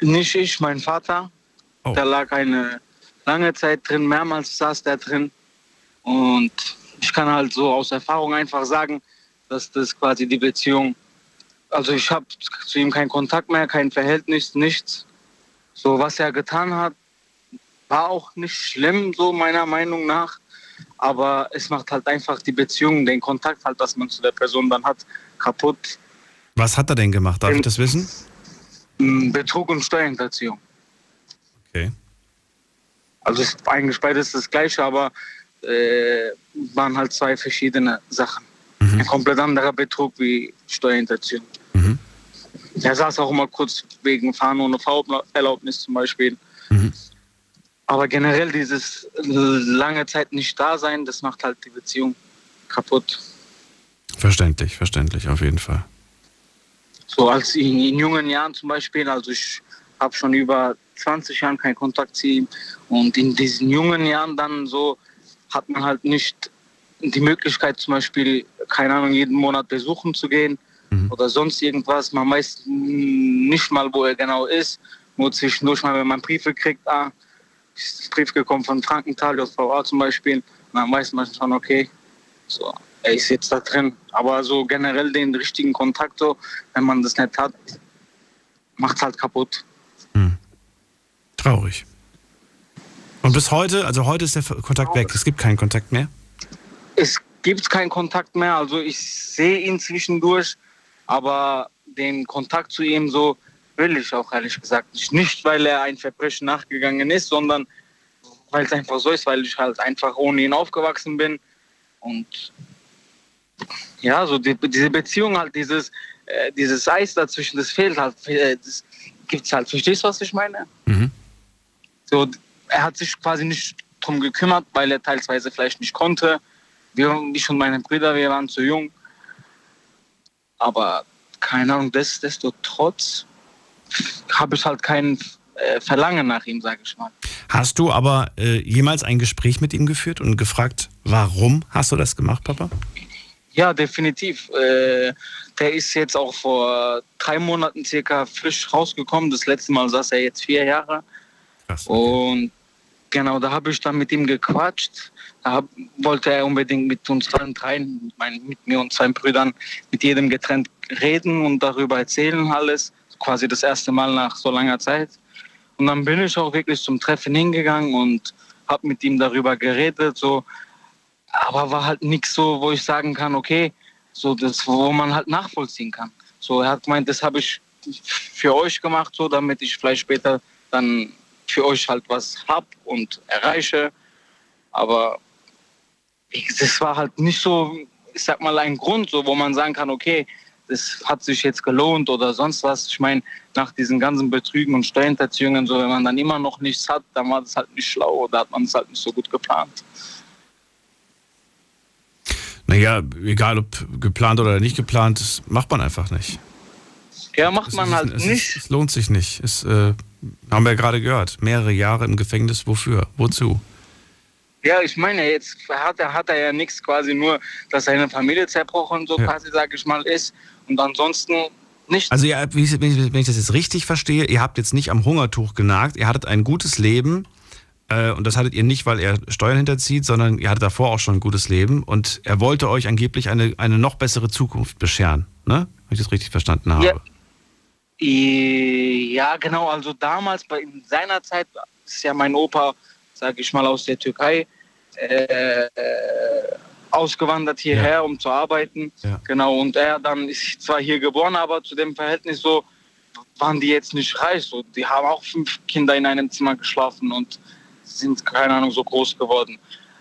Nicht ich, mein Vater. Oh. Da lag eine lange Zeit drin, mehrmals saß der drin. Und ich kann halt so aus Erfahrung einfach sagen, dass das quasi die Beziehung, also ich habe zu ihm keinen Kontakt mehr, kein Verhältnis, nichts. So was er getan hat, war auch nicht schlimm, so meiner Meinung nach. Aber es macht halt einfach die Beziehung, den Kontakt halt, dass man zu der Person dann hat, kaputt. Was hat er denn gemacht? Darf ich das wissen? Betrug und Steuerhinterziehung. Okay. Also ist eigentlich beides das Gleiche, aber äh, waren halt zwei verschiedene Sachen. Ein komplett anderer Betrug wie Steuerhinterziehung. Er saß auch immer kurz wegen Fahren ohne Fahrerlaubnis zum Beispiel. Aber generell dieses lange Zeit nicht da sein, das macht halt die Beziehung kaputt. Verständlich, verständlich, auf jeden Fall. So als in, in jungen Jahren zum Beispiel, also ich habe schon über 20 Jahren keinen Kontakt zu ihm und in diesen jungen Jahren dann so hat man halt nicht die Möglichkeit zum Beispiel, keine Ahnung, jeden Monat besuchen zu gehen oder sonst irgendwas. Man weiß nicht mal, wo er genau ist. Nur zwischendurch mal, wenn man Briefe kriegt, ah, ist ein Brief gekommen von Frankenthal, JVA zum Beispiel. Und dann weiß man schon, okay, so, er ist jetzt da drin. Aber so generell den richtigen Kontakt, so, wenn man das nicht hat, macht halt kaputt. Traurig. Und bis heute, also heute ist der Kontakt weg. Es gibt keinen Kontakt mehr. Es gibt keinen Kontakt mehr. Also ich sehe ihn zwischendurch, aber den Kontakt zu ihm so will ich auch ehrlich gesagt nicht. Nicht, weil er ein Verbrechen nachgegangen ist, sondern weil es einfach so ist, weil ich halt einfach ohne ihn aufgewachsen bin. Und ja, so die, diese Beziehung halt, dieses, äh, dieses Eis dazwischen, das fehlt halt. äh, Das gibt's halt. Verstehst du, was ich meine? So, er hat sich quasi nicht drum gekümmert, weil er teilweise vielleicht nicht konnte. Wir, ich und meine Brüder, wir waren zu jung. Aber keine Ahnung, des, desto trotz habe ich halt kein äh, Verlangen nach ihm, sage ich mal. Hast du aber äh, jemals ein Gespräch mit ihm geführt und gefragt, warum hast du das gemacht, Papa? Ja, definitiv. Äh, der ist jetzt auch vor drei Monaten circa frisch rausgekommen. Das letzte Mal saß er jetzt vier Jahre. Und genau, da habe ich dann mit ihm gequatscht. Da hab, wollte er unbedingt mit uns allen dreien, mit, mit mir und zwei Brüdern, mit jedem getrennt reden und darüber erzählen alles. Quasi das erste Mal nach so langer Zeit. Und dann bin ich auch wirklich zum Treffen hingegangen und habe mit ihm darüber geredet. So. Aber war halt nichts so, wo ich sagen kann, okay, so das, wo man halt nachvollziehen kann. So, er hat gemeint, das habe ich für euch gemacht, so, damit ich vielleicht später dann für euch halt was hab und erreiche. Aber das war halt nicht so, ich sag mal, ein Grund, so, wo man sagen kann, okay, das hat sich jetzt gelohnt oder sonst was. Ich meine, nach diesen ganzen Betrügen und Steuerhinterziehungen, so, wenn man dann immer noch nichts hat, dann war das halt nicht schlau oder hat man es halt nicht so gut geplant. Naja, egal ob geplant oder nicht geplant, das macht man einfach nicht. Ja, macht Es man halt es nicht. Ist, es lohnt sich nicht. Es, äh, haben wir ja gerade gehört. Mehrere Jahre im Gefängnis. Wofür? Wozu? Ja, ich meine, jetzt hat er, hat er ja nichts quasi nur, dass seine Familie zerbrochen, so Ja. quasi, sage ich mal, ist. Und ansonsten nicht. Also, ja, wenn ich das jetzt richtig verstehe, ihr habt jetzt nicht am Hungertuch genagt. Ihr hattet ein gutes Leben. Äh, und das hattet ihr nicht, weil er Steuern hinterzieht, sondern ihr hattet davor auch schon ein gutes Leben. Und er wollte euch angeblich eine, eine noch bessere Zukunft bescheren. Ne? Wenn ich das richtig verstanden habe. Ja. Ja, genau. Also damals, bei in seiner Zeit, ist ja mein Opa, sage ich mal, aus der Türkei äh, ausgewandert hierher, um zu arbeiten. Ja. Genau. Und er dann ist zwar hier geboren, aber zu dem Verhältnis so waren die jetzt nicht reich. So, die haben auch fünf Kinder in einem Zimmer geschlafen und sind keine Ahnung so groß geworden.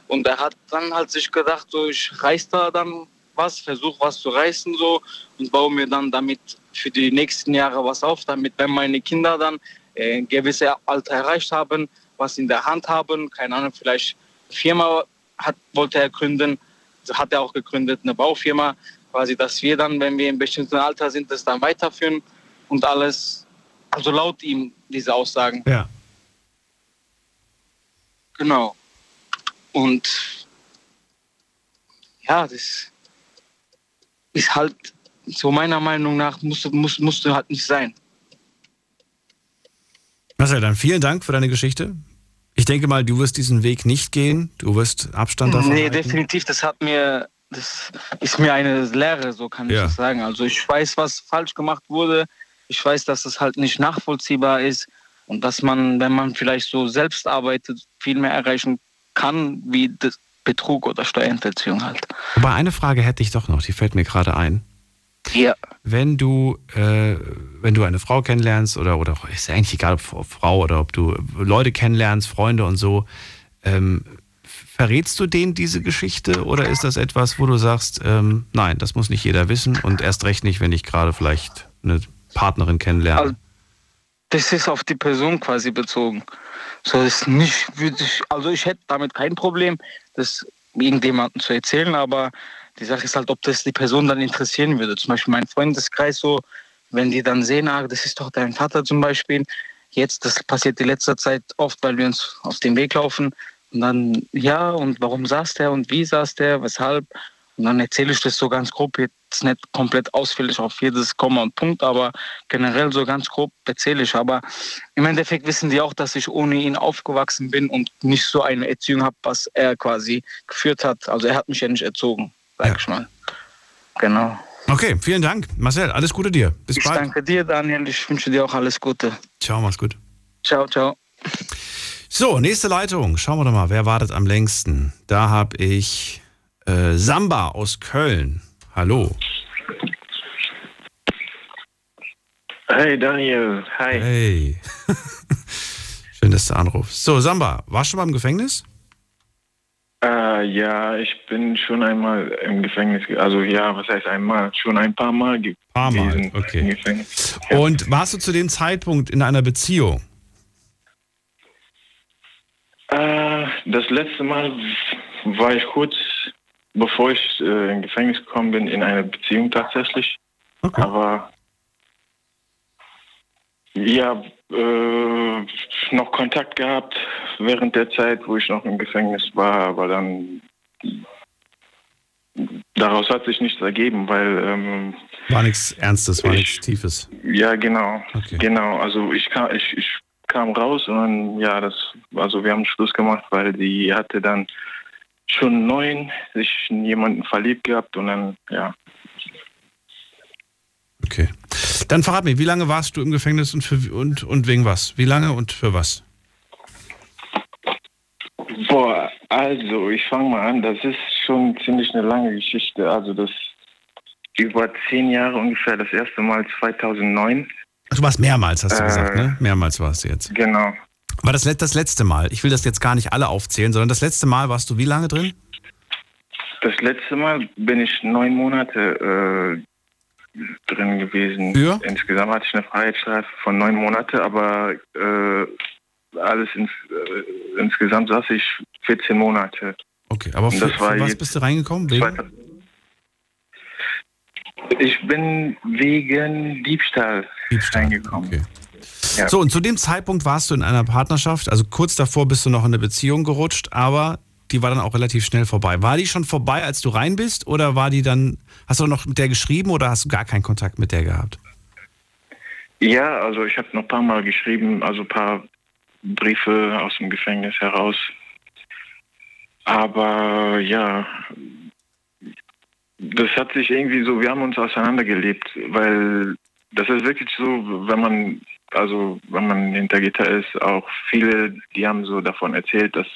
Und er hat dann halt sich gedacht, so ich reiß da dann was, versuche was zu reißen so und baue mir dann damit für die nächsten Jahre was auf, damit wenn meine Kinder dann äh, ein gewisses Alter erreicht haben, was in der Hand haben, keine Ahnung, vielleicht eine Firma hat, wollte er gründen, hat er auch gegründet, eine Baufirma, quasi, dass wir dann, wenn wir in bestimmten Alter sind, das dann weiterführen und alles, also laut ihm diese Aussagen. Ja. Genau. Und ja, das ist halt so meiner Meinung nach musste, muss, musste halt nicht sein. Marcel, dann vielen Dank für deine Geschichte. Ich denke mal, du wirst diesen Weg nicht gehen. Du wirst Abstand davon Nee, halten. definitiv, das hat mir, das ist mir eine Lehre, so kann ich Ja. das sagen. Also ich weiß, was falsch gemacht wurde. Ich weiß, dass es halt nicht nachvollziehbar ist und dass man, wenn man vielleicht so selbst arbeitet, viel mehr erreichen kann, wie das Betrug oder Steuerhinterziehung halt. Aber eine Frage hätte ich doch noch, die fällt mir gerade ein. Ja. Wenn du, äh, wenn du eine Frau kennenlernst oder, oder ist ja eigentlich egal, ob Frau oder ob du Leute kennenlernst, Freunde und so, ähm, verrätst du denen diese Geschichte oder ist das etwas, wo du sagst, ähm, nein, das muss nicht jeder wissen und erst recht nicht, wenn ich gerade vielleicht eine Partnerin kennenlerne? Also, das ist auf die Person quasi bezogen. So ist nicht, würde ich, also ich hätte damit kein Problem, das irgendjemandem zu erzählen, aber die Sache ist halt, ob das die Person dann interessieren würde. Zum Beispiel mein Freundeskreis so, wenn die dann sehen, ah, das ist doch dein Vater zum Beispiel. Jetzt, das passiert die letzte Zeit oft, weil wir uns auf den Weg laufen. Und dann, ja, und warum saß der und wie saß der, weshalb? Und dann erzähle ich das so ganz grob, jetzt nicht komplett ausführlich auf jedes Komma und Punkt, aber generell so ganz grob erzähle ich. Aber im Endeffekt wissen die auch, dass ich ohne ihn aufgewachsen bin und nicht so eine Erziehung habe, was er quasi geführt hat. Also er hat mich ja nicht erzogen, sag Ja. ich mal. Genau. Okay, vielen Dank. Marcel, alles Gute dir. Bis Ich bald. danke dir, Daniel. Ich wünsche dir auch alles Gute. Ciao, mach's gut. Ciao, ciao. So, nächste Leitung. Schauen wir doch mal, wer wartet am längsten? Da habe ich äh, Samba aus Köln. Hallo. Hey Daniel, hi. Hey. Schön, dass du anrufst. So, Samba, warst du schon mal im Gefängnis? Äh, ja, ich bin schon einmal im Gefängnis, ge- also ja, was heißt einmal? Schon ein paar Mal ge Paar Mal, okay. im Gefängnis. Und warst du zu dem Zeitpunkt in einer Beziehung? Äh, das letzte Mal war ich kurz, bevor ich äh, im Gefängnis gekommen bin, in einer Beziehung tatsächlich. Aber ja, äh, noch Kontakt gehabt während der Zeit, wo ich noch im Gefängnis war, aber dann daraus hat sich nichts ergeben, weil ähm, War nichts Ernstes, war nichts Tiefes. ja, genau. Genau. Also ich kam, ich, ich kam raus und dann, ja, das, also wir haben Schluss gemacht, weil die hatte dann schon neuen, sich in jemanden verliebt gehabt und dann, ja. Dann verrat mir, wie lange warst du im Gefängnis und, für, und, und wegen was? Wie lange und für was? Boah, also ich fange mal an, das ist schon ziemlich eine lange Geschichte. Also das über zehn Jahre ungefähr, das erste Mal 2009. Ach, Du warst mehrmals, hast du Äh, gesagt, ne? Mehrmals warst du jetzt. Genau. War das das letzte Mal? Ich will das jetzt gar nicht alle aufzählen, sondern das letzte Mal warst du wie lange drin? Das letzte Mal bin ich neun Monate äh, drin gewesen. Für? Insgesamt hatte ich eine Freiheitsstrafe von neun Monate, aber äh, alles ins, äh, insgesamt saß ich 14 Monate. Okay, aber für, das war für was bist du reingekommen? Wegen? Ich bin wegen Diebstahl, reingekommen. Okay. Ja. So, und zu dem Zeitpunkt warst du in einer Partnerschaft, also kurz davor bist du noch in eine Beziehung gerutscht, aber die war dann auch relativ schnell vorbei. War die schon vorbei, als du rein bist, oder war die dann, hast du noch mit der geschrieben oder hast du gar keinen Kontakt mit der gehabt? Ja, also ich habe noch ein paar Mal geschrieben, also ein paar Briefe aus dem Gefängnis heraus. Aber ja, das hat sich irgendwie so, wir haben uns auseinandergelebt, weil das ist wirklich so, wenn man, also wenn man hinter Gitter ist, auch viele, die haben so davon erzählt, dass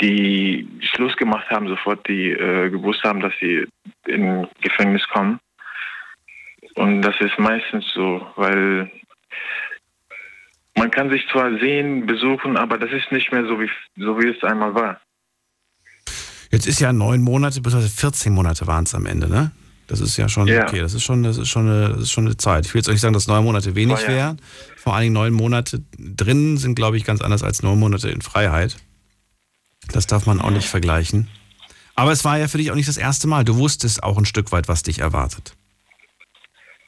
die Schluss gemacht haben, sofort die äh, gewusst haben, dass sie in Gefängnis kommen. Und das ist meistens so, weil man kann sich zwar sehen, besuchen, aber das ist nicht mehr so wie, so wie es einmal war. Jetzt ist ja neun Monate, beziehungsweise 14 Monate waren es am Ende, ne? Das ist ja schon, Ja. okay, das ist schon, das ist schon eine, das ist schon eine Zeit. Ich will jetzt euch sagen, dass neun Monate wenig Oh ja. wären. Vor allen Dingen neun Monate drin sind, glaube ich, ganz anders als neun Monate in Freiheit. Das darf man auch nicht vergleichen. Aber es war ja für dich auch nicht das erste Mal. Du wusstest auch ein Stück weit, was dich erwartet.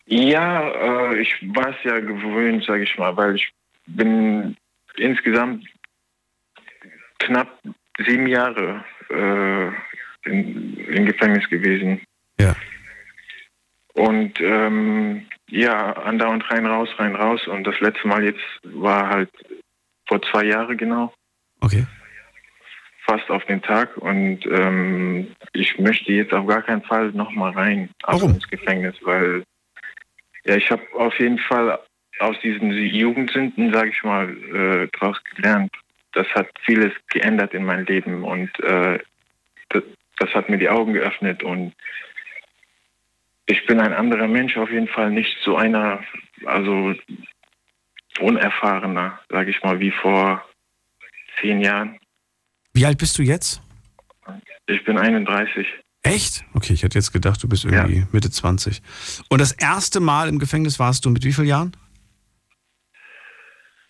Ja, äh, ich war es ja gewöhnt, sage ich mal, weil ich bin insgesamt knapp sieben Jahre äh, in, im Gefängnis gewesen. Ja. Und ähm, ja, andauernd rein, raus, rein, raus. Und das letzte Mal jetzt war halt vor zwei Jahren genau. Okay. Fast auf den Tag. Und ähm, ich möchte jetzt auf gar keinen Fall nochmal rein also ins Gefängnis, weil ja, ich habe auf jeden Fall aus diesen Jugendsünden, sage ich mal, äh, draus gelernt. Das hat vieles geändert in meinem Leben und äh, das, das hat mir die Augen geöffnet und ich bin ein anderer Mensch, auf jeden Fall nicht so einer, also unerfahrener, sage ich mal, wie vor zehn Jahren. Wie alt bist du jetzt? Ich bin 31. Echt? Okay, ich hätte jetzt gedacht, du bist irgendwie Mitte 20. Und das erste Mal im Gefängnis warst du mit wie vielen Jahren?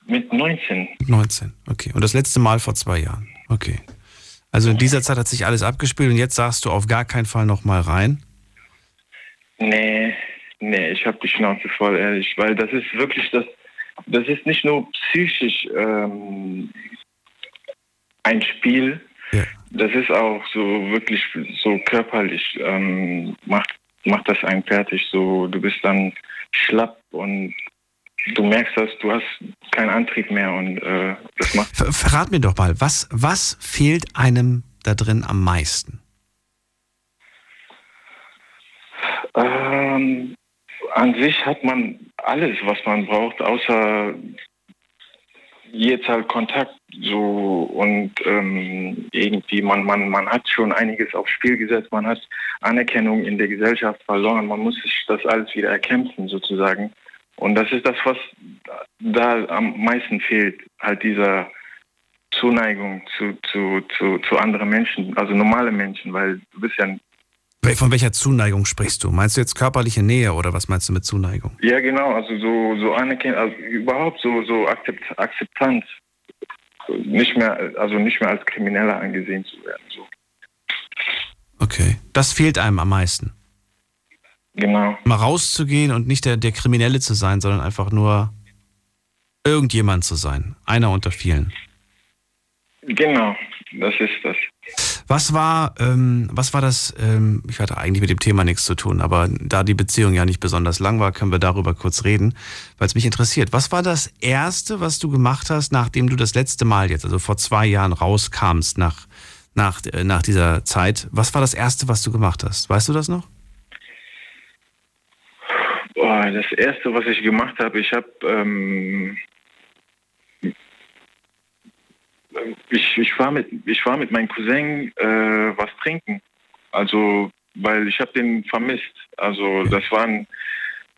Mit 19. Mit 19. Okay. Und das letzte Mal vor zwei Jahren. Okay. Also in dieser Zeit hat sich alles abgespielt und jetzt sagst du auf gar keinen Fall nochmal rein. Nee, nee, ich habe die Schnauze voll, ehrlich, weil das ist wirklich das, das ist nicht nur psychisch ähm, ein Spiel, das ist auch so wirklich so körperlich, ähm, macht, macht das einen fertig. So, du bist dann schlapp und du merkst, dass du hast keinen Antrieb mehr und äh, das macht. Ver verrat mir doch mal, was, was fehlt einem da drin am meisten? Ähm, an sich hat man alles, was man braucht, außer jetzt halt Kontakt so und ähm, irgendwie man, man, man hat schon einiges aufs Spiel gesetzt, man hat Anerkennung in der Gesellschaft verloren, man muss sich das alles wieder erkämpfen sozusagen. Und das ist das, was da am meisten fehlt, halt dieser Zuneigung zu, zu, zu, zu anderen Menschen, also normale Menschen, weil du bist ja von welcher Zuneigung sprichst du? Meinst du jetzt körperliche Nähe oder was meinst du mit Zuneigung? Ja, genau, also so, so Anerkennung, also überhaupt so, so Akzept, Akzeptanz. Nicht mehr, also nicht mehr als Krimineller angesehen zu werden. So. Okay. Das fehlt einem am meisten. Genau. Mal rauszugehen und nicht der, der Kriminelle zu sein, sondern einfach nur irgendjemand zu sein. Einer unter vielen. Genau, das ist das. Was war, ähm, was war das? Ähm, ich hatte eigentlich mit dem Thema nichts zu tun, aber da die Beziehung ja nicht besonders lang war, können wir darüber kurz reden, weil es mich interessiert. Was war das Erste, was du gemacht hast, nachdem du das letzte Mal jetzt, also vor zwei Jahren rauskamst nach, nach, äh, nach dieser Zeit? Was war das Erste, was du gemacht hast? Weißt du das noch? Boah, das Erste, was ich gemacht habe, ich habe ähm, ich, ich war mit ich war mit meinem Cousin äh, was trinken. Also weil ich habe den vermisst. Also das waren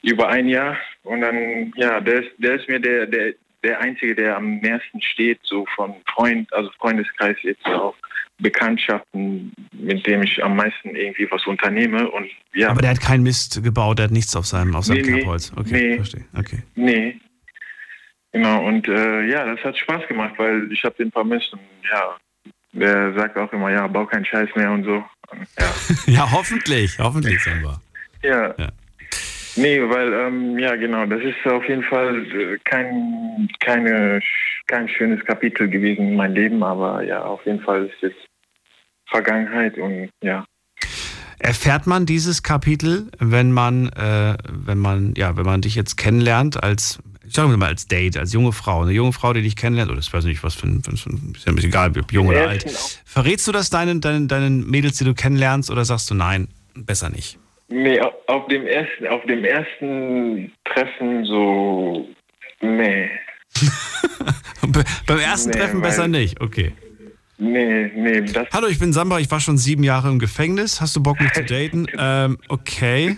über ein Jahr und dann ja, der ist der ist mir der der der einzige, der am nächsten steht, so von Freund, also Freundeskreis jetzt auch Bekanntschaften, mit dem ich am meisten irgendwie was unternehme und ja. Aber der hat keinen Mist gebaut, der hat nichts auf seinem auf seinem Nee, nee. Kerbholz. Okay, Nee. verstehe. Okay. Nee. Genau, und äh, ja, das hat Spaß gemacht, weil ich habe den vermisst und ja, der sagt auch immer, ja, bau keinen Scheiß mehr und so. Und, ja. ja, hoffentlich, hoffentlich, Samba. ja. Nee, weil, ähm, ja, genau, das ist auf jeden Fall äh, kein, keine, kein schönes Kapitel gewesen in meinem Leben, aber ja, auf jeden Fall ist jetzt Vergangenheit und ja. Erfährt man dieses Kapitel, wenn man, äh, wenn man, ja, wenn man dich jetzt kennenlernt als, ich sage mal als Date, als junge Frau, eine junge Frau, die dich kennenlernt, oder ich weiß nicht, was für ein, für ein ist ja ein bisschen egal, ob jung oder alt. Verrätst du das deinen, deinen, deinen Mädels, die du kennenlernst, oder sagst du nein, besser nicht? Nee, au- auf dem ersten, auf dem ersten Treffen so, nee. Be beim ersten Nee, Treffen besser nicht, okay. Nee, nee, das. Hallo, ich bin Samba, ich war schon sieben Jahre im Gefängnis. Hast du Bock, mich zu daten? ähm, okay.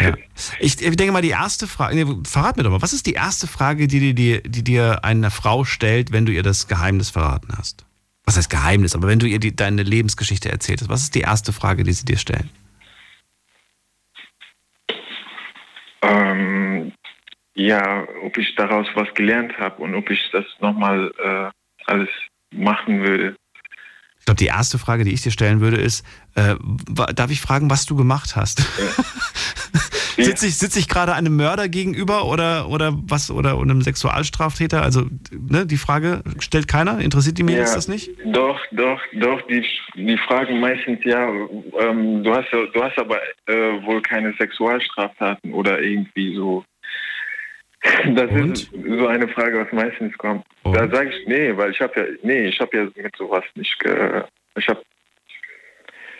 Ja. Ich, ich denke mal, die erste Frage, nee, verrat mir doch mal, was ist die erste Frage, die, dir- die, die dir eine Frau stellt, wenn du ihr das Geheimnis verraten hast? Was heißt Geheimnis? Aber wenn du ihr die, deine Lebensgeschichte erzählt hast, was ist die erste Frage, die sie dir stellen? Ähm, ja, ob ich daraus was gelernt habe und ob ich das nochmal äh, alles machen würde. Ich glaube, die erste Frage, die ich dir stellen würde, ist, äh, darf ich fragen, was du gemacht hast? sitze ich, sitz ich gerade einem Mörder gegenüber oder, oder was oder einem Sexualstraftäter? Also, ne, die Frage stellt keiner? Interessiert die mir ja, jetzt das nicht? Doch, doch, doch, die, die fragen meistens ja, ähm, du, hast, ja- du hast aber äh, wohl keine Sexualstraftaten oder irgendwie so. Das ist so eine Frage, was meistens kommt. Da sage ich, nee, weil ich habe ja, nee, ich habe ja mit sowas nicht, ge, ich habe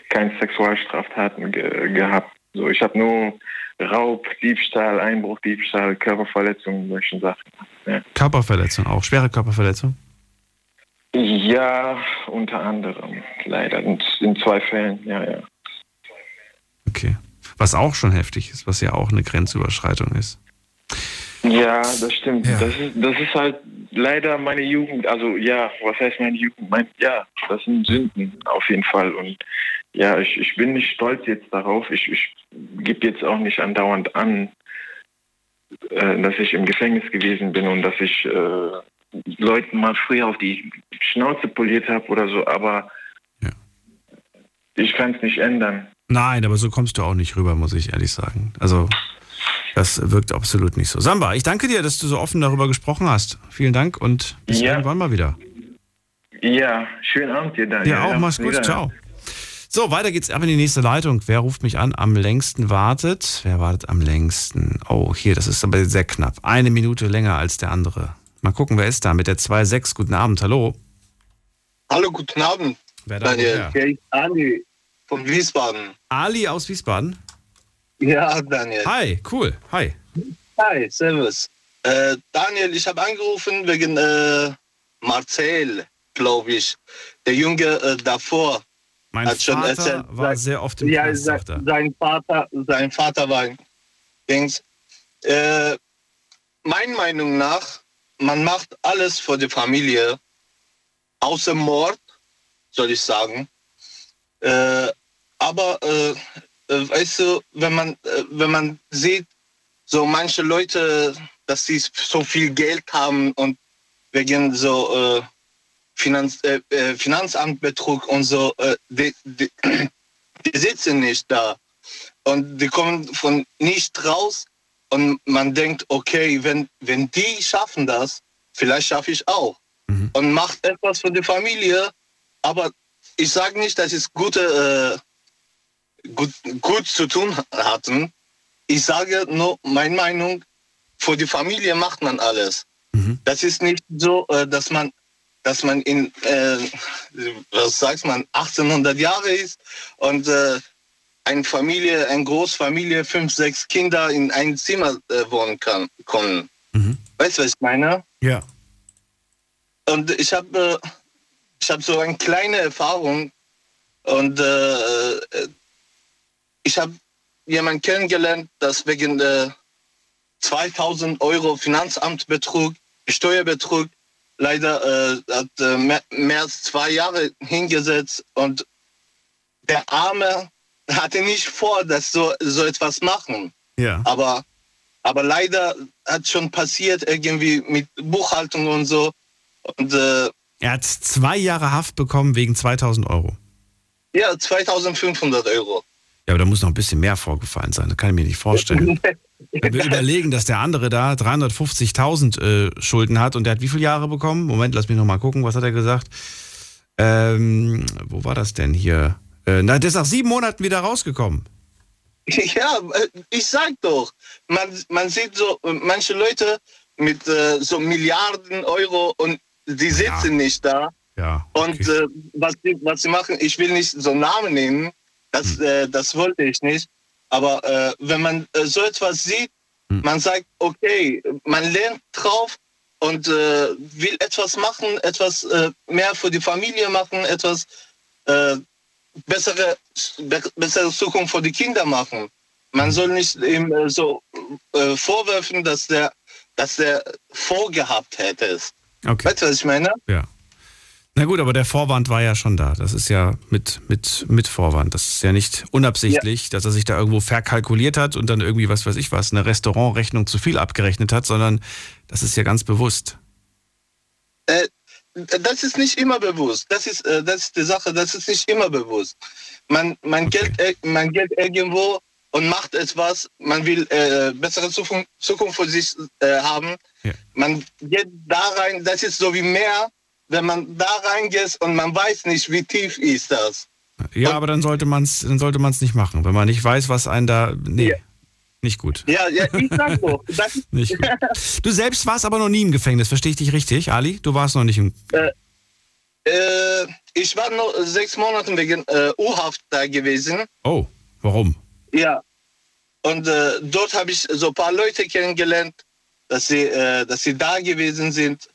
keine Sexualstraftaten ge, gehabt. So, ich habe nur Raub, Diebstahl, Einbruch, Diebstahl, Körperverletzung, solche Sachen. Ja. Körperverletzung auch, schwere Körperverletzung? Ja, unter anderem, leider. In, in zwei Fällen, ja, ja. Okay. Was auch schon heftig ist, was ja auch eine Grenzüberschreitung ist. Ja, das stimmt. Das, ist, das ist halt leider meine Jugend. Also ja, was heißt meine Jugend? Mein, ja, das sind Sünden auf jeden Fall. Und ja, ich, ich bin nicht stolz jetzt darauf. Ich, ich gebe jetzt auch nicht andauernd an, äh, dass ich im Gefängnis gewesen bin und dass ich äh, Leuten mal früher auf die Schnauze poliert habe oder so. Aber ich kann es nicht ändern. Nein, aber so kommst du auch nicht rüber, muss ich ehrlich sagen. Also, das wirkt absolut nicht so. Samba, ich danke dir, dass du so offen darüber gesprochen hast. Vielen Dank und bis Ja. irgendwann mal wieder. Ja, schönen Abend dir, Daniel. Ja, auch, mach's gut, wieder. ciao. So, weiter geht's ab in die nächste Leitung. Wer ruft mich an? Am längsten wartet. Wer wartet am längsten? Oh, hier, das ist aber sehr knapp. Eine Minute länger als der andere. Mal gucken, wer ist da mit der 2.6. Guten Abend, hallo. Hallo, guten Abend. Wer da Daniel, ist Ali von Wiesbaden. Ali aus Wiesbaden? Ja, Daniel. Hi, cool. Hi. Hi, servus. Äh, Daniel, ich habe angerufen wegen äh, Marcel, glaube ich. Der Junge äh, davor Mein hat schon Vater erzählt. war sehr oft im ja, Knast, sein, er. Vater, sein Vater war ein Dings. Äh, meiner Meinung nach, man macht alles für die Familie, außer Mord, soll ich sagen. Äh, aber äh, weißt du, wenn man äh, wenn man sieht, so manche Leute, dass sie so viel Geld haben und wegen so äh, Finanz, äh, äh, Finanzamtbetrug und so, äh, die, die, die sitzen nicht da. Und die kommen von nicht raus und man denkt, okay, wenn wenn die schaffen das, vielleicht schaffe ich auch. Und macht etwas für die Familie, aber ich sage nicht, dass es gute äh, gut, gut zu tun hatten. Ich sage nur meine Meinung, für die Familie macht man alles. Das ist nicht so, äh, dass man dass man in, äh, was sagt man, 1800 Jahre ist und äh, eine Familie, eine Großfamilie, fünf, sechs Kinder in einem Zimmer äh, wohnen kann, können. Weißt du, was ich meine? Ja. Und ich habe äh, ich habe so eine kleine Erfahrung und äh, äh, ich habe jemanden kennengelernt, das wegen äh, 2000 Euro Finanzamtbetrug, Steuerbetrug, leider äh, hat äh, mehr, mehr als zwei Jahre hingesetzt und der Arme hatte nicht vor, dass so, so etwas machen. Ja. Aber, aber leider hat schon passiert irgendwie mit Buchhaltung und so. Und äh, Er hat zwei Jahre Haft bekommen wegen 2000 Euro. ja, 2500 Euro. Ja, aber da muss noch ein bisschen mehr vorgefallen sein. Das kann ich mir nicht vorstellen. Wenn wir überlegen, dass der andere da 350.000 äh, Schulden hat und der hat wie viele Jahre bekommen? Moment, lass mich noch mal gucken. Was hat er gesagt? Ähm, wo war das denn hier? Äh, na, der ist nach sieben Monaten wieder rausgekommen. Ja, äh, ich sag doch, man, man sieht so äh, manche Leute mit äh, so Milliarden Euro und die sitzen nicht da. Ja. Und äh, was, sie, was sie machen, ich will nicht so Namen nennen, das, äh, das wollte ich nicht. Aber äh, wenn man äh, so etwas sieht, man sagt, okay, man lernt drauf und äh, will etwas machen, etwas äh, mehr für die Familie machen, etwas äh, bessere, be bessere Zukunft für die Kinder machen. Man soll nicht ihm so vorwerfen, dass der, dass der vorgehabt hätte. Okay. Weißt du, was ich meine? Ja. Na gut, aber der Vorwand war ja schon da. Das ist ja mit, mit, mit Vorwand. Das ist ja nicht unabsichtlich, dass er sich da irgendwo verkalkuliert hat und dann irgendwie, was weiß ich was, eine Restaurantrechnung zu viel abgerechnet hat, sondern das ist ja ganz bewusst. Äh, das ist nicht immer bewusst. Das ist, äh, das ist die Sache, das ist nicht immer bewusst. Man, man, Geld, äh, man Geld irgendwo und macht etwas, man will äh, bessere Zukunft, Zukunft für sich äh, haben. Man geht da rein, das ist so wie Meer, wenn man da reingeht und man weiß nicht, wie tief ist das. Ja, aber dann sollte man es dann sollte man es nicht machen, wenn man nicht weiß, was einen da. Nee, nicht gut. Ja, ja ich sag ist, Nicht gut. Du selbst warst aber noch nie im Gefängnis, verstehe ich dich richtig, Ali? Du warst noch nicht im. äh, äh, ich war nur sechs Monate wegen äh, U-Haft da gewesen. Oh, warum? Ja. Und äh, dort habe ich so ein paar Leute kennengelernt, dass sie, äh, dass sie da gewesen sind.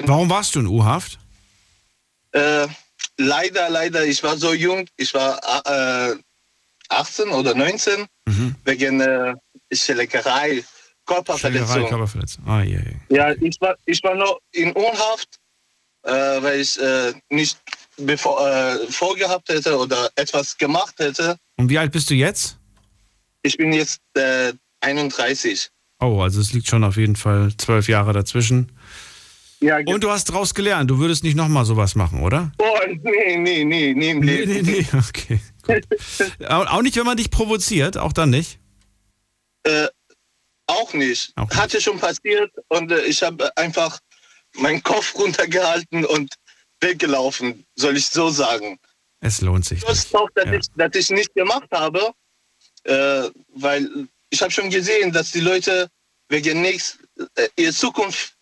Warum warst du in U-Haft? Äh, leider, leider, ich war so jung, ich war äh, 18 oder 19, wegen äh, Schlägerei, Körperverletzung. Schlägerei, Körperverletzung. Ah, je, je. Ja, ich war, ich war noch in Unhaft, äh, weil ich äh, nicht bevor, äh, vorgehabt hätte oder etwas gemacht hätte. Und wie alt bist du jetzt? Ich bin jetzt äh, 31. Oh, also es liegt schon auf jeden Fall zwölf Jahre dazwischen. Ja, Und du hast daraus gelernt, du würdest nicht nochmal sowas machen, oder? Oh, nee, nee, nee, nee, Nee, Leben. nee, nee, okay. Auch nicht, wenn man dich provoziert, auch dann nicht? Äh, auch nicht. Hatte schon passiert und äh, ich habe einfach meinen Kopf runtergehalten und weggelaufen, soll ich so sagen. Es lohnt sich. Das ist auch, dass, ich, dass ich nicht gemacht habe, äh, weil ich habe schon gesehen, dass die Leute wegen nichts äh, ihre Zukunft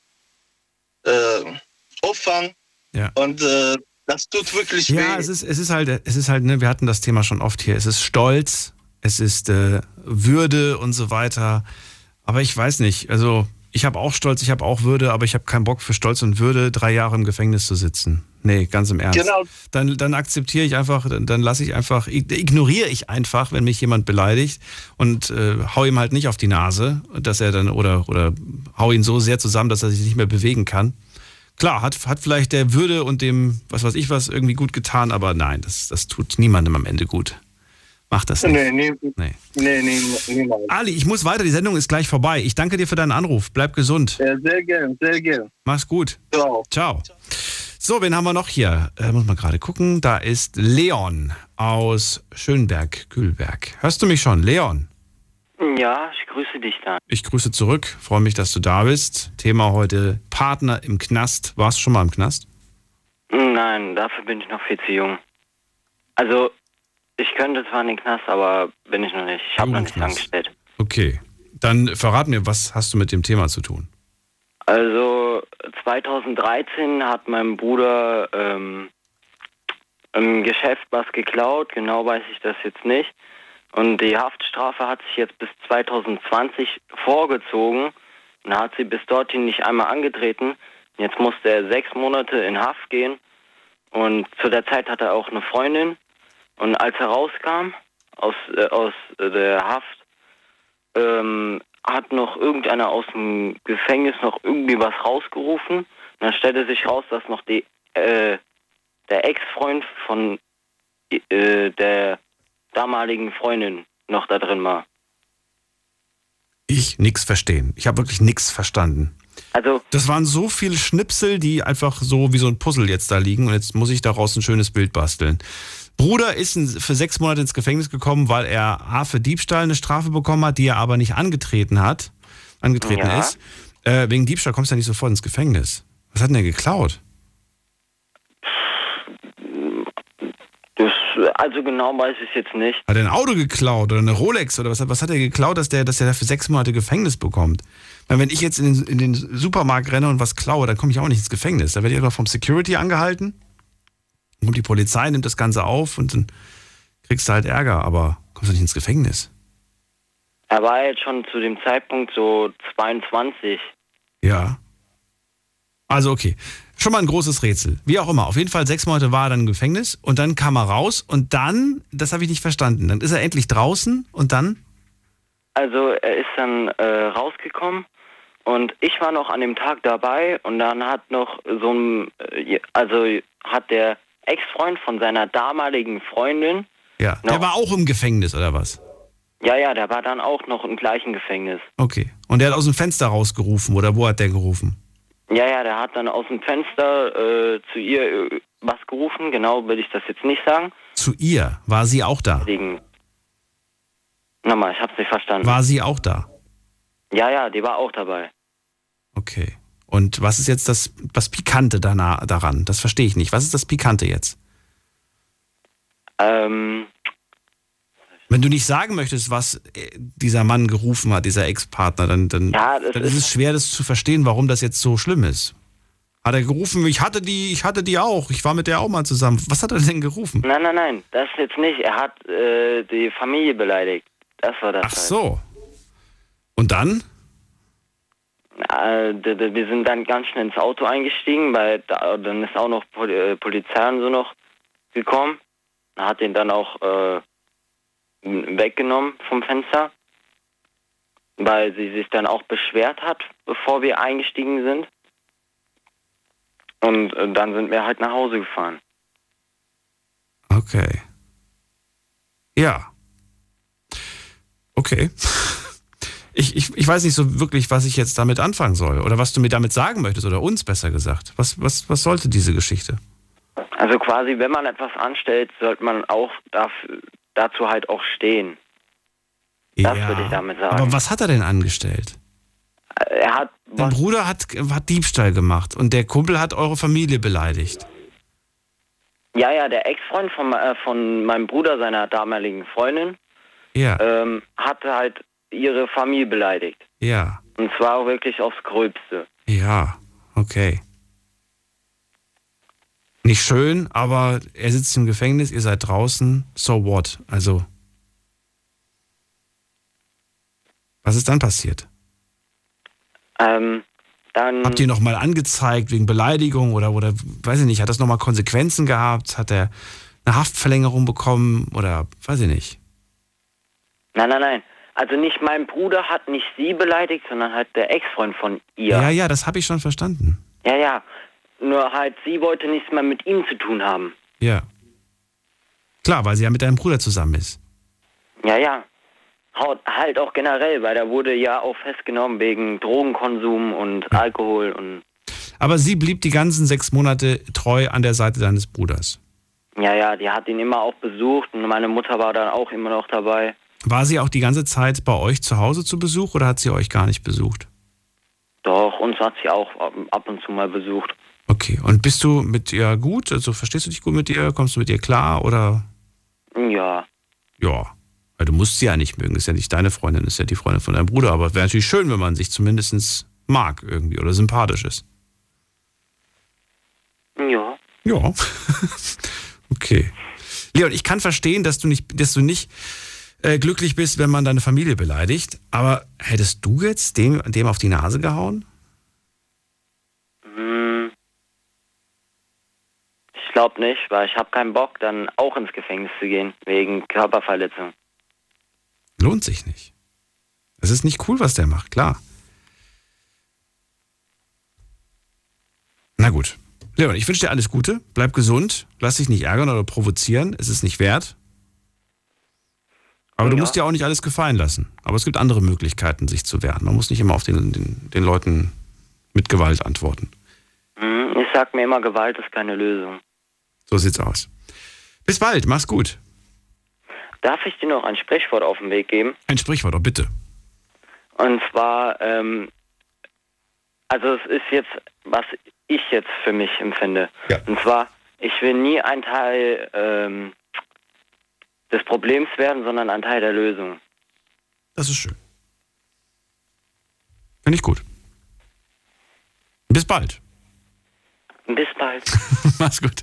opfern. Ja. Und äh, das tut wirklich Ja, weh. es ist, es ist halt, es ist halt, ne, wir hatten das Thema schon oft hier. Es ist Stolz, es ist äh, Würde und so weiter. Aber ich weiß nicht, also ich habe auch Stolz, ich habe auch Würde, aber ich habe keinen Bock für Stolz und Würde, drei Jahre im Gefängnis zu sitzen. Nee, ganz im Ernst. Genau. Dann, dann akzeptiere ich einfach, dann, dann lasse ich einfach, ig- ignoriere ich einfach, wenn mich jemand beleidigt und äh, hau ihm halt nicht auf die Nase, dass er dann, oder, oder hau ihn so sehr zusammen, dass er sich nicht mehr bewegen kann. Klar, hat, hat vielleicht der Würde und dem, was weiß ich was, irgendwie gut getan, aber nein, das, das tut niemandem am Ende gut. Macht das nicht. Nee, nee, Nee. nee, nee, niemals. Ali, ich muss weiter, die Sendung ist gleich vorbei. Ich danke dir für deinen Anruf. Bleib gesund. Ja, sehr gern, sehr gern. Mach's gut. Ciao. Ciao. So, wen haben wir noch hier? Äh, muss mal gerade gucken. Da ist Leon aus Schönberg-Kühlberg. Hörst du mich schon? Leon? Ja, ich grüße dich da. Ich grüße zurück. Freue mich, dass du da bist. Thema heute Partner im Knast. Warst du schon mal im Knast? Nein, dafür bin ich noch viel zu jung. Also, ich könnte zwar in den Knast, aber bin ich noch nicht. Ich habe noch nichts angestellt. Okay. Dann verrat mir, was hast du mit dem Thema zu tun? Also, 2013 hat mein Bruder ähm, im Geschäft was geklaut. Genau weiß ich das jetzt nicht. Und die Haftstrafe hat sich jetzt bis 2020 vorgezogen und hat sie bis dorthin nicht einmal angetreten. Jetzt musste er sechs Monate in Haft gehen. Und zu der Zeit hatte er auch eine Freundin. Und als er rauskam aus, äh, aus äh, der Haft, ähm, hat noch irgendeiner aus dem Gefängnis noch irgendwie was rausgerufen. Und dann stellte sich raus, dass noch die, äh, der Ex-Freund von äh, der damaligen Freundin noch da drin war. Ich nix verstehen. Ich habe wirklich nix verstanden. Also, Das waren so viele Schnipsel, die einfach so wie so ein Puzzle jetzt da liegen und jetzt muss ich daraus ein schönes Bild basteln. Bruder ist für sechs Monate ins Gefängnis gekommen, weil er A für Diebstahl eine Strafe bekommen hat, die er aber nicht angetreten hat, angetreten Ja. ist. Äh, wegen Diebstahl kommst du ja nicht sofort ins Gefängnis. Was hat denn er geklaut? das, also genau weiß ich jetzt nicht. Hat er ein Auto geklaut oder eine Rolex oder was, hat- was hat er geklaut, dass der, dass er dafür sechs Monate Gefängnis bekommt? Weil wenn ich jetzt in den, in den Supermarkt renne und was klaue, dann komme ich auch nicht ins Gefängnis. Da werde ich einfach vom Security angehalten und die Polizei nimmt das Ganze auf und dann kriegst du halt Ärger, aber kommst du nicht ins Gefängnis. Er war jetzt schon zu dem Zeitpunkt so 22. Ja. Also okay. Schon mal ein großes Rätsel. Wie auch immer. Auf jeden Fall sechs Monate war er dann im Gefängnis und dann kam er raus und dann, das habe ich nicht verstanden, dann ist er endlich draußen und dann? Also er ist dann äh, rausgekommen und ich war noch an dem Tag dabei und dann hat noch so ein, äh, also hat der Ex-Freund von seiner damaligen Freundin, Ja. Der war auch im Gefängnis oder was? ja, ja, der war dann auch noch im gleichen Gefängnis. Okay. Und der hat aus dem Fenster rausgerufen oder wo hat der gerufen? Ja, ja, der hat dann aus dem Fenster äh, zu ihr äh, was gerufen, genau will ich das jetzt nicht sagen. Zu ihr. War sie auch da? Wegen. Nochmal, ich hab's nicht verstanden. War sie auch da? Ja, ja, die war auch dabei. Okay. Und was ist jetzt das, das Pikante dana- daran? Das verstehe ich nicht. Was ist das Pikante jetzt? Ähm, Wenn du nicht sagen möchtest, was äh, dieser Mann gerufen hat, dieser Ex-Partner, dann, dann, Ja, dann ist es schwer, das zu verstehen, warum das jetzt so schlimm ist. Hat er gerufen, ich hatte die, ich hatte die auch, ich war mit der auch mal zusammen. Was hat er denn gerufen? nein, nein, nein, das jetzt nicht. Er hat äh, die Familie beleidigt. Das war das. Ach so. Und dann? Äh, wir sind dann ganz schnell ins Auto eingestiegen, weil da, dann ist auch noch äh, Polizei und so noch gekommen. Hat ihn dann auch äh, weggenommen vom Fenster, weil sie sich dann auch beschwert hat, bevor wir eingestiegen sind. Und äh, dann sind wir halt nach Hause gefahren. Okay. Ja. Okay. Ich, ich, ich weiß nicht so wirklich, was ich jetzt damit anfangen soll. Oder was du mir damit sagen möchtest. Oder uns besser gesagt. Was, was, was sollte diese Geschichte? Also quasi, wenn man etwas anstellt, sollte man auch dafür, dazu halt auch stehen. Das würde ich damit sagen. Aber was hat er denn angestellt? Er hat Dein Bruder hat, hat Diebstahl gemacht und der Kumpel hat eure Familie beleidigt. Ja, ja, der Ex-Freund von, äh, von meinem Bruder, seiner damaligen Freundin, Ja. ähm, hatte halt ihre Familie beleidigt. Ja. Und zwar auch wirklich aufs Gröbste. Ja, okay. Nicht schön, aber er sitzt im Gefängnis, ihr seid draußen, so what? Also. Was ist dann passiert? Ähm, dann. Habt ihr nochmal angezeigt wegen Beleidigung oder, oder weiß ich nicht, hat das nochmal Konsequenzen gehabt? Hat er eine Haftverlängerung bekommen oder weiß ich nicht? Nein, nein, nein. Also nicht mein Bruder hat nicht sie beleidigt, sondern halt der Ex-Freund von ihr. Ja, ja, das habe ich schon verstanden. ja, ja. Nur halt, sie wollte nichts mehr mit ihm zu tun haben. Ja. Klar, weil sie ja mit deinem Bruder zusammen ist. Ja, ja. Halt auch generell, weil da wurde ja auch festgenommen wegen Drogenkonsum und Alkohol und Aber sie blieb die ganzen sechs Monate treu an der Seite deines Bruders. ja, ja, die hat ihn immer auch besucht und meine Mutter war dann auch immer noch dabei. War sie auch die ganze Zeit bei euch zu Hause zu Besuch oder hat sie euch gar nicht besucht? Doch, uns hat sie auch ab- ab und zu mal besucht. Okay, und bist du mit ihr gut? Also verstehst du dich gut mit ihr? Kommst du mit ihr klar oder? Ja. Ja. Weil du musst sie ja nicht mögen. Ist ja nicht deine Freundin, ist ja die Freundin von deinem Bruder. Aber es wäre natürlich schön, wenn man sich zumindest mag irgendwie oder sympathisch ist. Ja. Ja. okay. Leon, ich kann verstehen, dass du nicht, dass du nicht äh, glücklich bist, wenn man deine Familie beleidigt. Aber hättest du jetzt dem, dem auf die Nase gehauen? Hm. Ich glaube nicht, weil ich habe keinen Bock, dann auch ins Gefängnis zu gehen, wegen Körperverletzung. Lohnt sich nicht. Es ist nicht cool, was der macht, klar. Na gut. Leon, ich wünsche dir alles Gute. Bleib gesund. Lass dich nicht ärgern oder provozieren. Es ist nicht wert. Aber du Ja. musst dir auch nicht alles gefallen lassen. Aber es gibt andere Möglichkeiten, sich zu wehren. Man muss nicht immer auf den, den, den Leuten mit Gewalt antworten. Hm. Ich sag mir immer, Gewalt ist keine Lösung. So sieht's aus. Bis bald. Mach's gut. Darf ich dir noch ein Sprichwort auf den Weg geben? Ein Sprichwort, oh bitte. Und zwar, ähm, also es ist jetzt, was ich jetzt für mich empfinde. Und zwar, ich will nie ein Teil ähm, des Problems werden, sondern ein Teil der Lösung. Das ist schön. Finde ich gut. Bis bald. Bis bald. Mach's gut.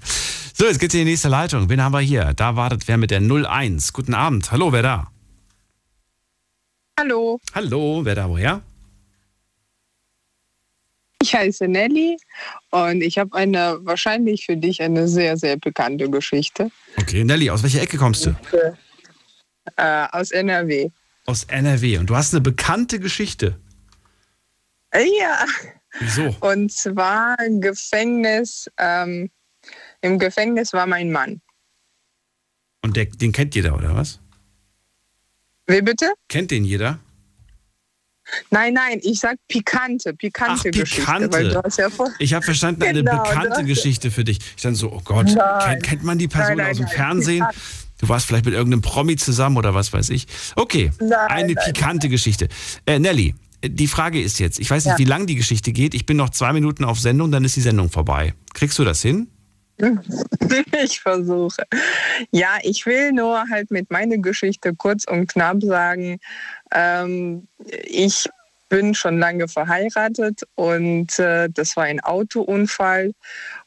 So, jetzt geht's in die nächste Leitung. Wen haben wir hier? Da wartet wer mit der 01. Guten Abend. Hallo, wer da? Hallo, Hallo, wer da woher? Ich heiße Nelly und ich habe eine wahrscheinlich für dich eine sehr, sehr bekannte Geschichte Okay, Nelly, aus welcher Ecke kommst du? äh, aus NRW. Aus NRW. Und du hast eine bekannte Geschichte. Äh, Ja, Wieso? und zwar im Gefängnis. Ähm, Im Gefängnis war mein Mann. Und der, den kennt jeder, oder was? Wie bitte? Kennt den jeder? Nein, nein, ich sag pikante, pikante, Ach, Geschichte. pikante. Ja Ich habe verstanden, eine Genau, bekannte das- Geschichte für dich. Ich dann so, oh Gott, kennt, kennt man die Person Nein, nein, aus dem Fernsehen? pikant. Du warst vielleicht mit irgendeinem Promi zusammen oder was weiß ich. Okay, eine pikante Geschichte. Äh, Nelly, die Frage ist jetzt, ich weiß nicht, Ja. wie lang die Geschichte geht. Ich bin noch zwei Minuten auf Sendung, dann ist die Sendung vorbei. Kriegst du das hin? ich versuche. Ja, ich will nur halt mit meiner Geschichte kurz und knapp sagen, ähm, ich bin schon lange verheiratet und äh, das war ein Autounfall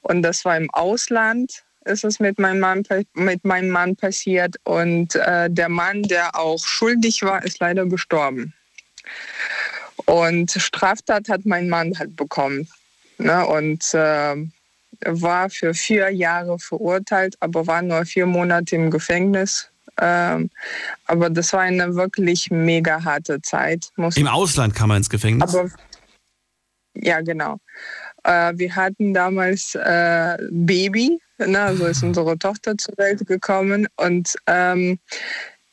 und das war im Ausland ist es mit meinem Mann, mit meinem Mann passiert und äh, der Mann, der auch schuldig war, ist leider gestorben. Und Straftat hat mein Mann halt bekommen. Ne? Und äh, war für vier Jahre verurteilt, aber war nur vier Monate im Gefängnis. Ähm, aber das war eine wirklich mega harte Zeit. Muss Im Ausland kam er ins Gefängnis. aber ja, genau. Äh, wir hatten damals äh, Baby, ne? also ist unsere Tochter zur Welt gekommen. Und ähm,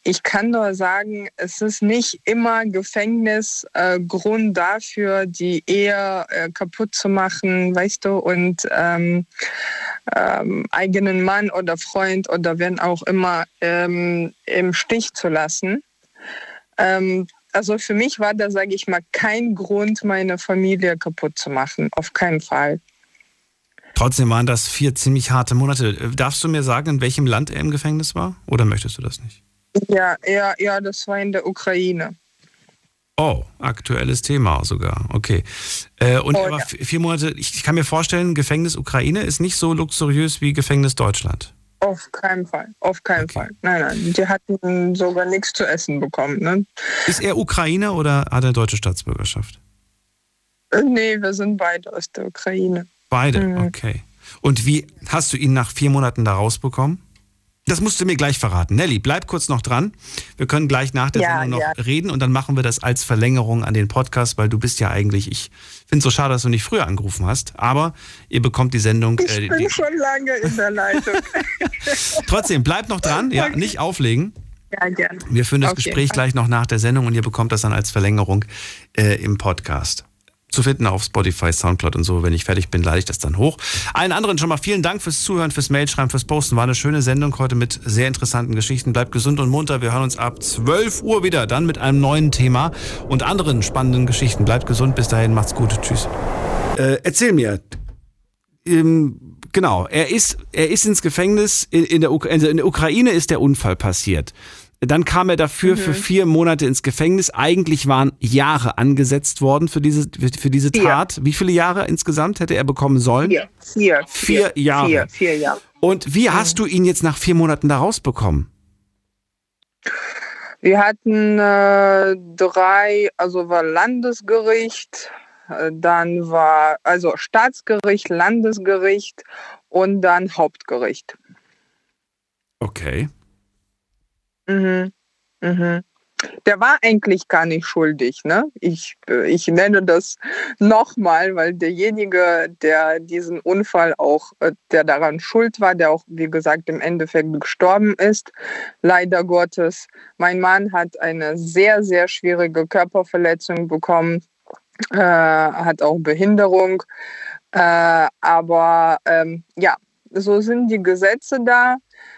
ich kann nur sagen, es ist nicht immer Gefängnis äh, Grund dafür, die Ehe äh, kaputt zu machen, weißt du, und ähm, ähm, eigenen Mann oder Freund oder wen auch immer ähm, im Stich zu lassen. Ähm, also für mich war da, sage ich mal, kein Grund, meine Familie kaputt zu machen. Auf keinen Fall. Trotzdem waren das vier ziemlich harte Monate. Äh, Darfst du mir sagen, in welchem Land er im Gefängnis war? Oder möchtest du das nicht? Ja, ja, ja, das war in der Ukraine. Oh, aktuelles Thema sogar. Okay. Äh, und Oh, er war ja. vi- vier Monate, ich kann mir vorstellen, Gefängnis Ukraine ist nicht so luxuriös wie Gefängnis Deutschland. Auf keinen Fall, auf keinen Fall. Nein, nein, die hatten sogar nichts zu essen bekommen. Ne? Ist er Ukrainer oder hat er deutsche Staatsbürgerschaft? Äh, Nee, wir sind beide aus der Ukraine. Beide, Mhm. okay. Und wie hast du ihn nach vier Monaten da rausbekommen? Das musst du mir gleich verraten. Nelly, bleib kurz noch dran. Wir können gleich nach der Ja, Sendung noch ja. reden und dann machen wir das als Verlängerung an den Podcast, weil du bist ja eigentlich, ich finde es so schade, dass du nicht früher angerufen hast, aber ihr bekommt die Sendung. Ich äh, bin die, schon lange in der Leitung. trotzdem, bleib noch dran, ja, nicht auflegen. ja, gerne. Wir führen das jeden Gespräch gleich noch nach der Sendung und ihr bekommt das dann als Verlängerung äh, im Podcast. Zu finden auf Spotify, Soundcloud und so. Wenn ich fertig bin, lade ich das dann hoch. Allen anderen schon mal vielen Dank fürs Zuhören, fürs Mailschreiben, fürs Posten. War eine schöne Sendung heute mit sehr interessanten Geschichten. Bleibt gesund und munter. Wir hören uns ab 12 Uhr wieder, dann mit einem neuen Thema und anderen spannenden Geschichten. Bleibt gesund. Bis dahin, macht's gut. Tschüss. Äh, erzähl mir, ähm, genau, er ist, er ist ins Gefängnis, in, in, der, also in der Ukraine ist der Unfall passiert. Dann kam er dafür Mhm. für vier Monate ins Gefängnis. Eigentlich waren Jahre angesetzt worden für diese, für diese Tat. Wie viele Jahre insgesamt hätte er bekommen sollen? Vier. Vier. Vier Jahre. Vier, vier Jahre. Und wie hast du ihn jetzt nach vier Monaten da rausbekommen? Wir hatten äh, drei, also war Landesgericht, äh, dann war also Staatsgericht, Landesgericht und dann Hauptgericht. Okay. Mhm. Mhm. Der war eigentlich gar nicht schuldig. Ne? Ich, äh, ich nenne das nochmal, weil derjenige, der diesen Unfall auch, äh, der daran schuld war, der auch, wie gesagt, im Endeffekt gestorben ist, leider Gottes. Mein Mann hat eine sehr, sehr schwierige Körperverletzung bekommen, äh, hat auch Behinderung. Äh, aber ähm, ja, so sind die Gesetze da.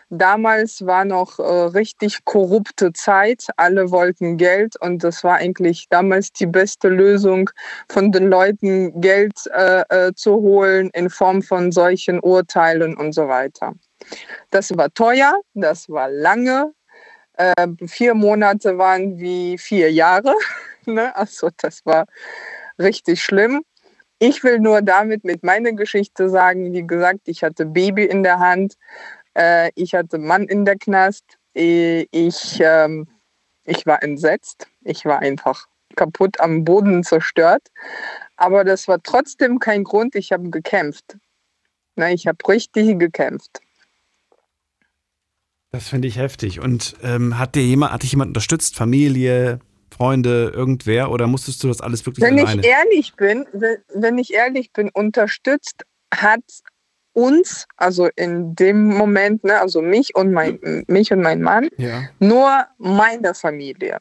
Damals war noch äh, richtig korrupte Zeit. Alle wollten Geld und das war eigentlich damals die beste Lösung, von den Leuten Geld äh, äh, zu holen in Form von solchen Urteilen und so weiter. Das war teuer, das war lange. Äh, vier Monate waren wie vier Jahre. ne? Also das war richtig schlimm. Ich will nur damit mit meiner Geschichte sagen, wie gesagt, ich hatte Baby in der Hand, äh, ich hatte Mann in der Knast, ich, ähm, ich war entsetzt, ich war einfach kaputt am Boden zerstört, aber das war trotzdem kein Grund, ich habe gekämpft. Na, ich habe richtig gekämpft. Das finde ich heftig. Und ähm, hat dir jemand, hat dich jemand unterstützt? Familie, Freunde, irgendwer? Oder musstest du das alles wirklich Wenn alleine? ich ehrlich bin, wenn, wenn ich ehrlich bin, unterstützt hat uns, also in dem Moment, ne, also mich und mein, mich und mein Mann, ja. nur meine Familie.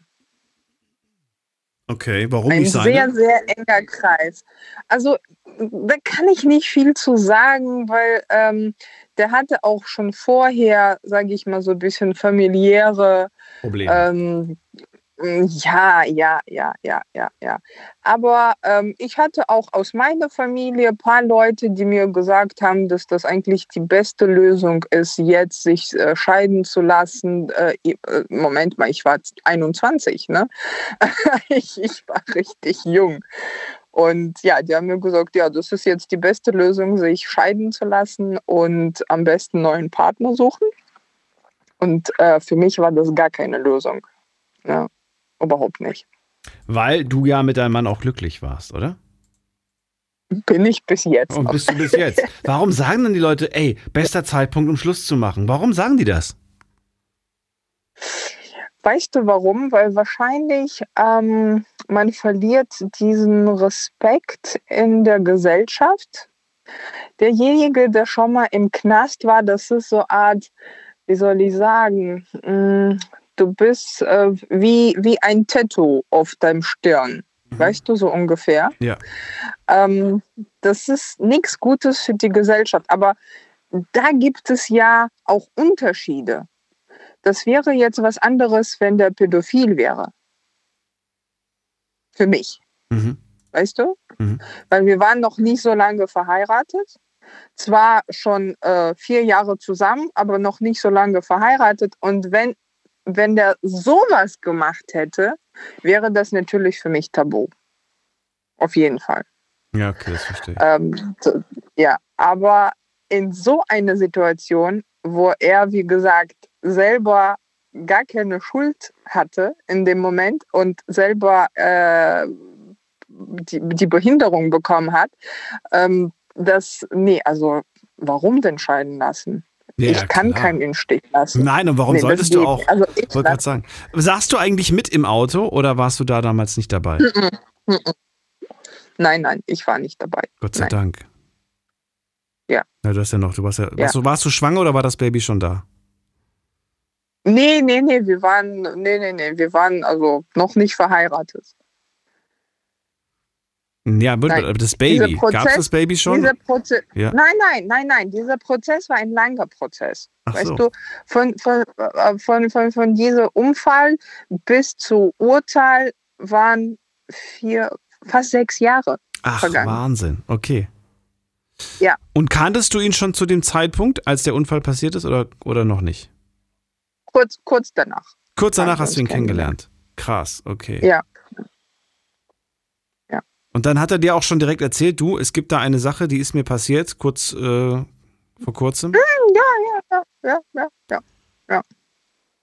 Okay, warum Ein sehr, seine? sehr enger Kreis. Also da kann ich nicht viel zu sagen, weil ähm, der hatte auch schon vorher, sage ich mal, so ein bisschen familiäre Probleme. ähm, ja, ja, ja, ja, ja, ja. Aber ähm, ich hatte auch aus meiner Familie ein paar Leute, die mir gesagt haben, dass das eigentlich die beste Lösung ist, jetzt sich äh, scheiden zu lassen. Äh, äh, Moment mal, ich war 21, ne? ich, ich war richtig jung. Und ja, die haben mir gesagt, ja, das ist jetzt die beste Lösung, sich scheiden zu lassen und am besten einen neuen Partner suchen. Und äh, für mich war das gar keine Lösung. Ja, überhaupt nicht. Weil du ja mit deinem Mann auch glücklich warst, oder? Bin ich bis jetzt. Und bist du bis jetzt. Warum sagen dann die Leute, ey, bester Zeitpunkt, um Schluss zu machen? Warum sagen die das? Weißt du warum? Weil wahrscheinlich ähm, man verliert diesen Respekt in der Gesellschaft. Derjenige, der schon mal im Knast war, das ist so eine Art, wie soll ich sagen, mh, du bist äh, wie, wie ein Tattoo auf deinem Stirn. Weißt du, so ungefähr. Ja. Ähm, das ist nichts Gutes für die Gesellschaft. Aber da gibt es ja auch Unterschiede. Das wäre jetzt was anderes, wenn der pädophil wäre. Für mich. Mhm. Weißt du? Mhm. Weil wir waren noch nicht so lange verheiratet. zwar schon äh, vier Jahre zusammen, aber noch nicht so lange verheiratet. Und wenn, wenn der sowas gemacht hätte, wäre das natürlich für mich tabu. Auf jeden Fall. Ja, okay, das verstehe ich. Ähm, so, ja, aber in so einer Situation, wo er, wie gesagt, selber gar keine Schuld hatte in dem Moment und selber äh, die, die Behinderung bekommen hat, ähm, das, nee, also warum denn scheiden lassen? Ja, ich kann klar. keinen im Stich lassen. Nein, und warum Nee, solltest du auch? Also ich wollte gerade sagen. Saßt du eigentlich mit im Auto oder warst du da damals nicht dabei? Mhm, mhm. Nein, nein, ich war nicht dabei. Gott sei nein. Dank. Ja. Ja, du hast ja noch, du warst ja, Ja. Warst, du, warst du schwanger oder war das Baby schon da? Nee, nee, nee, wir waren, nee, nee, nee, wir waren also noch nicht verheiratet. Ja, aber Nein. das Baby. Gab es das Baby schon? Ja. Nein, nein, nein, nein. Dieser Prozess war ein langer Prozess. Ach weißt so. du, von, von, äh, von, von, von diesem Unfall bis zu Urteil waren vier, fast sechs Jahre Ach, vergangen. Wahnsinn. Okay. Ja, Und kanntest du ihn schon zu dem Zeitpunkt, als der Unfall passiert ist oder, oder noch nicht? kurz, kurz danach. Kurz danach hast du ihn kennengelernt. kennengelernt. Krass, okay. Ja. Und dann hat er dir auch schon direkt erzählt, du, es gibt da eine Sache, die ist mir passiert, kurz äh, vor kurzem. Ja, ja, ja, ja, ja, ja. ja.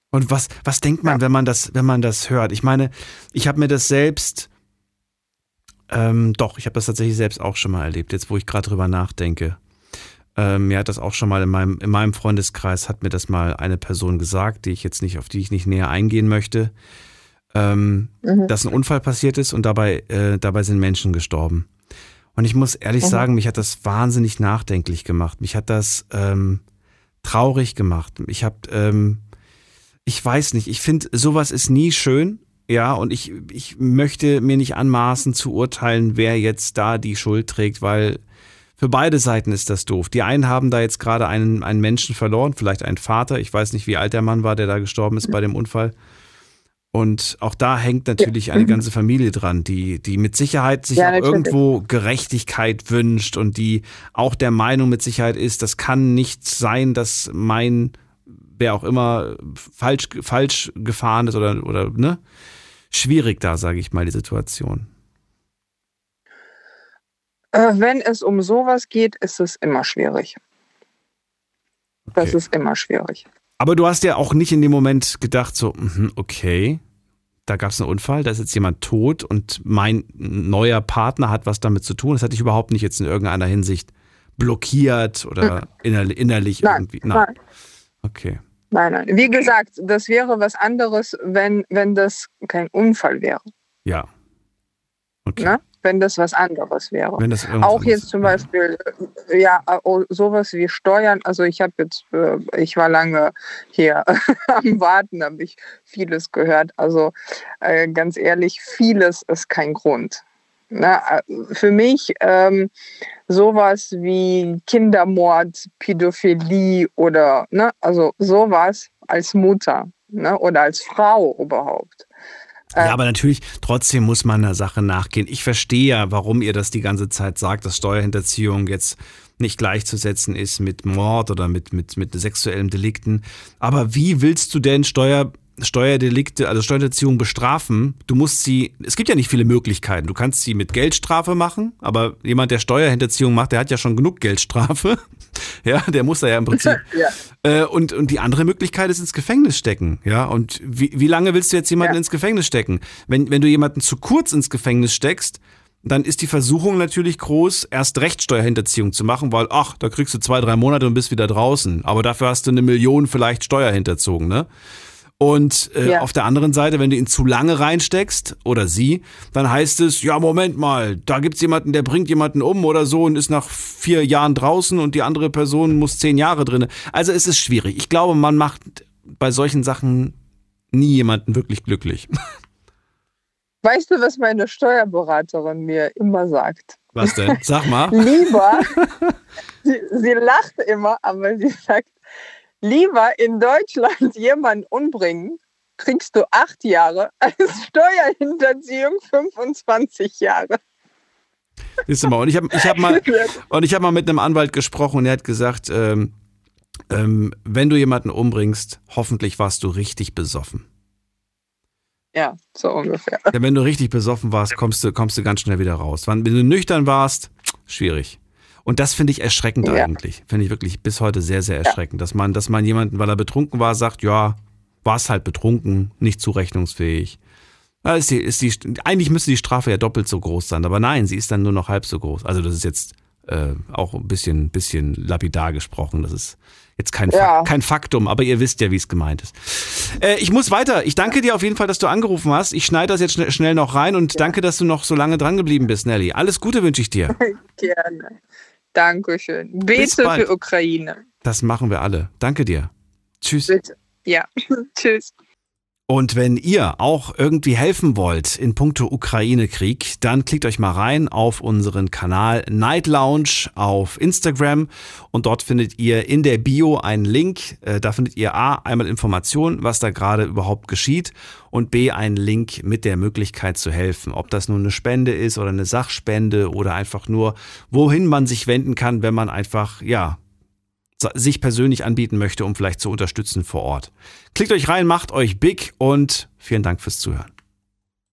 Und was, was denkt man, wenn man das, wenn man das hört? Ich meine, ich habe mir das selbst, ähm, doch, ich habe das tatsächlich selbst auch schon mal erlebt, jetzt wo ich gerade drüber nachdenke. Ähm, mir hat das auch schon mal in meinem, in meinem Freundeskreis, hat mir das mal eine Person gesagt, die ich jetzt nicht, auf die ich nicht näher eingehen möchte, ähm, Mhm. dass ein Unfall passiert ist und dabei, äh, dabei sind Menschen gestorben. Und ich muss ehrlich Mhm. sagen, mich hat das wahnsinnig nachdenklich gemacht. Mich hat das ähm, traurig gemacht. Ich habe, ähm, ich weiß nicht, ich finde, sowas ist nie schön. Ja, und ich, ich möchte mir nicht anmaßen zu urteilen, wer jetzt da die Schuld trägt, weil für beide Seiten ist das doof. Die einen haben da jetzt gerade einen, einen Menschen verloren, vielleicht einen Vater. Ich weiß nicht, wie alt der Mann war, der da gestorben ist bei dem Unfall. Und auch da hängt natürlich eine ganze Familie dran, die, die mit Sicherheit sich Ja, irgendwo Gerechtigkeit wünscht und die auch der Meinung mit Sicherheit ist, das kann nicht sein, dass mein, wer auch immer, falsch, falsch gefahren ist oder, oder, ne? Schwierig da, sage ich mal, die Situation. Äh, wenn es um sowas geht, ist es immer schwierig. Das Okay. ist immer schwierig. Aber du hast ja auch nicht in dem Moment gedacht, so, mhm, okay, da gab es einen Unfall, da ist jetzt jemand tot und mein neuer Partner hat was damit zu tun. Das hat dich überhaupt nicht jetzt in irgendeiner Hinsicht blockiert oder innerlich, innerlich Nein, irgendwie. nein. Okay. Nein, nein. Wie gesagt, das wäre was anderes, wenn, wenn das kein Unfall wäre. Ja. Ne? Wenn das was anderes wäre. Auch jetzt zum Beispiel, äh, ja, oh, sowas wie Steuern. Also ich habe jetzt, äh, ich war lange hier am Warten, habe ich vieles gehört. Also äh, ganz ehrlich, vieles ist kein Grund. Äh, Für mich ähm, sowas wie Kindermord, Pädophilie oder ne, also sowas als Mutter ne, oder als Frau überhaupt. Ja, aber natürlich, trotzdem muss man der Sache nachgehen. Ich verstehe ja, warum ihr das die ganze Zeit sagt, dass Steuerhinterziehung jetzt nicht gleichzusetzen ist mit Mord oder mit, mit, mit sexuellen Delikten. Aber wie willst du denn Steuer, Steuerdelikte, also Steuerhinterziehung bestrafen? Du musst sie, es gibt ja nicht viele Möglichkeiten. Du kannst sie mit Geldstrafe machen, aber jemand, der Steuerhinterziehung macht, der hat ja schon genug Geldstrafe. Ja, der muss da ja im Prinzip. ja. Äh, und, und die andere Möglichkeit ist ins Gefängnis stecken. Ja, und wie, wie lange willst du jetzt jemanden ins Gefängnis stecken? Wenn, wenn du jemanden zu kurz ins Gefängnis steckst, dann ist die Versuchung natürlich groß, erst recht Steuerhinterziehung zu machen, weil, ach, da kriegst du zwei, drei Monate und bist wieder draußen. Aber dafür hast du eine Million vielleicht Steuer hinterzogen, ne? Und äh, Ja. auf der anderen Seite, wenn du ihn zu lange reinsteckst oder sie, dann heißt es, ja, Moment mal, da gibt's jemanden, der bringt jemanden um oder so und ist nach vier Jahren draußen und die andere Person muss zehn Jahre drinne. Also es ist schwierig. Ich glaube, man macht bei solchen Sachen nie jemanden wirklich glücklich. Weißt du, was meine Steuerberaterin mir immer sagt? Was denn? Sag mal. Lieber, sie, sie lacht immer, aber sie sagt, lieber in Deutschland jemanden umbringen, kriegst du acht Jahre, als Steuerhinterziehung 25 Jahre. Siehst du mal, und ich habe ich hab mal, und ich hab mal mit einem Anwalt gesprochen und er hat gesagt, ähm, ähm, wenn du jemanden umbringst, hoffentlich warst du richtig besoffen. Ja, so ungefähr. Denn wenn du richtig besoffen warst, kommst du, kommst du ganz schnell wieder raus. Wenn du nüchtern warst, schwierig. Und das finde ich erschreckend Ja. eigentlich. Finde ich wirklich bis heute sehr, sehr erschreckend, dass man, dass man jemanden, weil er betrunken war, sagt, ja, war es halt betrunken, nicht zurechnungsfähig. Ja, ist die, ist die, eigentlich müsste die Strafe ja doppelt so groß sein, aber nein, sie ist dann nur noch halb so groß. Also das ist jetzt äh, auch ein bisschen, bisschen lapidar gesprochen. Das ist jetzt kein, Ja. Fak kein Faktum, aber ihr wisst ja, wie es gemeint ist. Äh, ich muss weiter. Ich danke dir auf jeden Fall, dass du angerufen hast. Ich schneide das jetzt schnell, schnell noch rein und danke, dass du noch so lange dran geblieben bist, Nelly. Alles Gute wünsche ich dir. Gerne. Dankeschön. Bete für Ukraine. Das machen wir alle. Danke dir. Tschüss. Bitte. Ja. Tschüss. Und wenn ihr auch irgendwie helfen wollt in puncto Ukraine-Krieg, dann klickt euch mal rein auf unseren Kanal Night Lounge auf Instagram und dort findet ihr in der Bio einen Link. Äh, Da findet ihr A, einmal Informationen, was da gerade überhaupt geschieht und B, einen Link mit der Möglichkeit zu helfen. Ob das nun eine Spende ist oder eine Sachspende oder einfach nur, wohin man sich wenden kann, wenn man einfach, ja, sich persönlich anbieten möchte, um vielleicht zu unterstützen vor Ort. Klickt euch rein, macht euch big und vielen Dank fürs Zuhören.